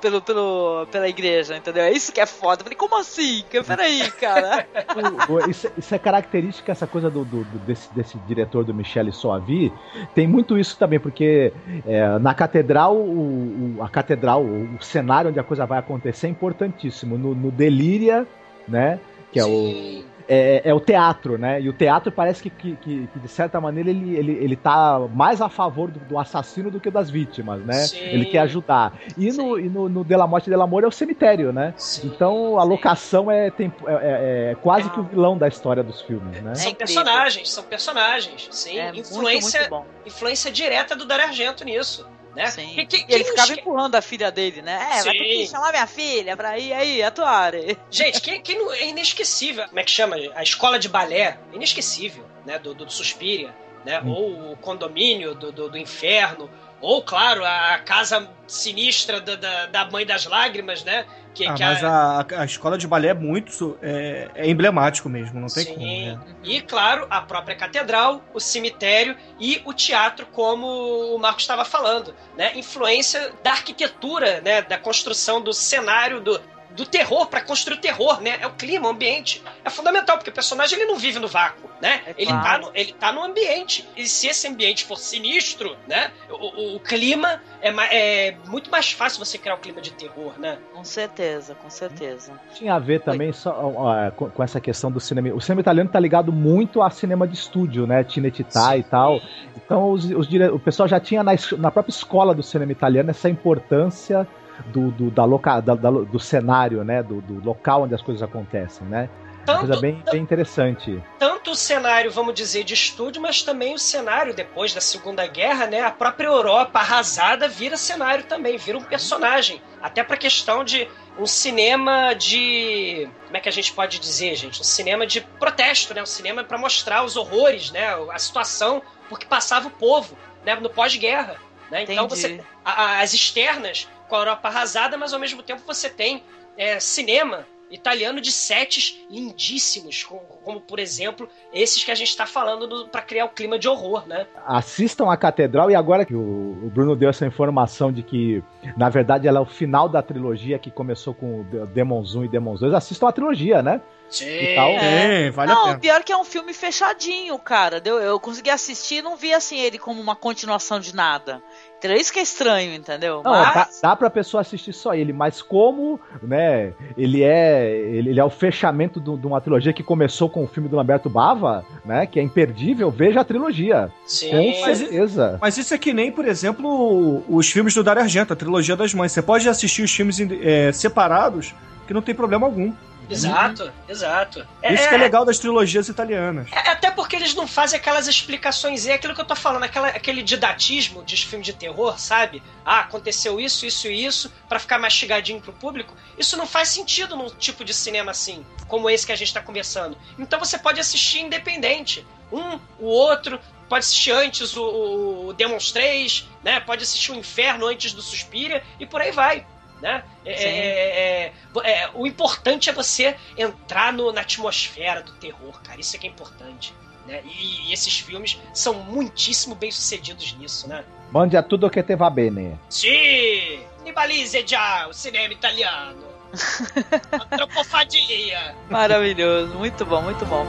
pelo, pelo, pela igreja, entendeu? É isso que é foda. Eu falei, como assim? Peraí, cara. isso, isso, é característica, essa coisa do, do, desse, desse diretor do Michele Soavi. Tem muito isso também, porque é, na catedral, o, o, a catedral, o, o, cenário onde a coisa vai acontecer é importantíssimo. No, no Delíria né? Que é o, é, é, o teatro, né? E o teatro parece que, que, que, que, de certa maneira, ele, ele, ele tá mais a favor do, do assassino do que das vítimas, né? Sim. Ele quer ajudar. E, no, e no, no De La Morte de Amor é o cemitério, né? Sim. Então a locação é, tem, é, é, é quase que o vilão da história dos filmes, né? São personagens, são personagens, sim. influência, muito, muito influência direta do Dario Argento nisso né? Sim. Que, que, ele ficava empurrando a filha dele, né? É, Sim. vai ter que chamar minha filha pra ir aí atuar. Gente, que, que é inesquecível. Como é que chama? A escola de balé. Inesquecível, né? Do, do, do Suspiria, né? Hum. Ou o condomínio do, do, do inferno. Ou, claro, a casa sinistra da, da, da Mãe das Lágrimas, né? Que, ah, que mas a... A, a... escola de balé é muito é, é emblemático mesmo, não tem Sim. como. Né? E, claro, a própria catedral, o cemitério e o teatro, como o Marcos estava falando. Né? Influência da arquitetura, né? da construção do cenário, do, do terror para construir o terror, né? É o clima, o ambiente. É fundamental, porque o personagem ele não vive no vácuo, né? É ele, claro. tá no, ele tá no ambiente. E se esse ambiente for sinistro, né? O, o clima é, é, muito mais fácil você criar um clima de terror, né? Com certeza, com certeza. Tinha a ver também só, ó, com, com, essa questão do cinema. O cinema italiano tá ligado muito a cinema de estúdio, né? Tinetitá e tal. Então os, os dire... o pessoal já tinha na, na própria escola do cinema italiano essa importância do, do, da loca, da, da, do cenário, né? Do, do, local onde as coisas acontecem, né? Tanto, coisa bem, bem interessante. Tanto o cenário, vamos dizer, de estúdio, mas também o cenário depois da Segunda Guerra, né? A própria Europa arrasada vira cenário também, vira um personagem. Até para questão de um cinema de. Como é que a gente pode dizer, gente? Um cinema de protesto, né? Um cinema para mostrar os horrores, né? A situação porque passava o povo, né? No pós-guerra. Né? Então você. A, as externas com a Europa arrasada, mas ao mesmo tempo você tem é, cinema italiano de sets lindíssimos, como, como, por exemplo esses que a gente está falando para criar o clima de horror, né? Assistam a Catedral e agora que o, o, Bruno deu essa informação de que na verdade ela é o final da trilogia que começou com Demons 1 e Demons 2, assistam a trilogia, né? Sim, é. vale não, a pena. pior que é um filme fechadinho, cara. Eu, eu consegui assistir e não vi assim ele como uma continuação de nada. Então, isso que é estranho, entendeu? Não, mas... dá, dá pra pessoa assistir só ele, mas como, né, ele é ele, ele é o fechamento de uma trilogia que começou com o filme do Lamberto Bava, né, que é imperdível, veja a trilogia. Sim. Com certeza. Mas, mas isso é que nem, por exemplo, os filmes do Dario Argento, a trilogia das mães. Você pode assistir os filmes é, separados, que não tem problema algum. Exato, uhum. exato. É, Isso que é, é legal das trilogias italianas. É, até porque eles não fazem aquelas explicações, é aquilo que eu tô falando, aquela, aquele didatismo de filme de terror, sabe? Ah, aconteceu isso, isso e isso, para ficar mastigadinho pro público. Isso não faz sentido num tipo de cinema assim, como esse que a gente tá conversando. Então você pode assistir independente. Um, o outro, pode assistir antes o, o Demons 3, né? Pode assistir o Inferno antes do Suspiria e por aí vai. Né? É, é, é, é, o importante é você entrar no, na atmosfera do terror, cara. Isso é que é importante. Né? E, e esses filmes são muitíssimo bem sucedidos nisso, né? Mande a tudo que te va bene. Sim! Nibalize já o cinema italiano. Antropofagia. Maravilhoso, muito bom, muito bom.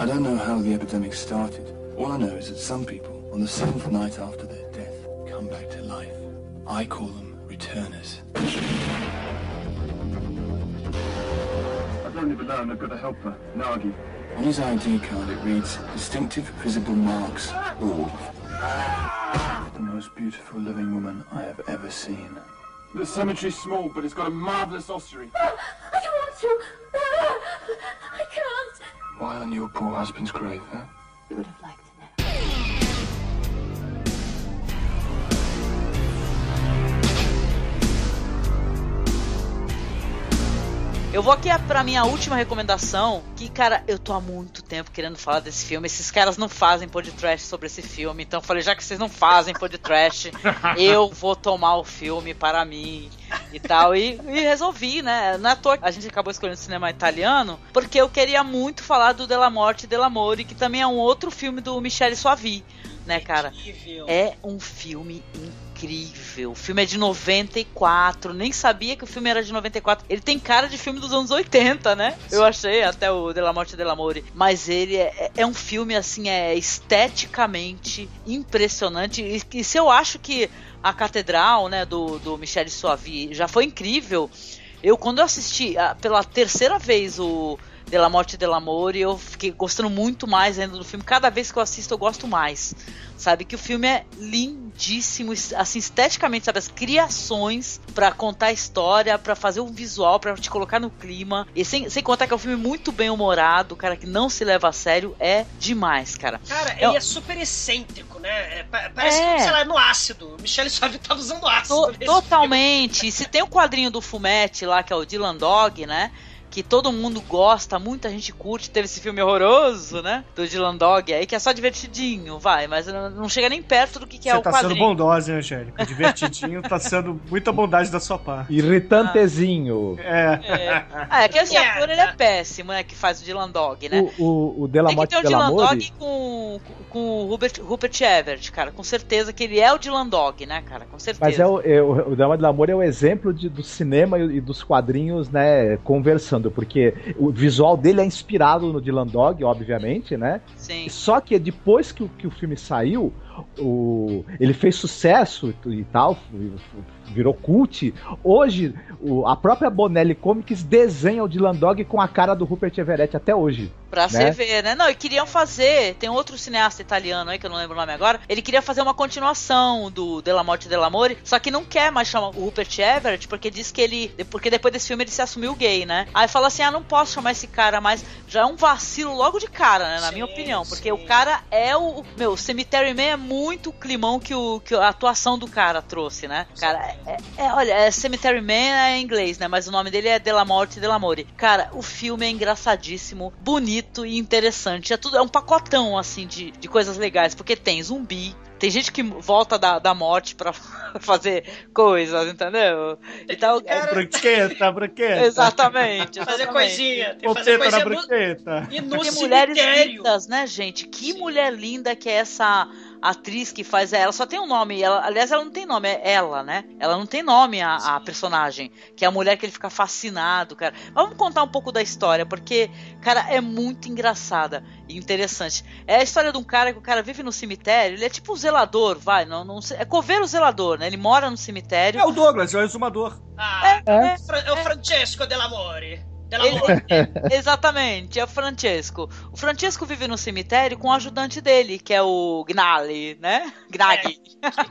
I don't know how the epidemic started. All I know is that some people, on the seventh night after their death, come back to life. I call them returners. I don't even know, and I've got a helper, Nagi. On his ID card it reads, distinctive visible marks, all. the most beautiful living woman I have ever seen. The cemetery's small, but it's got a marvelous ossuary. I don't want to. I can't. Why on your poor husband's grave, huh? You would have liked Eu vou aqui pra minha última recomendação, que, cara, eu tô há muito tempo querendo falar desse filme. Esses caras não fazem podcast sobre esse filme, então eu falei, já que vocês não fazem podcast, eu vou tomar o filme para mim e tal. E, e resolvi, né? Na toa a gente acabou escolhendo cinema italiano, porque eu queria muito falar do Della Morte e Dell'Amore, que também é um outro filme do Michele Soavi, né, cara? É um filme incrível. O filme é de 94, nem sabia que o filme era de 94. Ele tem cara de filme dos anos 80, né? Eu achei até o Della Morte e Dell'Amore. Mas ele é, é um filme, assim, é esteticamente impressionante. E, e se eu acho que a Catedral, né, do, do Michel Soavi já foi incrível, eu quando eu assisti ah, pela terceira vez o Della Morte e Dell'Amore, eu fiquei gostando muito mais ainda do filme. Cada vez que eu assisto, eu gosto mais. Sabe? Que o filme é lindíssimo, assim, esteticamente, sabe? As criações para contar a história, para fazer um visual, para te colocar no clima. E sem, sem contar que é um filme muito bem humorado, cara, que não se leva a sério, é demais, cara. Cara, é, ele é super excêntrico, né? É, pa- parece É. que, sei lá, é no ácido. Michele Soavi tava usando ácido. To- totalmente. E se tem o quadrinho do Fumete lá, que é o Dylan Dog, né? Que todo mundo gosta, muita gente curte. Teve esse filme horroroso, né? Do Dylan Dog aí, que é só divertidinho, vai. Mas não, chega nem perto do que, que é Você o tá quadrinho. sendo bondosa, hein, Angélica? Divertidinho tá sendo muita bondade da sua parte. Irritantezinho. É. Ah, é que esse É, ator ele é péssimo, né? Que faz o Dylan Dog, né? O, o, o Della Tem que ter o Dylan. Dog com, com o Rupert, Rupert Everett, cara. Com certeza que ele é o Dylan Dog, né, cara? Com certeza. Mas é o, é, o, o Amor é o exemplo de, do cinema e, e dos quadrinhos, né, conversando, porque o visual dele é inspirado no Dylan Dog, obviamente, né? Sim. Só que depois que, o- que o filme saiu, o, ele fez sucesso e tal, virou cult. Hoje, o- a própria Bonelli Comics desenha o Dylan Dog com a cara do Rupert Everett até hoje. Pra né? você ver, né? Não, e queriam fazer. Tem outro cineasta italiano aí, que eu não lembro o nome agora. Ele queria fazer uma continuação do Della Morte e Dell'Amore, só que não quer mais chamar o Rupert Everett, porque diz que ele. Porque depois desse filme ele se assumiu gay, né? Aí fala assim: ah, não posso chamar esse cara mais. Já é um vacilo logo de cara, né? Na minha opinião. Porque o cara é o. Meu, o Cemetery Man é muito o climão que, o, que a atuação do cara trouxe, né? Cara, é, é- olha, é Cemetery Man é em inglês, né? Mas o nome dele é Della Morte e Dell'Amore. Cara, o filme é engraçadíssimo, bonito e interessante. É tudo, é um pacotão, assim, de, de coisas legais, porque tem zumbi. Tem gente que volta da, da morte pra fazer coisas, entendeu? Então, é, Branqueta, branqueta. Exatamente, Fazer exatamente. coisinha. Tem que fazer na coisinha no, branqueta. e no Que mulheres lindas, né, gente? Que mulher linda que é essa atriz que faz ela. Só tem um nome. Ela, aliás, ela não tem nome, é ela, né? Ela não tem nome, a, a personagem. Que é a mulher que ele fica fascinado, cara. Mas vamos contar um pouco da história, porque, cara, é muito engraçada e interessante. É a história de um cara que o cara vive no cemitério. Ele é tipo um zelador, vai. Não, não é coveiro zelador, né? Ele mora no cemitério. É o Douglas, é o exumador. Ah, É. Fra- é o Francesco Dell'Amore. Ele-. Exatamente, é o Francesco. O Francesco vive no cemitério com o ajudante dele, que é o Gnali, né? Gnaghi.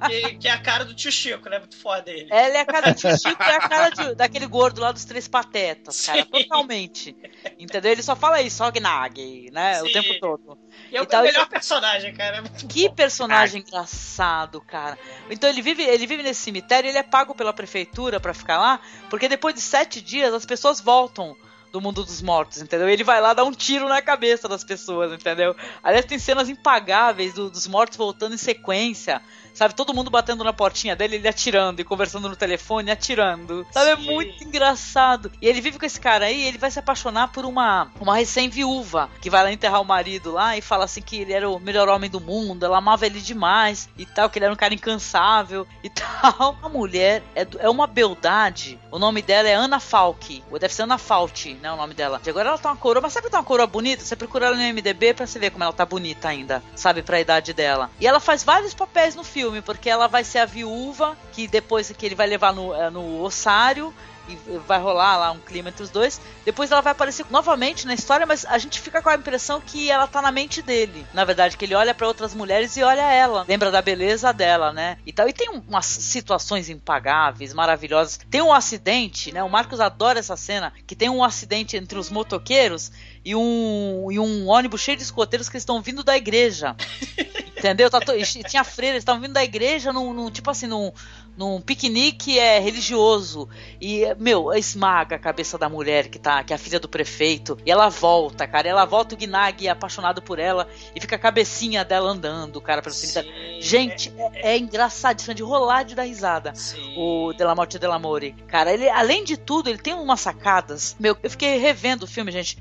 que, que é a cara do tio Chico, né? Muito foda ele. Ela é a cara do tio Chico e a cara de- daquele gordo lá dos Três Patetas, cara. Sim. Totalmente. Entendeu? Ele só fala isso, só Gnaghi, né? O Sim. tempo todo. E é o Então, melhor ele- personagem, cara. É muito Que bom. personagem engraçado, cara. Então ele vive, ele vive nesse cemitério, ele é pago pela prefeitura pra ficar lá, porque depois de sete dias as pessoas voltam do mundo dos mortos, entendeu? Ele vai lá dar um tiro na cabeça das pessoas, entendeu? Aliás, tem cenas impagáveis do- dos mortos voltando em sequência. Sabe, todo mundo batendo na portinha dele, ele atirando e conversando no telefone, atirando. Sabe, é muito engraçado. E ele vive com esse cara aí, ele vai se apaixonar por uma, uma recém-viúva que vai lá enterrar o marido lá e fala assim que ele era o melhor homem do mundo, ela amava ele demais e tal, que ele era um cara incansável e tal. A mulher é, é uma beldade. O nome dela é Ana Falk. Ou deve ser Ana Fauci, né? O nome dela. E agora ela tá uma coroa, mas sabe que tá uma coroa bonita? Você procura ela no MDB pra você ver como ela tá bonita ainda, sabe, pra idade dela. E ela faz vários papéis no filme, porque ela vai ser a viúva que depois que ele vai levar no, eh, no ossário e vai rolar lá um clima entre os dois. Depois ela vai aparecer novamente na história, mas a gente fica com a impressão que ela tá na mente dele. Na verdade, que ele olha para outras mulheres e olha ela. Lembra da beleza dela, né? E tal. E tem umas situações impagáveis, maravilhosas. Tem um acidente, né? O Marcos adora essa cena, que tem um acidente entre os motoqueiros e um, e um ônibus cheio de escoteiros que estão vindo da igreja. Entendeu? Tá to... Tinha freiras, estavam vindo da igreja num, num tipo assim, num, num piquenique é religioso. E meu esmaga a cabeça da mulher que tá que é a filha do prefeito. E ela volta cara. Ela volta o Gnag é apaixonado por ela. E fica a cabecinha dela andando cara para cima gente é, é engraçadíssimo de rolar de dar risada. Sim. o Della Morte Della Amore cara ele além de tudo ele tem umas sacadas. Meu eu fiquei revendo o filme gente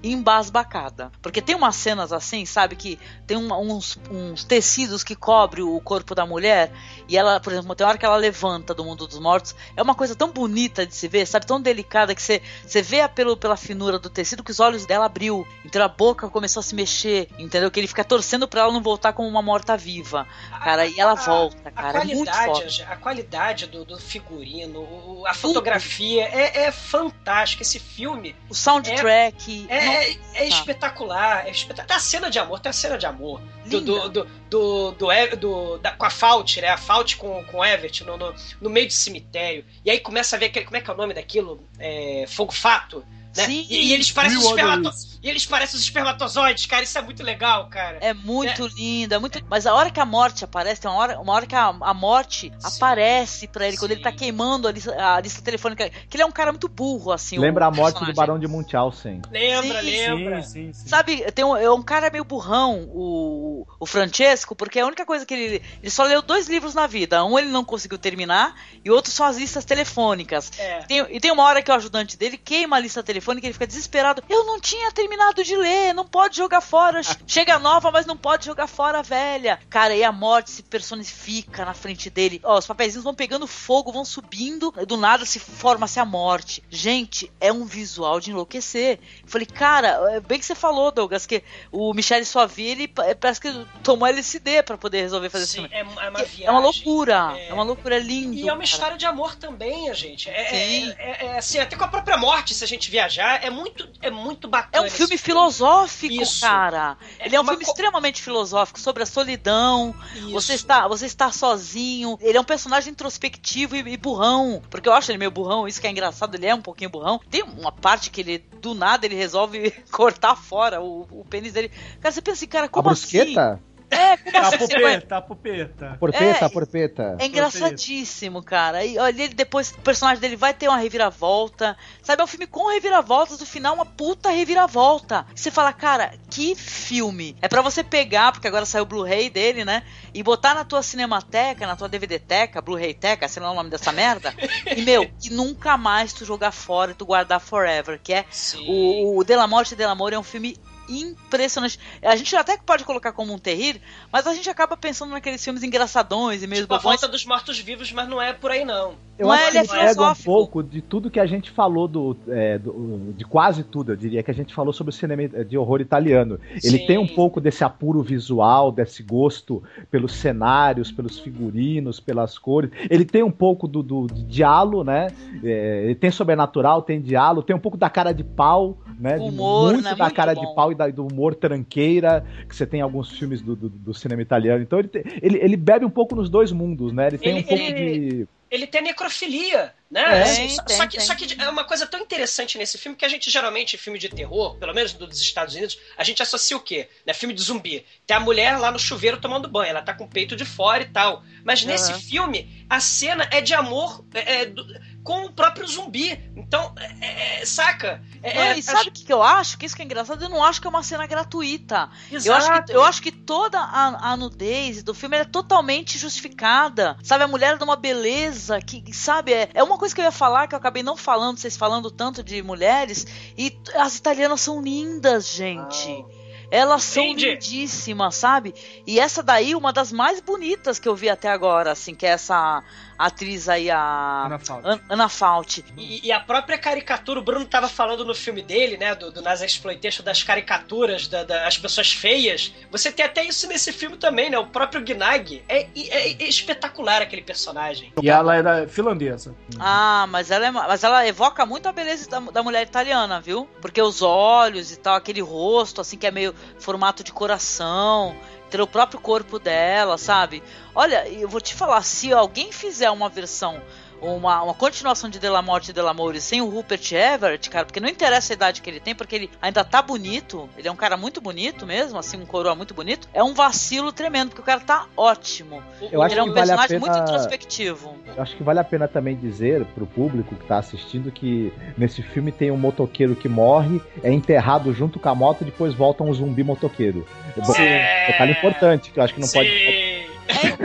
embasbacada porque tem umas cenas assim sabe que tem um, uns, uns tecidos que cobre o corpo da mulher e ela por exemplo tem hora que ela levanta do mundo dos mortos. É uma coisa tão bonita de se ver, sabe? Tão delicada que você, você vê pelo, pela finura do tecido que os olhos dela abriu. Então a boca começou a se mexer, entendeu? Que ele fica torcendo pra ela não voltar como uma morta-viva. Cara, a, e ela volta, cara. A qualidade, a qualidade do, do figurino, a fotografia é, é fantástica. Esse filme. O soundtrack. É, é, é, é espetacular. É espetacular. Tem a cena de amor, tem a cena de amor. Do, do, do, do, da, com a Fault, né? A Fault com, com o Everett no, no, no meio do cemitério. E aí começa a ver aquele. Como é que é o nome daquilo? É, fogo Fato. Né? Sim, e, e, eles parecem os espermato... e eles parecem os espermatozoides, cara. Isso é muito legal, cara. É muito é. lindo, é muito. Mas a hora que a morte aparece, tem uma hora, uma hora que a, a morte Sim. aparece para ele, Sim. quando ele tá queimando a lista, a lista telefônica. Que ele é um cara muito burro, assim. Lembra a morte do Barão de Munchausen. Lembra, lembra. Sabe, tem um, é um cara meio burrão, o, o Francesco, porque a única coisa que ele. Ele só leu dois livros na vida. Um ele não conseguiu terminar, e o outro são as listas telefônicas. É. Tem, e tem uma hora que o ajudante dele queima a lista telefônica telefone ele fica desesperado. Eu não tinha terminado de ler, não pode jogar fora. Chega nova, mas não pode jogar fora a velha. Cara, e a morte se personifica na frente dele. Ó, os papeizinhos vão pegando fogo, vão subindo, do nada se forma-se a morte. Gente, é um visual de enlouquecer. Eu falei, cara, é bem que você falou, Douglas, que o Michel Suavi, ele parece que tomou LSD para poder resolver fazer Sim, filme. É, é uma viagem. É uma loucura. É, é uma loucura linda. E é uma história de amor também, a gente. É, é, é, é, assim, até com a própria morte, se a gente viajar viajar. É muito, é muito bacana. É um filme filosófico, Isso. cara. Ele é, é um filme co... extremamente filosófico sobre a solidão. Isso. Você está, você está sozinho. Ele é um personagem introspectivo e, e, burrão. Porque eu acho ele meio burrão, isso que é engraçado, ele é um pouquinho burrão. Tem uma parte que ele, do nada, ele resolve cortar fora o, o pênis dele. Cara, você pensa assim, cara, como a brusqueta? assim? É, como tá assim? Pupeta, pupeta. Porpeta, é, porpeta. É engraçadíssimo, cara. E olha, ele depois, o personagem dele vai ter uma reviravolta. Sabe, é um filme com reviravoltas, no final uma puta reviravolta. E você fala, cara, que filme. É para você pegar, porque agora saiu o Blu-ray dele, né? E botar na tua cinemateca, na tua DVD-teca, Blu-ray teca, sei lá o nome dessa merda. e, meu, e nunca mais tu jogar fora e tu guardar forever, que é Sim. o, o Della Morte e Della é um filme impressionante. A gente até pode colocar como um terrir, mas a gente acaba pensando naqueles filmes engraçadões e meio tipo, bobões. a volta dos mortos-vivos, mas não é por aí não. Eu não acho é, ele é pega um pouco de tudo que a gente falou do, é, do, de quase tudo, eu diria que a gente falou sobre o cinema de horror italiano. Ele Sim. tem um pouco desse apuro visual, desse gosto pelos cenários, pelos figurinos, pelas cores. Ele tem um pouco do, do diálogo, né? É, ele tem sobrenatural, tem diálogo, tem um pouco da cara de pau né? Humor, muito né? da muito cara bom. de pau e da, do humor tranqueira que você tem em alguns filmes do, do, do cinema italiano. Então ele, te, ele, ele bebe um pouco nos dois mundos, né? Ele tem ele, um pouco ele, de. Ele tem necrofilia, né? É, assim, só, tem, só, que, tem. só que é uma coisa tão interessante nesse filme que a gente geralmente, filme de terror, pelo menos dos Estados Unidos, a gente associa o quê? Né? Filme de zumbi. Tem a mulher lá no chuveiro tomando banho, ela tá com o peito de fora e tal. Mas nesse Uhum. filme, a cena é de amor é, é, do- com o próprio zumbi. Então, é, é, saca? É, Não, é, e sabe o que, que eu acho? Que isso que é engraçado, eu não acho que é uma cena gratuita. Eu acho, Exato. que, eu acho que toda a, a nudez do filme é totalmente justificada. Sabe, a mulher é de uma beleza que, sabe, é, é uma coisa que eu ia falar que eu acabei não falando, vocês falando tanto de mulheres. E as italianas são lindas, gente. Elas são Entendi. lindíssimas, sabe? E essa daí, uma das mais bonitas que eu vi até agora, assim, que é essa atriz aí, a Ana Fauci. An- Ana Fauci. E, e a própria caricatura, o Bruno tava falando no filme dele, né, do, do Nas Exploitation, das caricaturas, da- das pessoas feias. Você tem até isso nesse filme também, né? O próprio Gnag. É, é- é espetacular aquele personagem. E ela era finlandesa. Ah, mas ela, é, ma- mas ela evoca muito a beleza da, da mulher italiana, viu? Porque os olhos e tal, aquele rosto, assim, que é meio formato de coração, ter o próprio corpo dela, sabe? Olha, eu vou te falar, se alguém fizer uma versão, uma, uma continuação de Della Morte e Della Amore sem o Rupert Everett, cara, porque não interessa a idade que ele tem, porque ele ainda tá bonito, ele é um cara muito bonito mesmo, assim, um coroa muito bonito, é um vacilo tremendo, porque o cara tá ótimo. Eu acho ele é um que vale a personagem pena- muito introspectivo. Eu acho que vale a pena também dizer pro público que tá assistindo que nesse filme tem um motoqueiro que morre, é enterrado junto com a moto e depois volta um zumbi motoqueiro. É É. detalhe importante, que eu acho que não pode.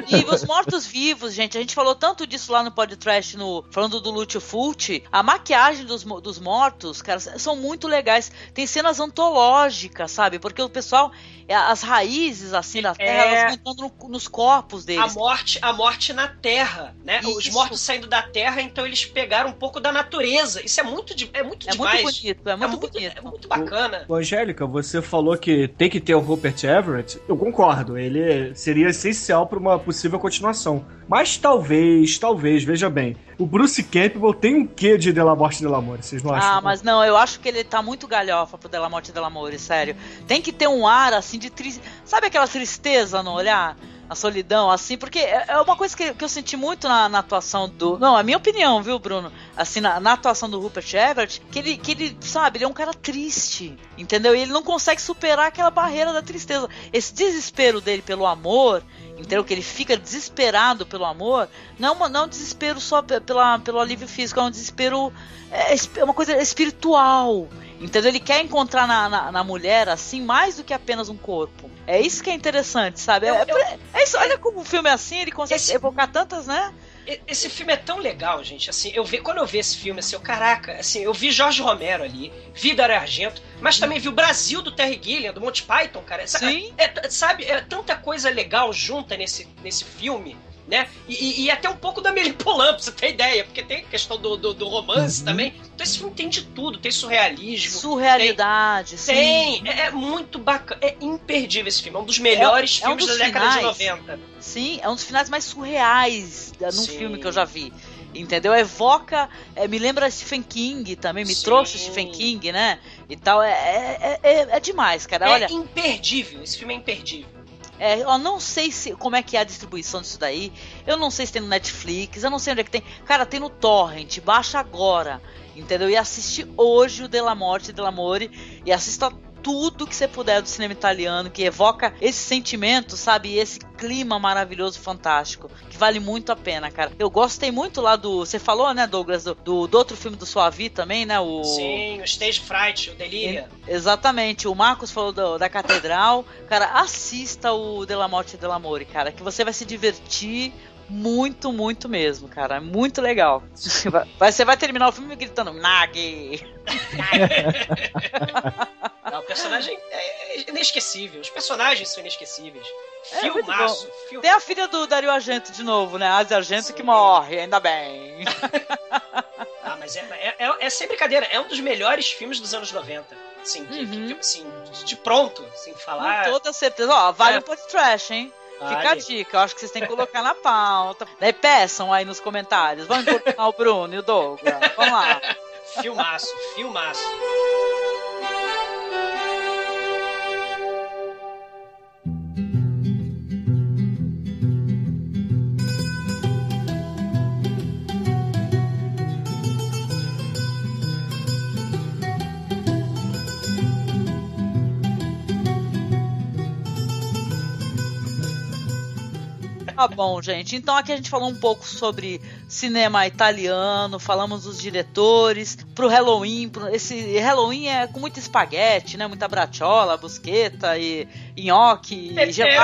E os mortos-vivos, gente, a gente falou tanto disso lá no podcast, no, falando do Lúcio Fulci. A maquiagem dos, dos mortos, cara, são muito legais. Tem cenas antológicas, sabe? Porque o pessoal, é, as raízes, assim, da terra, É. elas vão entrando no- nos corpos A deles. morte, a morte na terra, né? Os Isso. mortos saindo da terra, então eles pegaram um pouco da natureza. Isso é muito, de- é muito É muito demais. bonito, é muito bonito. É muito bacana. Ô, Angélica, você falou que tem que ter o Rupert Everett. Eu concordo, ele seria essencial para uma possível continuação. Mas talvez, talvez, veja bem, o Bruce Campbell tem um quê de Della Morte e Della Amore, vocês não acham? Ah, mas não, eu acho que ele tá muito galhofa pro Della Morte e Della Amore, sério. Tem que ter um ar, assim, de tristeza. Sabe aquela tristeza no olhar? A solidão, assim, porque é é uma coisa que, que eu senti muito na, na atuação do. Não, a minha opinião, viu, Bruno? Assim, na, na atuação do Rupert Everett, que ele, que ele, sabe, ele é um cara triste, entendeu? E ele não consegue superar aquela barreira da tristeza. Esse desespero dele pelo amor, entendeu? Que ele fica desesperado pelo amor, não é, não é um desespero só pe- pela, pelo alívio físico, é um desespero. É, é uma coisa espiritual. Entendeu? Ele quer encontrar na, na, na mulher, assim, mais do que apenas um corpo. É isso que é interessante, sabe? É, é- é isso, olha como o filme é assim, ele consegue evocar tantas, né? Esse filme é tão legal, gente. Assim, eu vi, quando eu vi esse filme, assim, eu, caraca, assim, eu vi Jorge Romero ali, vi Dario Argento, mas também vi o Brasil do Terry Gilliam, do Monty Python, cara. Sim. É, t- sabe, é tanta coisa legal junta nesse, nesse filme. Né? E, e- até um pouco da Amélie Poulain, pra você ter ideia, porque tem questão do, do, do romance também. Então esse filme tem de tudo, tem surrealismo. Surrealidade, tem, sim. Tem, é, é muito bacana, é imperdível esse filme, é um dos melhores É- é um filmes dos da década de finais. 90. Sim, é um dos finais mais surreais num Sim. filme que eu já vi. Entendeu? Evoca, é, me lembra Stephen King também, me Sim. trouxe Stephen King, né? E tal. É, é, é, é demais, cara. É Olha, imperdível, esse filme é imperdível. É, eu não sei se como é que é a distribuição disso daí. Eu não sei se tem no Netflix, eu não sei onde é que tem. Cara, tem no Torrent, baixa agora. Entendeu? E assiste hoje o Della Morte e Della Amore e assista tudo que você puder do cinema italiano que evoca esse sentimento, sabe? Esse clima maravilhoso, fantástico, que vale muito a pena, cara. Eu gostei muito lá do, você falou, né, Douglas, do, do, do outro filme do Suavi também, né, o Sim, o Stage Fright, o Delíria. Exatamente, o Marcos falou do- da Catedral. Cara, assista o Della Morte e Della Amore, cara, que você vai se divertir muito, muito mesmo, cara. É muito legal. Vai- Você vai terminar o filme gritando Nag! Não, o personagem é inesquecível. Os personagens são inesquecíveis. É Filmaço. bom. Filme. Tem a filha do Dario Argento de novo, né? Asia Argento que morre, ainda bem. Ah, mas é, é, é, é sem brincadeira. É um dos melhores filmes dos anos 90. Assim, que- que- que- assim de- de pronto, sem falar. Com toda certeza. Ó, vale É. um podcast, hein? Fica a dica, eu acho que vocês têm que colocar na pauta. Daí peçam aí nos comentários. Vamos importunar o Bruno e o Douglas. Vamos lá. Filmaço, filmaço. Tá bom, gente. Então aqui a gente falou um pouco sobre cinema italiano, falamos dos diretores, pro Halloween, pro, esse Halloween é com muito espaguete, né? Muita bracciola, busqueta e nhoque e gelato.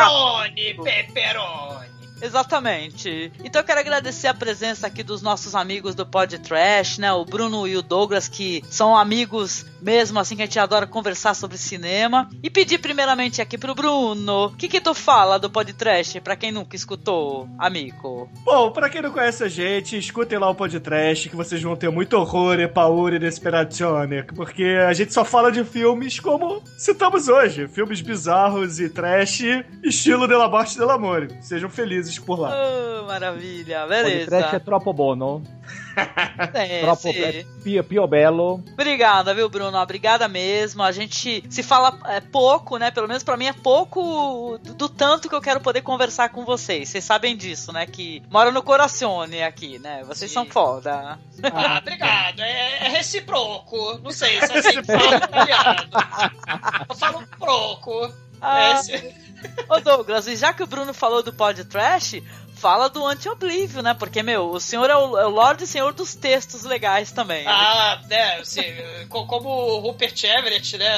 Exatamente. Então eu quero agradecer a presença aqui dos nossos amigos do Pod Trash, né? O Bruno e o Douglas, que são amigos mesmo, assim, que a gente adora conversar sobre cinema. E pedir primeiramente aqui pro Bruno, o que que tu fala do Pod Trash, pra quem nunca escutou, amigo? Bom, pra quem não conhece a gente, escutem lá o podcast, que vocês vão ter muito horror e paura e desperazione, porque a gente só fala de filmes como citamos hoje, filmes bizarros e trash, estilo de la morte del amor. Sejam felizes por lá. Oh, maravilha, beleza. Podcast é troppo buono. É, troppo sim. é pio, pio bello. Obrigada, viu, Bruno? Obrigada mesmo. A gente se fala é, pouco, né? Pelo menos pra mim é pouco do, do tanto que eu quero poder conversar com vocês. Vocês sabem disso, né? Que mora no corazione aqui, né? Vocês são foda. Ah, obrigado. É, é recíproco. Não sei se é assim que fala italiano. Eu falo proco. Ah. É esse- Ô Douglas, e já que o Bruno falou do pod trash, fala do anti-oblívio, né? Porque, meu, o senhor é o, é o Lorde e Senhor dos textos legais também. né? Ah, né, assim, co- como o Rupert Everett, né,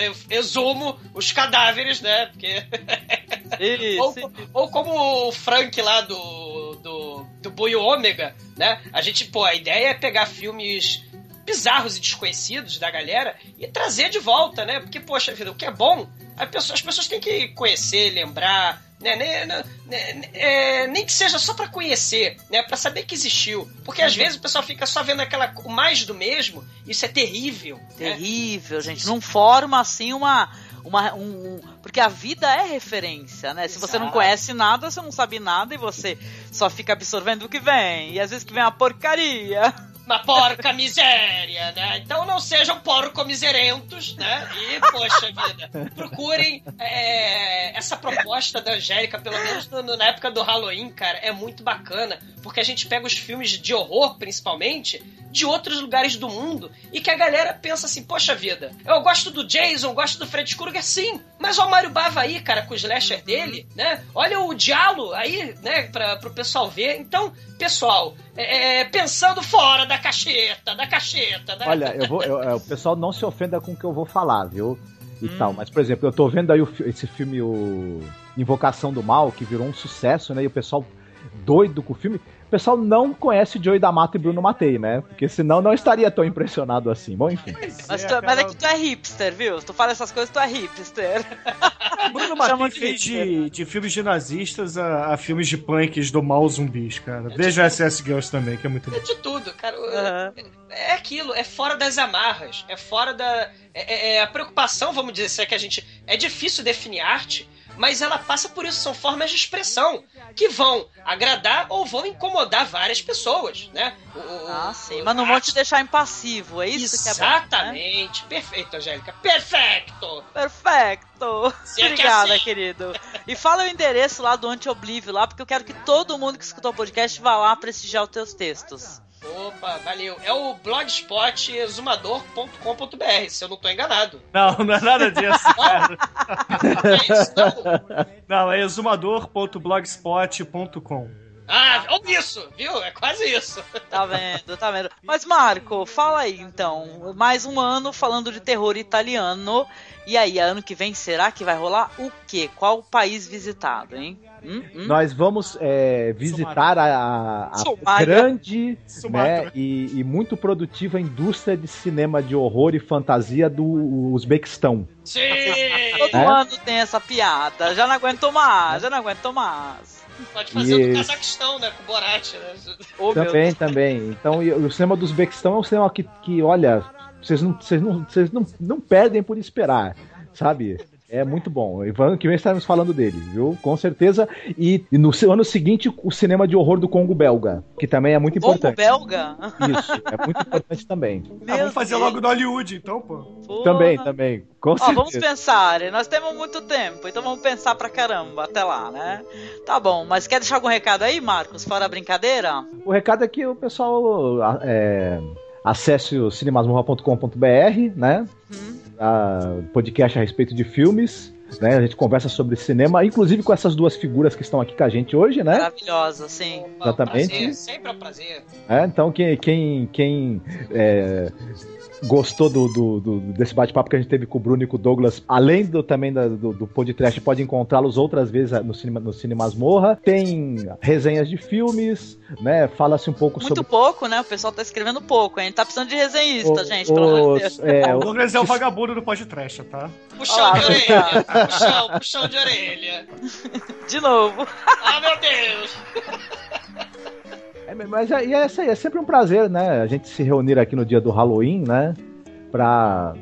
eu, exumo os cadáveres, né, porque... ou, ou como o Frank lá do, do, do Boi Ômega, né, a gente, pô, a ideia é pegar filmes bizarros e desconhecidos da galera e trazer de volta, né, porque, poxa vida, o que é bom, pessoa- as pessoas têm que conhecer, lembrar, né, nem, né, né, é, nem que seja só pra conhecer, né, para saber que existiu, porque às vezes o pessoal fica só vendo aquela o mais do mesmo, isso é terrível, né? Terrível, gente. Não forma assim uma. Uma, um, um- porque a vida é referência, né? Se você não Exato. conhece nada, você não sabe nada e você só fica absorvendo o que vem. E às vezes que vem uma porcaria. Uma porca miséria, né? Então não sejam porco-miserentos, né? E, poxa vida, procurem é, essa proposta da Angélica, pelo menos no- no- na época do Halloween, cara, é muito bacana, porque a gente pega os filmes de horror, principalmente, de outros lugares do mundo, e que a galera pensa assim, poxa vida, eu gosto do Jason, gosto do Fred Krueger, sim, mas olha o Bava aí, cara, com o slasher dele, né? Olha o Diallo aí, né, pra, pro pessoal ver. Então, pessoal, é, é, pensando fora da cacheta, da cacheta, né? Olha, eu vou, eu- é, o pessoal não se ofenda com o que eu vou falar, viu? E Hum. tal. Mas, por exemplo, eu tô vendo aí o esse filme, o Invocação do Mal, que virou um sucesso, né? E o pessoal doido com o filme. O pessoal não conhece Joey da Mata e Bruno Matei, né? Porque senão não estaria tão impressionado assim. Bom, enfim. Mas, tu, mas é que tu é hipster, viu? Se tu fala essas coisas, tu é hipster. Bruno Matei de fez de, de filmes de nazistas a, a filmes de punks do mal zumbis, cara. Veja SS Girls também, que é muito bom. de tudo, cara. É é aquilo, é fora das amarras, é fora da. É, é- é a preocupação, vamos dizer, se é que a gente. É difícil definir arte, mas ela passa por isso, são formas de expressão que vão agradar ou vão incomodar várias pessoas, né? O- o- Ah, sim, mas não vão te deixar impassivo, é isso que é bom. né? Exatamente, perfeito, Angélica, perfeito! Perfeito! É que Obrigada, assim- querido. E fala o endereço lá do Anti-Oblívio lá, porque eu quero que todo mundo que escutou o podcast vá lá prestigiar os teus textos. Opa, valeu. É o blogspot exumador.com.br, se eu não tô enganado. Não, não é nada disso, cara. Não, é exumador.blogspot.com. Ah, olha isso, viu? É quase isso. Tá vendo, tá vendo. Mas, Marco, fala aí então. Mais um ano falando de terror italiano. E aí, ano que vem, será que vai rolar o quê? Qual o país visitado, hein? Hum, hum? Nós vamos é, visitar a, a- grande Sumatra. né, e, e muito produtiva indústria de cinema de horror e fantasia do Uzbequistão. Sim! Todo É? ano tem essa piada. Já não aguento mais, já não aguento mais. Pode fazer o do E- Cazaquistão, né? Com o Borat, né? também, também. Então, e o cinema do Uzbequistão é um cinema que, que olha, vocês não, vocês não, vocês não, não perdem por esperar, sabe? É muito bom. Ano que vem estaremos falando dele, viu? Com certeza. E, e no ano seguinte, o cinema de horror do Congo belga, que também é muito Congo importante. belga? Isso, é muito importante também. Ah, vamos fazer logo no Hollywood, então, pô. Também, também. Com Ó, certeza. vamos pensar, nós temos muito tempo, então vamos pensar pra caramba até lá, né? Tá bom, mas quer deixar algum recado aí, Marcos, fora a brincadeira? O recado é que o pessoal é, acesse o cinemasmorra.com.br, né? A podcast a respeito de filmes. né? A gente conversa sobre cinema, inclusive com essas duas figuras que estão aqui com a gente hoje, né? Maravilhosa, sim. Exatamente. Prazer, sempre é um prazer. É, então quem, quem, quem é, gostou do, do- do- desse bate-papo que a gente teve com o Bruno e com o Douglas, além do também da- do, do podcast, pode encontrá-los outras vezes no cinema no Cine Masmorra. Tem resenhas de filmes, né? Fala-se um pouco Muito sobre pouco, né? O pessoal tá escrevendo pouco. A gente tá precisando de resenhista, O- gente, pelo amor de Deus. é, O Douglas é o vagabundo do podcast, tá? Puxão Olha de orelha. Puxão, puxão de orelha. De novo. Ah, meu Deus. É, mas é, é, é sempre um prazer, né? A gente se reunir aqui no dia do Halloween, né? Pra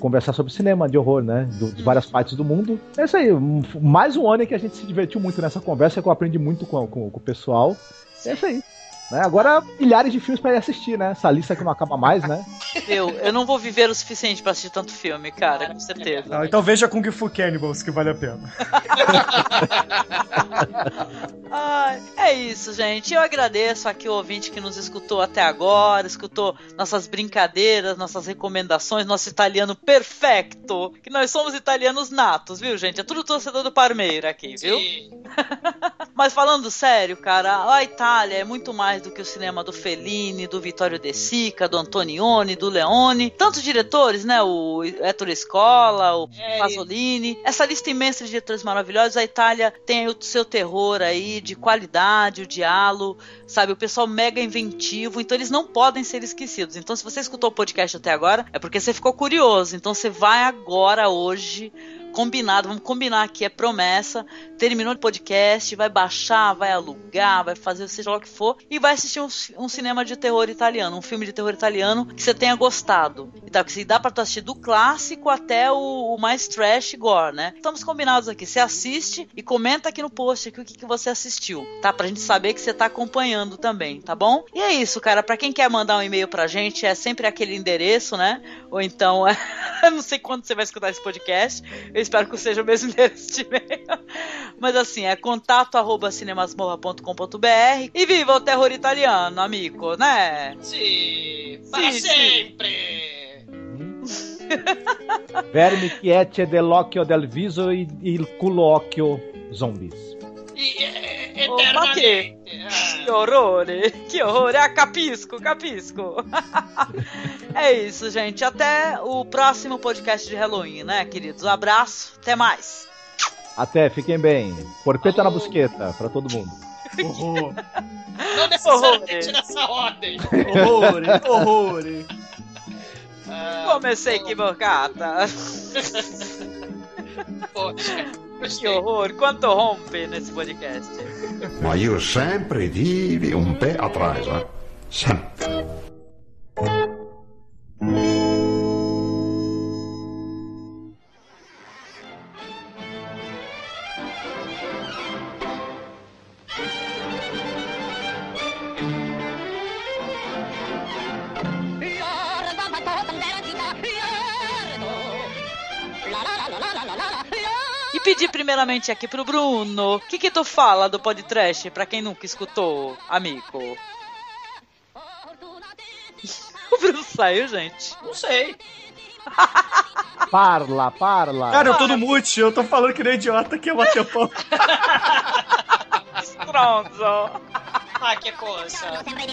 conversar sobre cinema de horror, né? do- de várias partes do mundo. É isso aí, mais um ano em que a gente se divertiu muito nessa conversa, que eu aprendi muito com, com- com o pessoal. É isso aí. Né? Agora, milhares de filmes pra ir assistir, né? Essa lista que não acaba mais, né? Eu, eu não vou viver o suficiente pra assistir tanto filme, cara, com certeza. Não, então veja Kung Fu Cannibals, que vale a pena. Ai, é isso, gente. Eu agradeço aqui o ouvinte que nos escutou até agora, escutou nossas brincadeiras, nossas recomendações, nosso italiano perfeito. Que nós somos italianos natos, viu, gente? É tudo torcedor do Parmeira aqui, viu? Mas falando sério, cara, a Itália é muito mais do que o cinema do Fellini, do Vittorio De Sica, do Antonioni, do Leone. Tantos diretores, né? O Ettore Scola, o É, Pasolini. Essa lista imensa de diretores maravilhosos. A Itália tem o seu terror aí de qualidade, o diálogo, sabe? O pessoal mega inventivo. Então eles não podem ser esquecidos. Então se você escutou o podcast até agora, é porque você ficou curioso. Então você vai agora, hoje, combinado, vamos combinar aqui, é promessa. Terminou o podcast, vai baixar, vai alugar, vai fazer seja lá o que for, e vai assistir um, um cinema de terror italiano, um filme de terror italiano que você tenha gostado. E tá, porque se dá pra tu assistir do clássico até o, o mais trash gore, né? Estamos combinados aqui. Você assiste e comenta aqui no post aqui o que, que você assistiu, tá? Pra gente saber que você tá acompanhando também, tá bom? E é isso, cara. Pra quem quer mandar um e-mail pra gente, é sempre aquele endereço, né? Ou então, eu não sei quando você vai escutar esse podcast. Eu espero que seja o mesmo endereço de e-mail. Mas assim, é contato arroba cinemasmorra.com.br e viva o terror italiano, amigo, né? Sim, para Sim, sim. sempre. Vermi quiete dell'occhio del viso e il culocchio zombies. E, é, Oh, eternamente. Que horrore, que horror. Ah, capisco, capisco. é isso, gente. Até o próximo podcast de Halloween, né, queridos? Um abraço, até mais. Até, fiquem bem. Porpeta na busqueta pra todo mundo. Horror, Não necessariamente nessa ordem. horror, horror. hein? Comecei equivocada. Poxa, Que horror, quanto rompe nesse podcast. Ma io sempre vivi un pé atrás, eh? Sempre. Pedir primeiramente aqui pro Bruno, o que que tu fala do podcast pra quem nunca escutou, amigo? O Bruno saiu, gente. Não sei. Parla, parla. Cara, eu tô no mute, eu tô falando que nem idiota que é bater pau. Stronzo. Ah, che cosa. sempre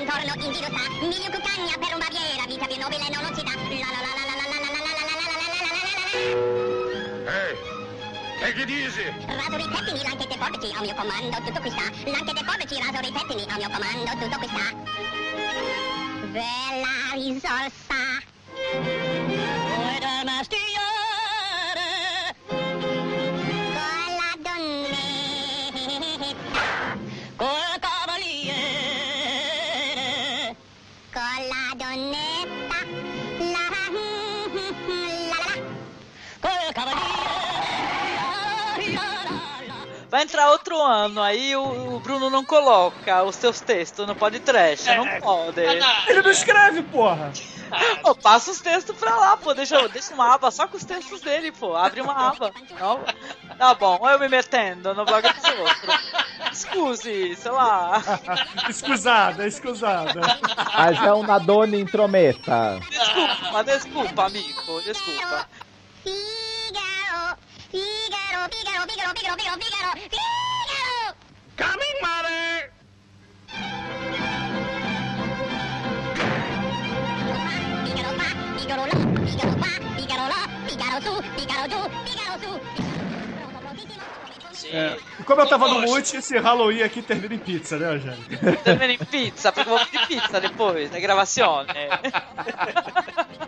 E che dici? Raso i pettini, l'anche dei porci Al mio comando. Tutto qui sta. L'anche dei porci, raso i pettini Al mio comando. Tutto qui sta. Bella risorsa. Vuoi da mestiere Vai entrar outro ano, aí o, o Bruno não coloca os seus textos no podcast, não pode. Ele não escreve, porra. Pô, passa os textos pra lá, pô. Deixa, deixa uma aba só com os textos dele, pô. Abre uma aba. Não? Tá bom, eu me metendo no blog dos outros. Excuse, sei lá. Escusada, escusada. Mas é um Nadone intrometa. Desculpa, desculpa, amigo. Desculpa. Figaro, Figaro Figaro, Figaro, Figaro, Figaro, Figaro! Coming, mother! Figaro fa, Figaro là, Figaro là, Figaro su, Figaro giù, Figaro su. gente. É. Como eu tava no mute, esse Halloween aqui termina em pizza, né, Eugênio? Termina em pizza, porque eu vou pedir pizza depois, né, na gravação.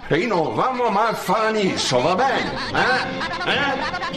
E não vamos mais falar nisso, va bene? Eh?